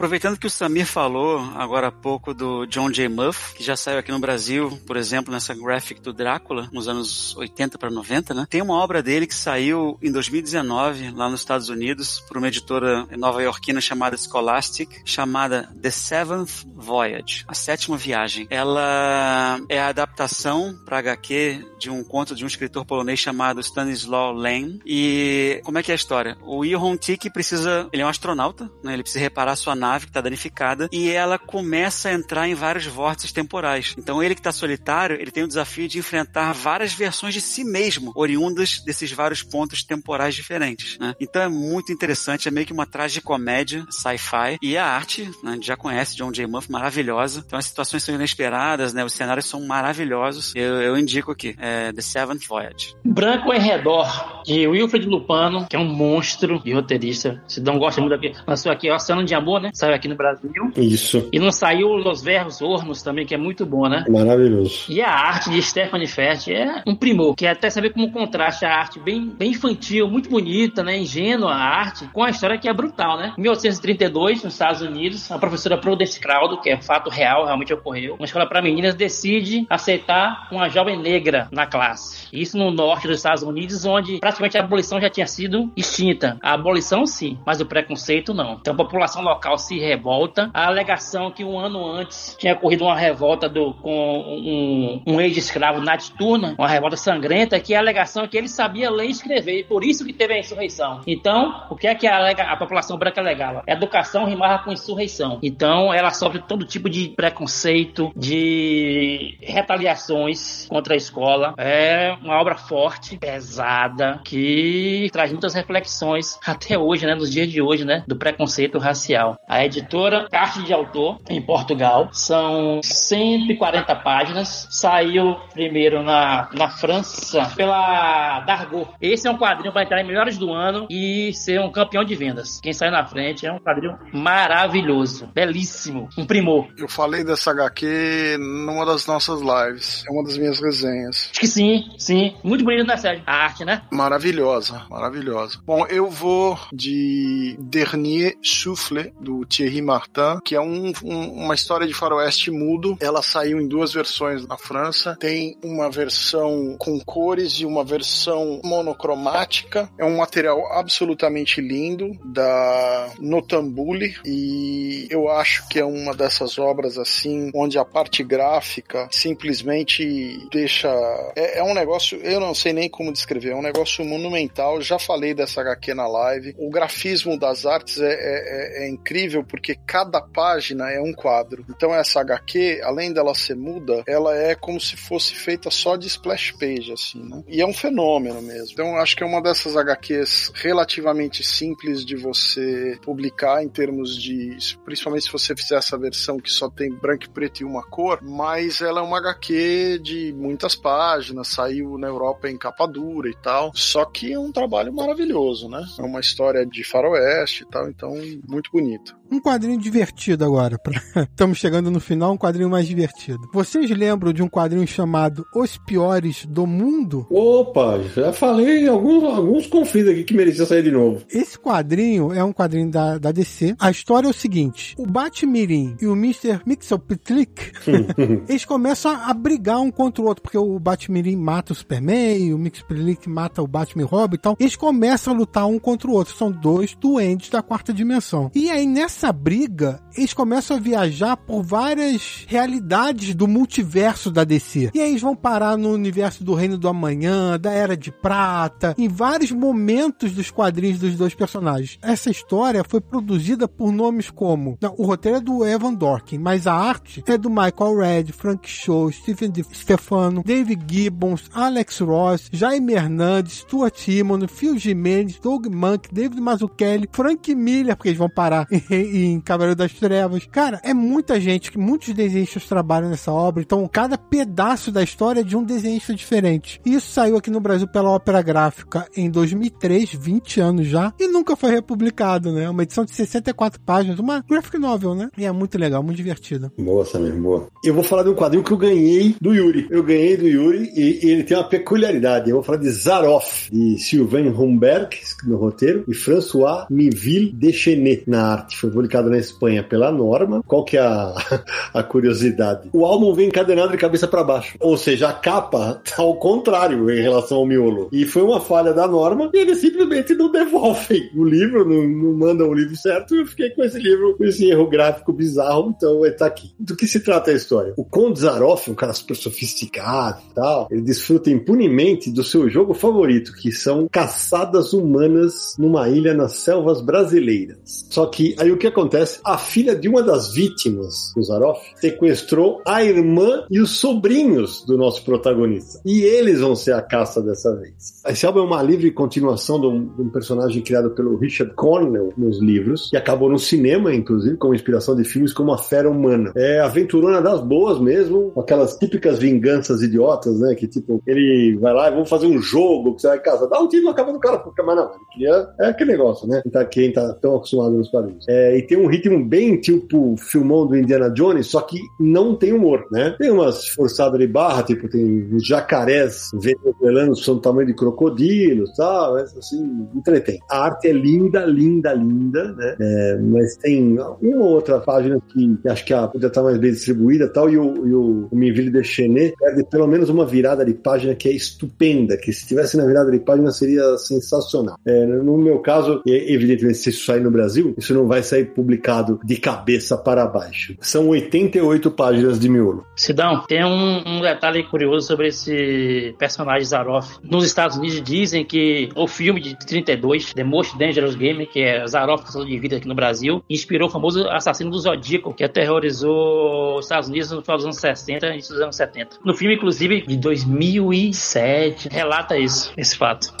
Aproveitando que o Samir falou agora há pouco do John J. Muff, que já saiu aqui no Brasil, por exemplo, nessa graphic do Drácula, nos anos 80 para 90, né? Tem uma obra dele que saiu em 2019, lá nos Estados Unidos, por uma editora nova-iorquina chamada Scholastic, chamada The Seventh Voyage, A Sétima Viagem. Ela é a adaptação para HQ de um conto de um escritor polonês chamado Stanislaw Lem. E como é que é a história? O Ihon Tik precisa, ele é um astronauta, né? Ele precisa reparar sua nave nave que está danificada e ela começa a entrar em vários vórtices temporais. Então ele que está solitário, ele tem o desafio de enfrentar várias versões de si mesmo, oriundas desses vários pontos temporais diferentes. Né? Então é muito interessante, é meio que uma tragicomédia sci-fi e a arte, né, a gente já conhece John J. Muff, maravilhosa. Então as situações são inesperadas, né? Os cenários são maravilhosos. Eu, eu indico aqui, é The Seventh Voyage. Branco em Redor, de Wilfred Lupano, que é um monstro de roteirista. Se não gosta muito daqui, lançou aqui Oceano de Amor, né? Saiu aqui no Brasil. Isso. E não saiu Los Verros Hornos também, que é muito bom, né? Maravilhoso. E a arte de Stephanie Fett é um primor, que é até saber como contraste a arte bem, bem infantil, muito bonita, né? Ingênua a arte, com a história que é brutal, né? Em 1832, nos Estados Unidos, a professora Prudence Crowdo, que é fato real, realmente ocorreu, uma escola para meninas decide aceitar uma jovem negra na classe. Isso no norte dos Estados Unidos, onde praticamente a abolição já tinha sido extinta. A abolição sim, mas o preconceito não. Então a população local se revolta. A alegação que um ano antes tinha ocorrido uma revolta do, com um, um ex-escravo Nat Turner, uma revolta sangrenta, que a alegação é que ele sabia ler e escrever, e por isso que teve a insurreição. Então, o que é que a, a população branca alegava? Educação rimava com insurreição. Então, ela sofre todo tipo de preconceito, de retaliações contra a escola. É uma obra forte, pesada, que traz muitas reflexões até hoje, né, nos dias de hoje, né, do preconceito racial. A editora Caixa de Autor, em Portugal. São 140 páginas. Saiu primeiro na, na França pela Dargaud. Esse é um quadrinho para entrar em melhores do ano e ser um campeão de vendas. Quem sai na frente é um quadrinho maravilhoso, belíssimo, um primor. Eu falei dessa HQ numa das nossas lives. É uma das minhas resenhas. Acho que sim, sim. Muito bonito, né, Sérgio? A arte, né? Maravilhosa, maravilhosa. Bom, eu vou de Dernier Souffle, do Thierry Martin, que é um, um, uma história de faroeste mudo. Ela saiu em duas versões na França. Tem uma versão com cores e uma versão monocromática. É um material absolutamente lindo da Notambule e eu acho que é uma dessas obras assim onde a parte gráfica simplesmente deixa é, é um negócio eu não sei nem como descrever é um negócio monumental já falei dessa HQ na live o grafismo das artes é, é, é, é incrível incrível porque cada página é um quadro. Então essa HQ, além dela ser muda, ela é como se fosse feita só de splash page, assim, né? E é um fenômeno mesmo. Então acho que é uma dessas HQs relativamente simples de você publicar em termos de. Principalmente se você fizer essa versão que só tem branco e preto e uma cor, mas ela é uma HQ de muitas páginas, saiu na Europa em capa dura e tal. Só que é um trabalho maravilhoso, né? É uma história de faroeste e tal, então muito bonito. Um quadrinho divertido agora. Pra... <laughs> Estamos chegando no final, um quadrinho mais divertido. Vocês lembram de um quadrinho chamado Os Piores do Mundo? Opa, já falei alguns, alguns conflitos aqui que merecia sair de novo. Esse quadrinho é um quadrinho da, da DC. A história é o seguinte: o Batmirim e o Mr. Mixopitlick <laughs> eles começam a brigar um contra o outro, porque o Batmirim mata o Superman, o Mixopitlick mata o Batman Robin e tal. Eles começam a lutar um contra o outro. São dois doentes da quarta dimensão. E aí, nessa nessa briga, eles começam a viajar por várias realidades do multiverso da DC. E aí eles vão parar no universo do Reino do Amanhã, da Era de Prata, em vários momentos dos quadrinhos dos dois personagens. Essa história foi produzida por nomes como. Não, o roteiro é do Evan Dorkin, mas a arte é do Michael Red, Frank Show, Stephen De Stefano, David Gibbons, Alex Ross, Jaime Hernandes, Stuart Timon, Phil Jimenez, Doug Monk, David Mazzucchelli, Frank Miller, porque eles vão parar <laughs> em Cavaleiro das Trevas. Cara, é muita gente, que muitos desenhistas trabalham nessa obra, então cada pedaço da história é de um desenhista diferente. E isso saiu aqui no Brasil pela Ópera Gráfica em 2003, 20 anos já, e nunca foi republicado, né? Uma edição de 64 páginas, uma graphic novel, né? E é muito legal, muito divertida. Boa, Samir, boa. Eu vou falar de um quadrinho que eu ganhei do Yuri. Eu ganhei do Yuri e, ele tem uma peculiaridade. Eu vou falar de Zaroff, de Sylvain Humberg, no roteiro, e François Miville Dechenet na arte. Foi publicado na Espanha pela Norma. Qual que é a, <laughs> a curiosidade? O álbum vem encadenado de cabeça para baixo. Ou seja, a capa tá ao contrário em relação ao miolo. E foi uma falha da Norma e eles simplesmente não devolvem o livro, não, não mandam o livro certo. E eu fiquei com esse livro, com esse erro gráfico bizarro. Então ele tá aqui. Do que se trata a história? O Conde Zaroff, um cara super sofisticado e tal, ele desfruta impunemente do seu jogo favorito, que são caçadas humanas numa ilha nas selvas brasileiras. Só que aí o que acontece? A filha de uma das vítimas do Zaroff sequestrou a irmã e os sobrinhos do nosso protagonista. E eles vão ser a caça dessa vez. Esse álbum é uma livre continuação de um, de um personagem criado pelo Richard Cornell nos livros, e acabou no cinema, inclusive, como inspiração de filmes como A Fera Humana. É aventurona das boas mesmo, aquelas típicas vinganças idiotas, né? Que tipo, ele vai lá e vamos fazer um jogo que você vai em casa, dá um tiro na cabeça do cara, porque, mas não, ele queria. É aquele negócio, né? Quem tá, quem tá tão acostumado nos quadrinhos. É, e tem um ritmo bem tipo filmão do Indiana Jones, só que não tem humor, né? Tem umas forçadas de barra, tipo, tem os jacarés venezuelanos são do tamanho de crocodilos, tal, mas assim, entretém. A arte é linda, linda, linda, né? É, mas tem uma ou outra página que, que acho que a, podia estar mais bem distribuída tal, e o, e o, o Minville de Chenet perde pelo menos uma virada de página que é estupenda, que se tivesse na virada de página seria sensacional. É, no meu caso, evidentemente, se isso sair no Brasil, isso não vai sair publicado de cabeça para baixo. São 88 páginas de miolo. Sidão, tem um, um detalhe curioso sobre esse personagem Zaroff. Nos Estados Unidos dizem que o filme de 32, The Most Dangerous Game, que é Zaroff passando de vida aqui no Brasil, inspirou o famoso assassino do Zodíaco, que aterrorizou os Estados Unidos no final dos anos 60 e dos anos 70. No filme, inclusive, de 2007, relata isso, esse fato.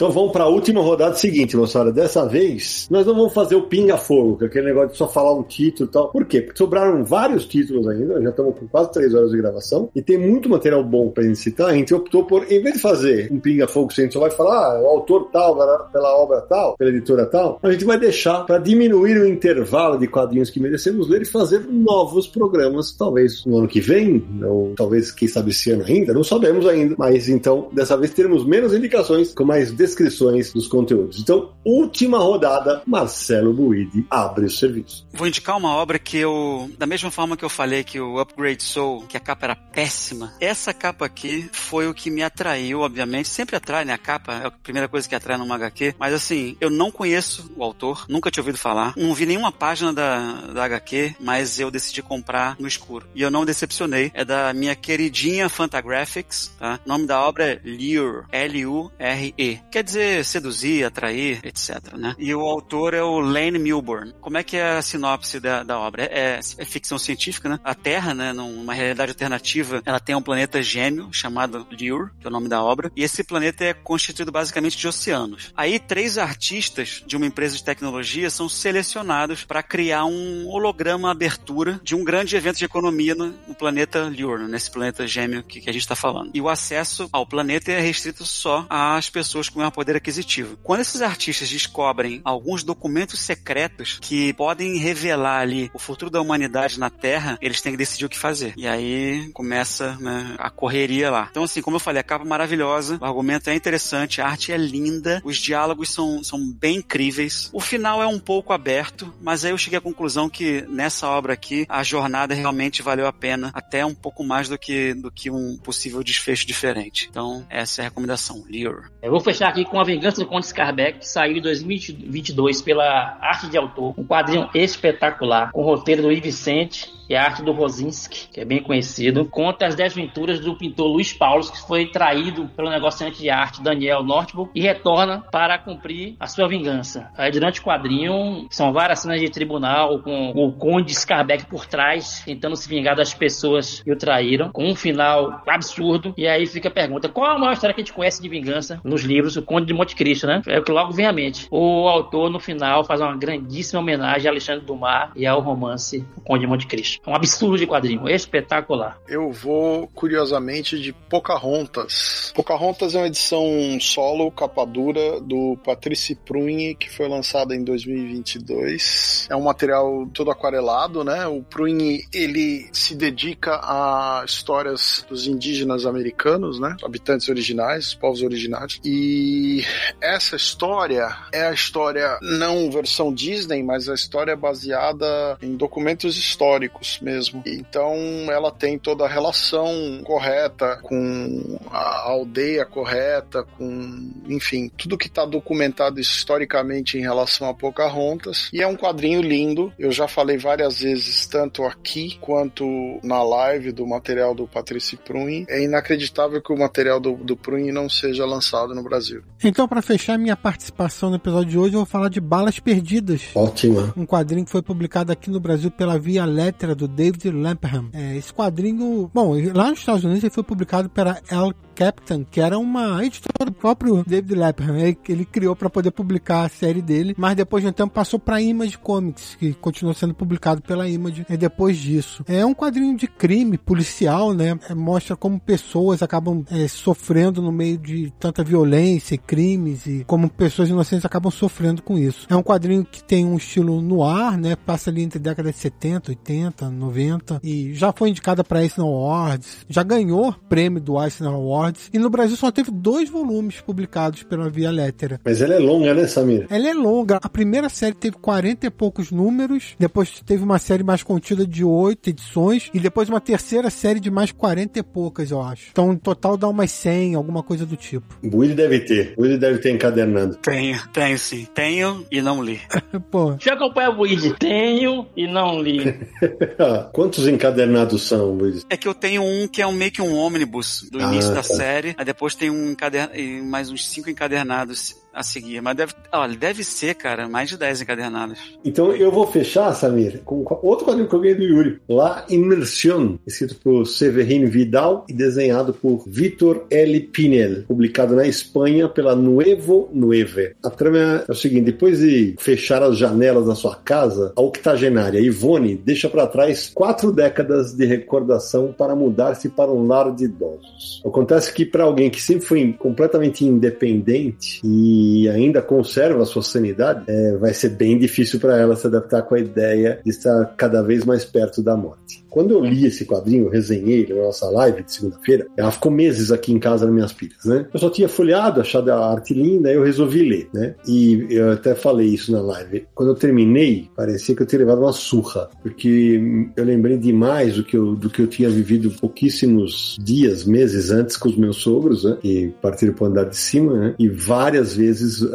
Então vamos para a última rodada seguinte, moçada. Dessa vez, nós não vamos fazer o pinga-fogo, que é aquele negócio de só falar um título e tal. Por quê? Porque sobraram vários títulos ainda, já estamos com quase três horas de gravação, e tem muito material bom para gente citar. A gente optou por, em vez de fazer um pinga-fogo, a gente só vai falar, ah, o autor tal, pela obra tal, pela editora tal, a gente vai deixar para diminuir o intervalo de quadrinhos que merecemos ler e fazer novos programas, talvez no ano que vem, ou talvez, quem sabe, esse ano ainda, não sabemos ainda. Mas então, dessa vez teremos menos indicações, com mais descrições dos conteúdos. Então, última rodada, Marcelo Buide abre o serviço. Vou indicar uma obra que eu, da mesma forma que eu falei que o Upgrade Soul, que a capa era péssima, essa capa aqui foi o que me atraiu, obviamente. Sempre atrai, né? A capa é a primeira coisa que atrai numa HQ. Mas assim, eu não conheço o autor, nunca tinha ouvido falar, não vi nenhuma página da, da HQ, mas eu decidi comprar no escuro. E eu não decepcionei. É da minha queridinha Fantagraphics, tá? O nome da obra é Lure, L-U-R-E. Quer dizer seduzir, atrair, etc, né? E o autor é o Lane Milburn. Como é que é a sinopse da, da obra? É, é ficção científica, né? A Terra, né, numa realidade alternativa, ela tem um planeta gêmeo chamado Lure, que é o nome da obra, e esse planeta é constituído basicamente de oceanos. Aí três artistas de uma empresa de tecnologia são selecionados para criar um holograma abertura de um grande evento de economia no, no planeta Lure, nesse planeta gêmeo que, que a gente está falando. E o acesso ao planeta é restrito só às pessoas com maior poder aquisitivo. Quando esses artistas descobrem alguns documentos secretos que podem revelar ali o futuro da humanidade na Terra, eles têm que decidir o que fazer. E aí começa né, a correria lá. Então, assim, como eu falei, a capa é maravilhosa, o argumento é interessante, a arte é linda, os diálogos são, são bem incríveis. O final é um pouco aberto, mas aí eu cheguei à conclusão que nessa obra aqui a jornada realmente valeu a pena, até um pouco mais do que, do que um possível desfecho diferente. Então, essa é a recomendação, Lure. Eu vou fechar aqui com A Vingança do Conde Scarbeck, que saiu em 2022 pela Arte de Autor, um quadrinho espetacular, com o roteiro do Yves Vicente é a arte do Rosinski, que é bem conhecido, conta as desventuras do pintor Luiz Paulo, que foi traído pelo negociante de arte Daniel Northburg e retorna para cumprir a sua vingança. Aí, durante o quadrinho, são várias cenas de tribunal com o Conde Scarbeck por trás, tentando se vingar das pessoas que o traíram, com um final absurdo. E aí fica a pergunta: qual a maior história que a gente conhece de vingança nos livros? O Conde de Monte Cristo, né? É o que logo vem à mente. O autor, no final, faz uma grandíssima homenagem a Alexandre Dumas e ao romance O Conde de Monte Cristo. É um absurdo de quadrinho, espetacular. Eu vou, curiosamente, de Pocahontas. Pocahontas é uma edição solo, capa dura, do Patrice Prunhe, que foi lançada em 2022. É um material todo aquarelado, né? O Prunhe, ele se dedica a histórias dos indígenas americanos, né? Habitantes originais, povos originários. E essa história é a história não versão Disney, mas a história baseada em documentos históricos mesmo. Então ela tem toda a relação correta com a aldeia correta, com, enfim, tudo que está documentado historicamente em relação a Pocahontas. E é um quadrinho lindo. Eu já falei várias vezes, tanto aqui quanto na live do material do Patrice Prunhe. É inacreditável que o material do, do não seja lançado no Brasil. Então, para fechar minha participação no episódio de hoje, eu vou falar de Balas Perdidas. Ótima. Um quadrinho que foi publicado aqui no Brasil pela Via Letra do David Lapham. É, esse quadrinho, bom, lá nos Estados Unidos ele foi publicado pela El Captain, que era uma editora do próprio David Lapham. Ele, ele criou para poder publicar a série dele, mas depois de um tempo passou para Image Comics, que continuou sendo publicado pela Image é, depois disso. É um quadrinho de crime policial, né? É, mostra como pessoas acabam é, sofrendo no meio de tanta violência e crimes e como pessoas inocentes acabam sofrendo com isso. É um quadrinho que tem um estilo no ar, né? Passa ali entre décadas de 70, 80, 90 e já foi indicada para Eisner Awards, já ganhou prêmio do Eisner Awards e no Brasil só teve dois volumes publicados pela Via Lettera. Mas ela é longa, né, Samir? Ela é longa. A primeira série teve 40 e poucos números, depois teve uma série mais contida de oito edições e depois uma terceira série de mais 40 e poucas, eu acho. Então, no total dá umas 100, alguma coisa do tipo. O Willy deve ter. O Willy deve ter encadernando. Tenho, tenho sim. Tenho e não li. <laughs> Pô, Deixa eu acompanhar o Luigi. Tenho e não li. <laughs> Ah, Quantos encadernados são, Luiz? É que eu tenho um que é um, meio que um ônibus do Ah, início da. Série, aí depois tem um encaderna... e mais uns cinco encadernados a seguir. Mas deve, olha, deve ser, cara, mais de 10 encadernados. Então eu vou fechar, Samir, com outro quadrinho que eu ganhei do Yuri. La Immersion, escrito por Severin Vidal e desenhado por Vitor L. Pinel, publicado na Espanha pela Nuevo Nueve. A trama é o seguinte, depois de fechar as janelas da sua casa, a octogenária Ivone deixa para trás quatro décadas de recordação para mudar-se para um lar de idosos. Acontece que para alguém que sempre foi completamente independente e ainda conserva a sua sanidade, é, vai ser bem difícil para ela se adaptar com a ideia de estar cada vez mais perto da morte. Quando eu li esse quadrinho, resenhei na nossa live de segunda-feira, ela ficou meses aqui em casa nas minas pilhas, né? Eu só tinha folheado, achado a arte linda, eu resolvi ler, né? E eu até falei isso na live. Quando eu terminei, parecia que eu tinha levado uma surra, porque eu lembrei demais do que eu, do que eu tinha vivido pouquíssimos dias, meses antes com os meus sogros, né? Que partiram para andar de cima, né? E várias vezes uh,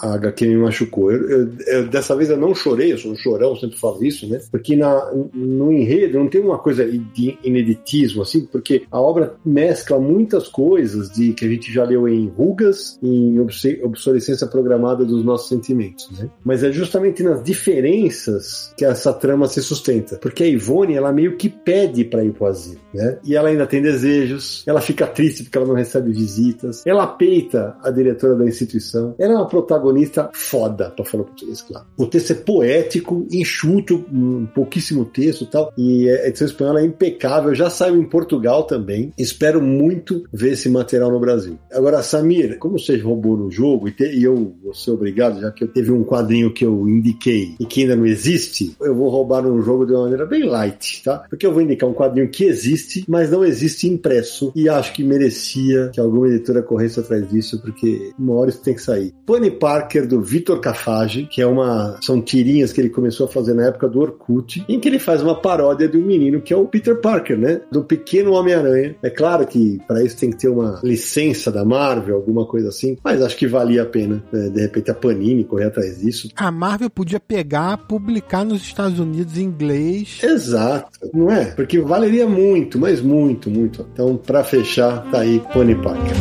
a HQ me machucou. Eu, eu, eu, dessa vez eu não chorei, eu sou um chorão, sempre falo isso, né? Porque na, no enredo não tem uma coisa de ineditismo, assim, porque a obra mescla muitas coisas de que a gente já leu em rugas, em obsolescência programada dos nossos sentimentos, né? Mas é justamente nas diferenças que essa trama se sustenta. Porque a Ivone, ela meio que pede para ir pro asilo, né? E ela ainda tem desejos, ela fica triste porque ela não recebe visitas, ela peita a diretora da instituição, ela é uma protagonista foda, pra falar português, claro. O texto é poético, enxuto, um pouquíssimo texto e tal, e a edição espanhola é impecável, já saiu em Portugal também, espero muito ver esse material no Brasil. Agora, Samir, como você roubou no jogo, e, te, e eu vou ser obrigado, já que eu teve um quadrinho que eu indiquei e que ainda não existe, eu vou roubar um jogo de uma maneira bem light, tá? Porque eu vou indicar um quadrinho que existe, mas não existe impresso, e acho que merecia que alguma editora corresse atrás disso, porque uma hora isso tem que sair. Bunny Parker, do Vitor Cafage, que é uma. São tirinhas que ele começou a fazer na época do Orkut, em que ele faz uma paródia de um menino que é o Peter Parker, né? Do pequeno Homem-Aranha. É claro que para isso tem que ter uma licença da Marvel, alguma coisa assim, mas acho que valia a pena, né? de repente, a Panini correr atrás disso. A Marvel podia pegar, publicar nos Estados Unidos em inglês. Exato, não é? Porque valeria muito, mas muito, muito. Então, para fechar, tá aí Pony Parker.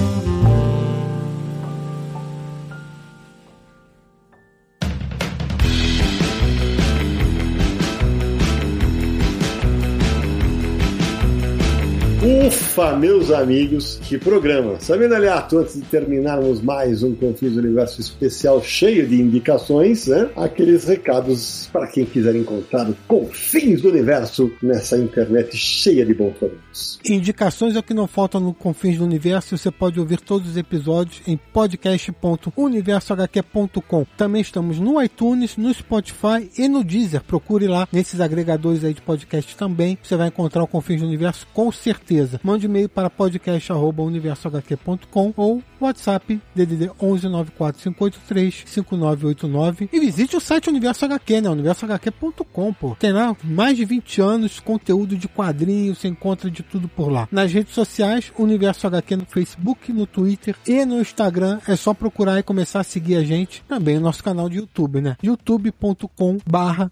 Ufa, meus amigos, que programa! Sabendo, aliato, antes de terminarmos mais um Confins do Universo especial cheio de indicações, né? Aqueles recados para quem quiser encontrar Confins do Universo nessa internet cheia de bons produtos. Indicações é o que não falta no Confins do Universo. Você pode ouvir todos os episódios em podcast.universohq.com. Também estamos no iTunes, no Spotify e no Deezer. Procure lá nesses agregadores aí de podcast também. Você vai encontrar o Confins do Universo com certeza certeza. E-mail para podcast@universohq.com ou WhatsApp DDD 11 94583 5989 e visite o site Universo HQ, né? universohq.com, pô. Tem lá mais de 20 anos conteúdo de quadrinhos, você encontra de tudo por lá. Nas redes sociais, Universo HQ no Facebook, no Twitter e no Instagram, é só procurar e começar a seguir a gente. Também o nosso canal de YouTube, né? youtube.com barra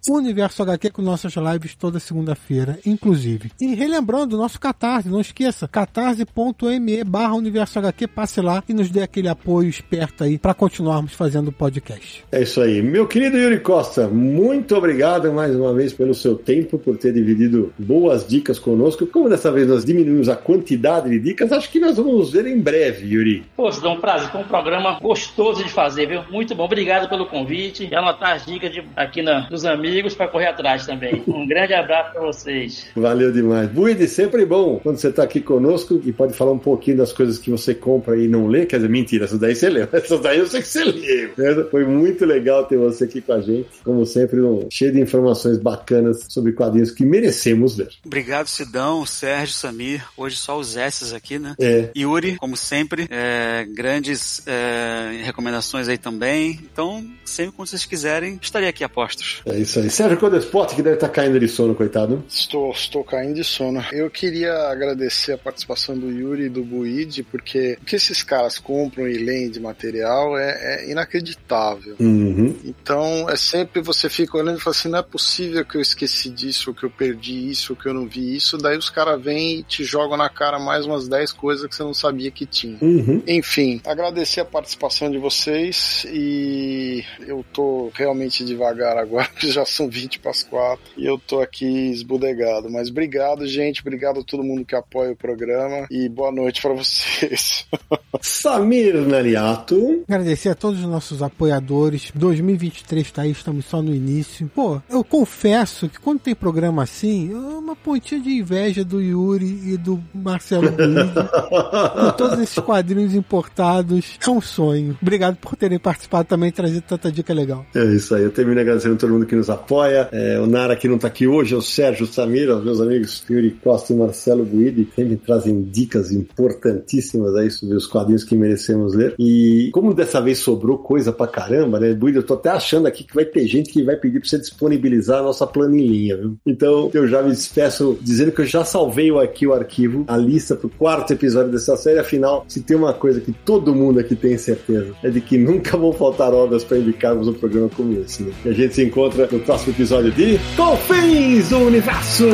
com nossas lives toda segunda-feira, inclusive. E relembrando, nosso Catarse, não esqueça, catarse.me barra Universo HQ, passe lá e nos dê aquele apoio esperto aí para continuarmos fazendo o podcast. É isso aí. Meu querido Yuri Costa, muito obrigado mais uma vez pelo seu tempo, por ter dividido boas dicas conosco. Como dessa vez nós diminuímos a quantidade de dicas, acho que nós vamos ver em breve, Yuri. Poxa, dá um prazer. Foi um programa gostoso de fazer, viu? Muito bom. Obrigado pelo convite e anotar as dicas de, aqui na, dos amigos para correr atrás também. Um grande abraço para vocês. Valeu demais. Buide, sempre bom quando você está aqui conosco e pode falar um pouquinho das coisas que você compra e não lê. Quer dizer, mentira, essas daí você leu. <laughs> Essas daí eu sei que você leu. Foi muito legal ter você aqui com a gente. Como sempre, um, cheio de informações bacanas sobre quadrinhos que merecemos ler. Obrigado, Sidão, Sérgio, Samir. Hoje só os S's aqui, né? É. Yuri, como sempre, é, grandes é, recomendações aí também. Então, sempre quando vocês quiserem, estarei aqui a postos. É isso aí. Sérgio Codespot, que deve estar caindo de sono, coitado. Estou, estou caindo de sono. Eu queria agradecer a participação do Yuri e do Buide, porque o que esses caras compram e leem de material é, é inacreditável. Uhum. Então, é sempre você fica olhando e fala assim: não é possível que eu esqueci disso, que eu perdi isso, que eu não vi isso. Daí os caras vêm e te jogam na cara mais umas 10 coisas que você não sabia que tinha. Uhum. Enfim, agradecer a participação de vocês e eu tô realmente devagar agora, porque <laughs> já são 20 para as 4 e eu tô aqui esbudegado. Mas obrigado, gente. Obrigado a todo mundo que apoia o programa e boa noite para vocês. <laughs> Samir Naliato. Agradecer a todos os nossos apoiadores. 2023 tá aí, estamos só no início. Pô, eu confesso que quando tem programa assim, é uma pontinha de inveja do Yuri e do Marcelo Guide. <laughs> com todos esses quadrinhos importados. É um sonho. Obrigado por terem participado também e trazido tanta dica legal. É isso aí. Eu termino agradecendo a todo mundo que nos apoia. É, o Nara que não tá aqui hoje, é o Sérgio Samir, os meus amigos Yuri Costa e Marcelo Guidi, sempre trazem dicas importantíssimas aí sobre os quadrinhos que merecemos ler. E como dessa vez sobrou coisa pra caramba, né, Guidi, eu tô até achando aqui que vai ter gente que vai pedir pra você disponibilizar a nossa planilhinha, viu? Então eu já me despeço dizendo que eu já salvei aqui o arquivo, a lista pro quarto episódio dessa série. Afinal, se tem uma coisa que todo mundo aqui tem certeza, é de que nunca vão faltar obras para indicarmos um programa como esse. Né? E a gente se encontra no próximo episódio de Confins do Universo!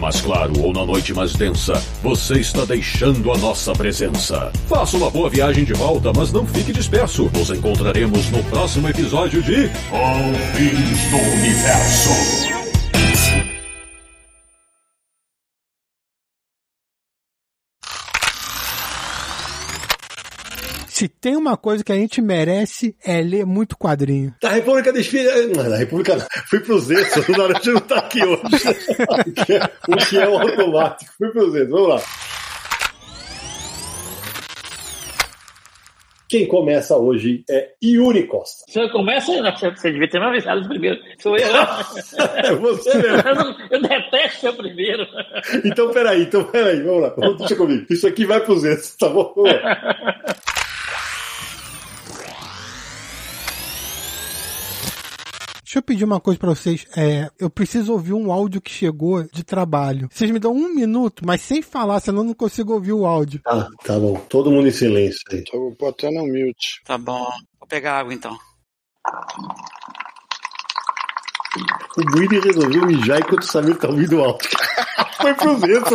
Mais claro ou na noite mais densa, você está deixando a nossa presença. Faça uma boa viagem de volta, mas não fique disperso. Nos encontraremos no próximo episódio de Confins do Universo. Se tem uma coisa que a gente merece é ler muito quadrinho. Da República dos Filhos. Não, da República não. Fui pro Zesso, o Naruto não tá aqui hoje. o, que é, o que é automático. Fui pro Zesso, vamos lá. Quem começa hoje é Yuri Costa. Você começa, você devia ter me avisado primeiro. Sou eu. é você mesmo. Eu, não- eu detesto ser o primeiro. Então, peraí, então, peraí, vamos lá. Deixa comigo. Isso aqui vai pro Zesso, tá bom? Deixa eu pedir uma coisa pra vocês. É, eu preciso ouvir um áudio que chegou de trabalho. Vocês me dão um minuto, mas sem falar, senão eu não consigo ouvir o áudio. Tá, tá bom. Todo mundo em silêncio aí. Tô botando mute. Tá bom. Vou pegar água então. O Guide resolveu mijar enquanto o Samir tá ouvindo o áudio. <laughs> Foi pro Zesso.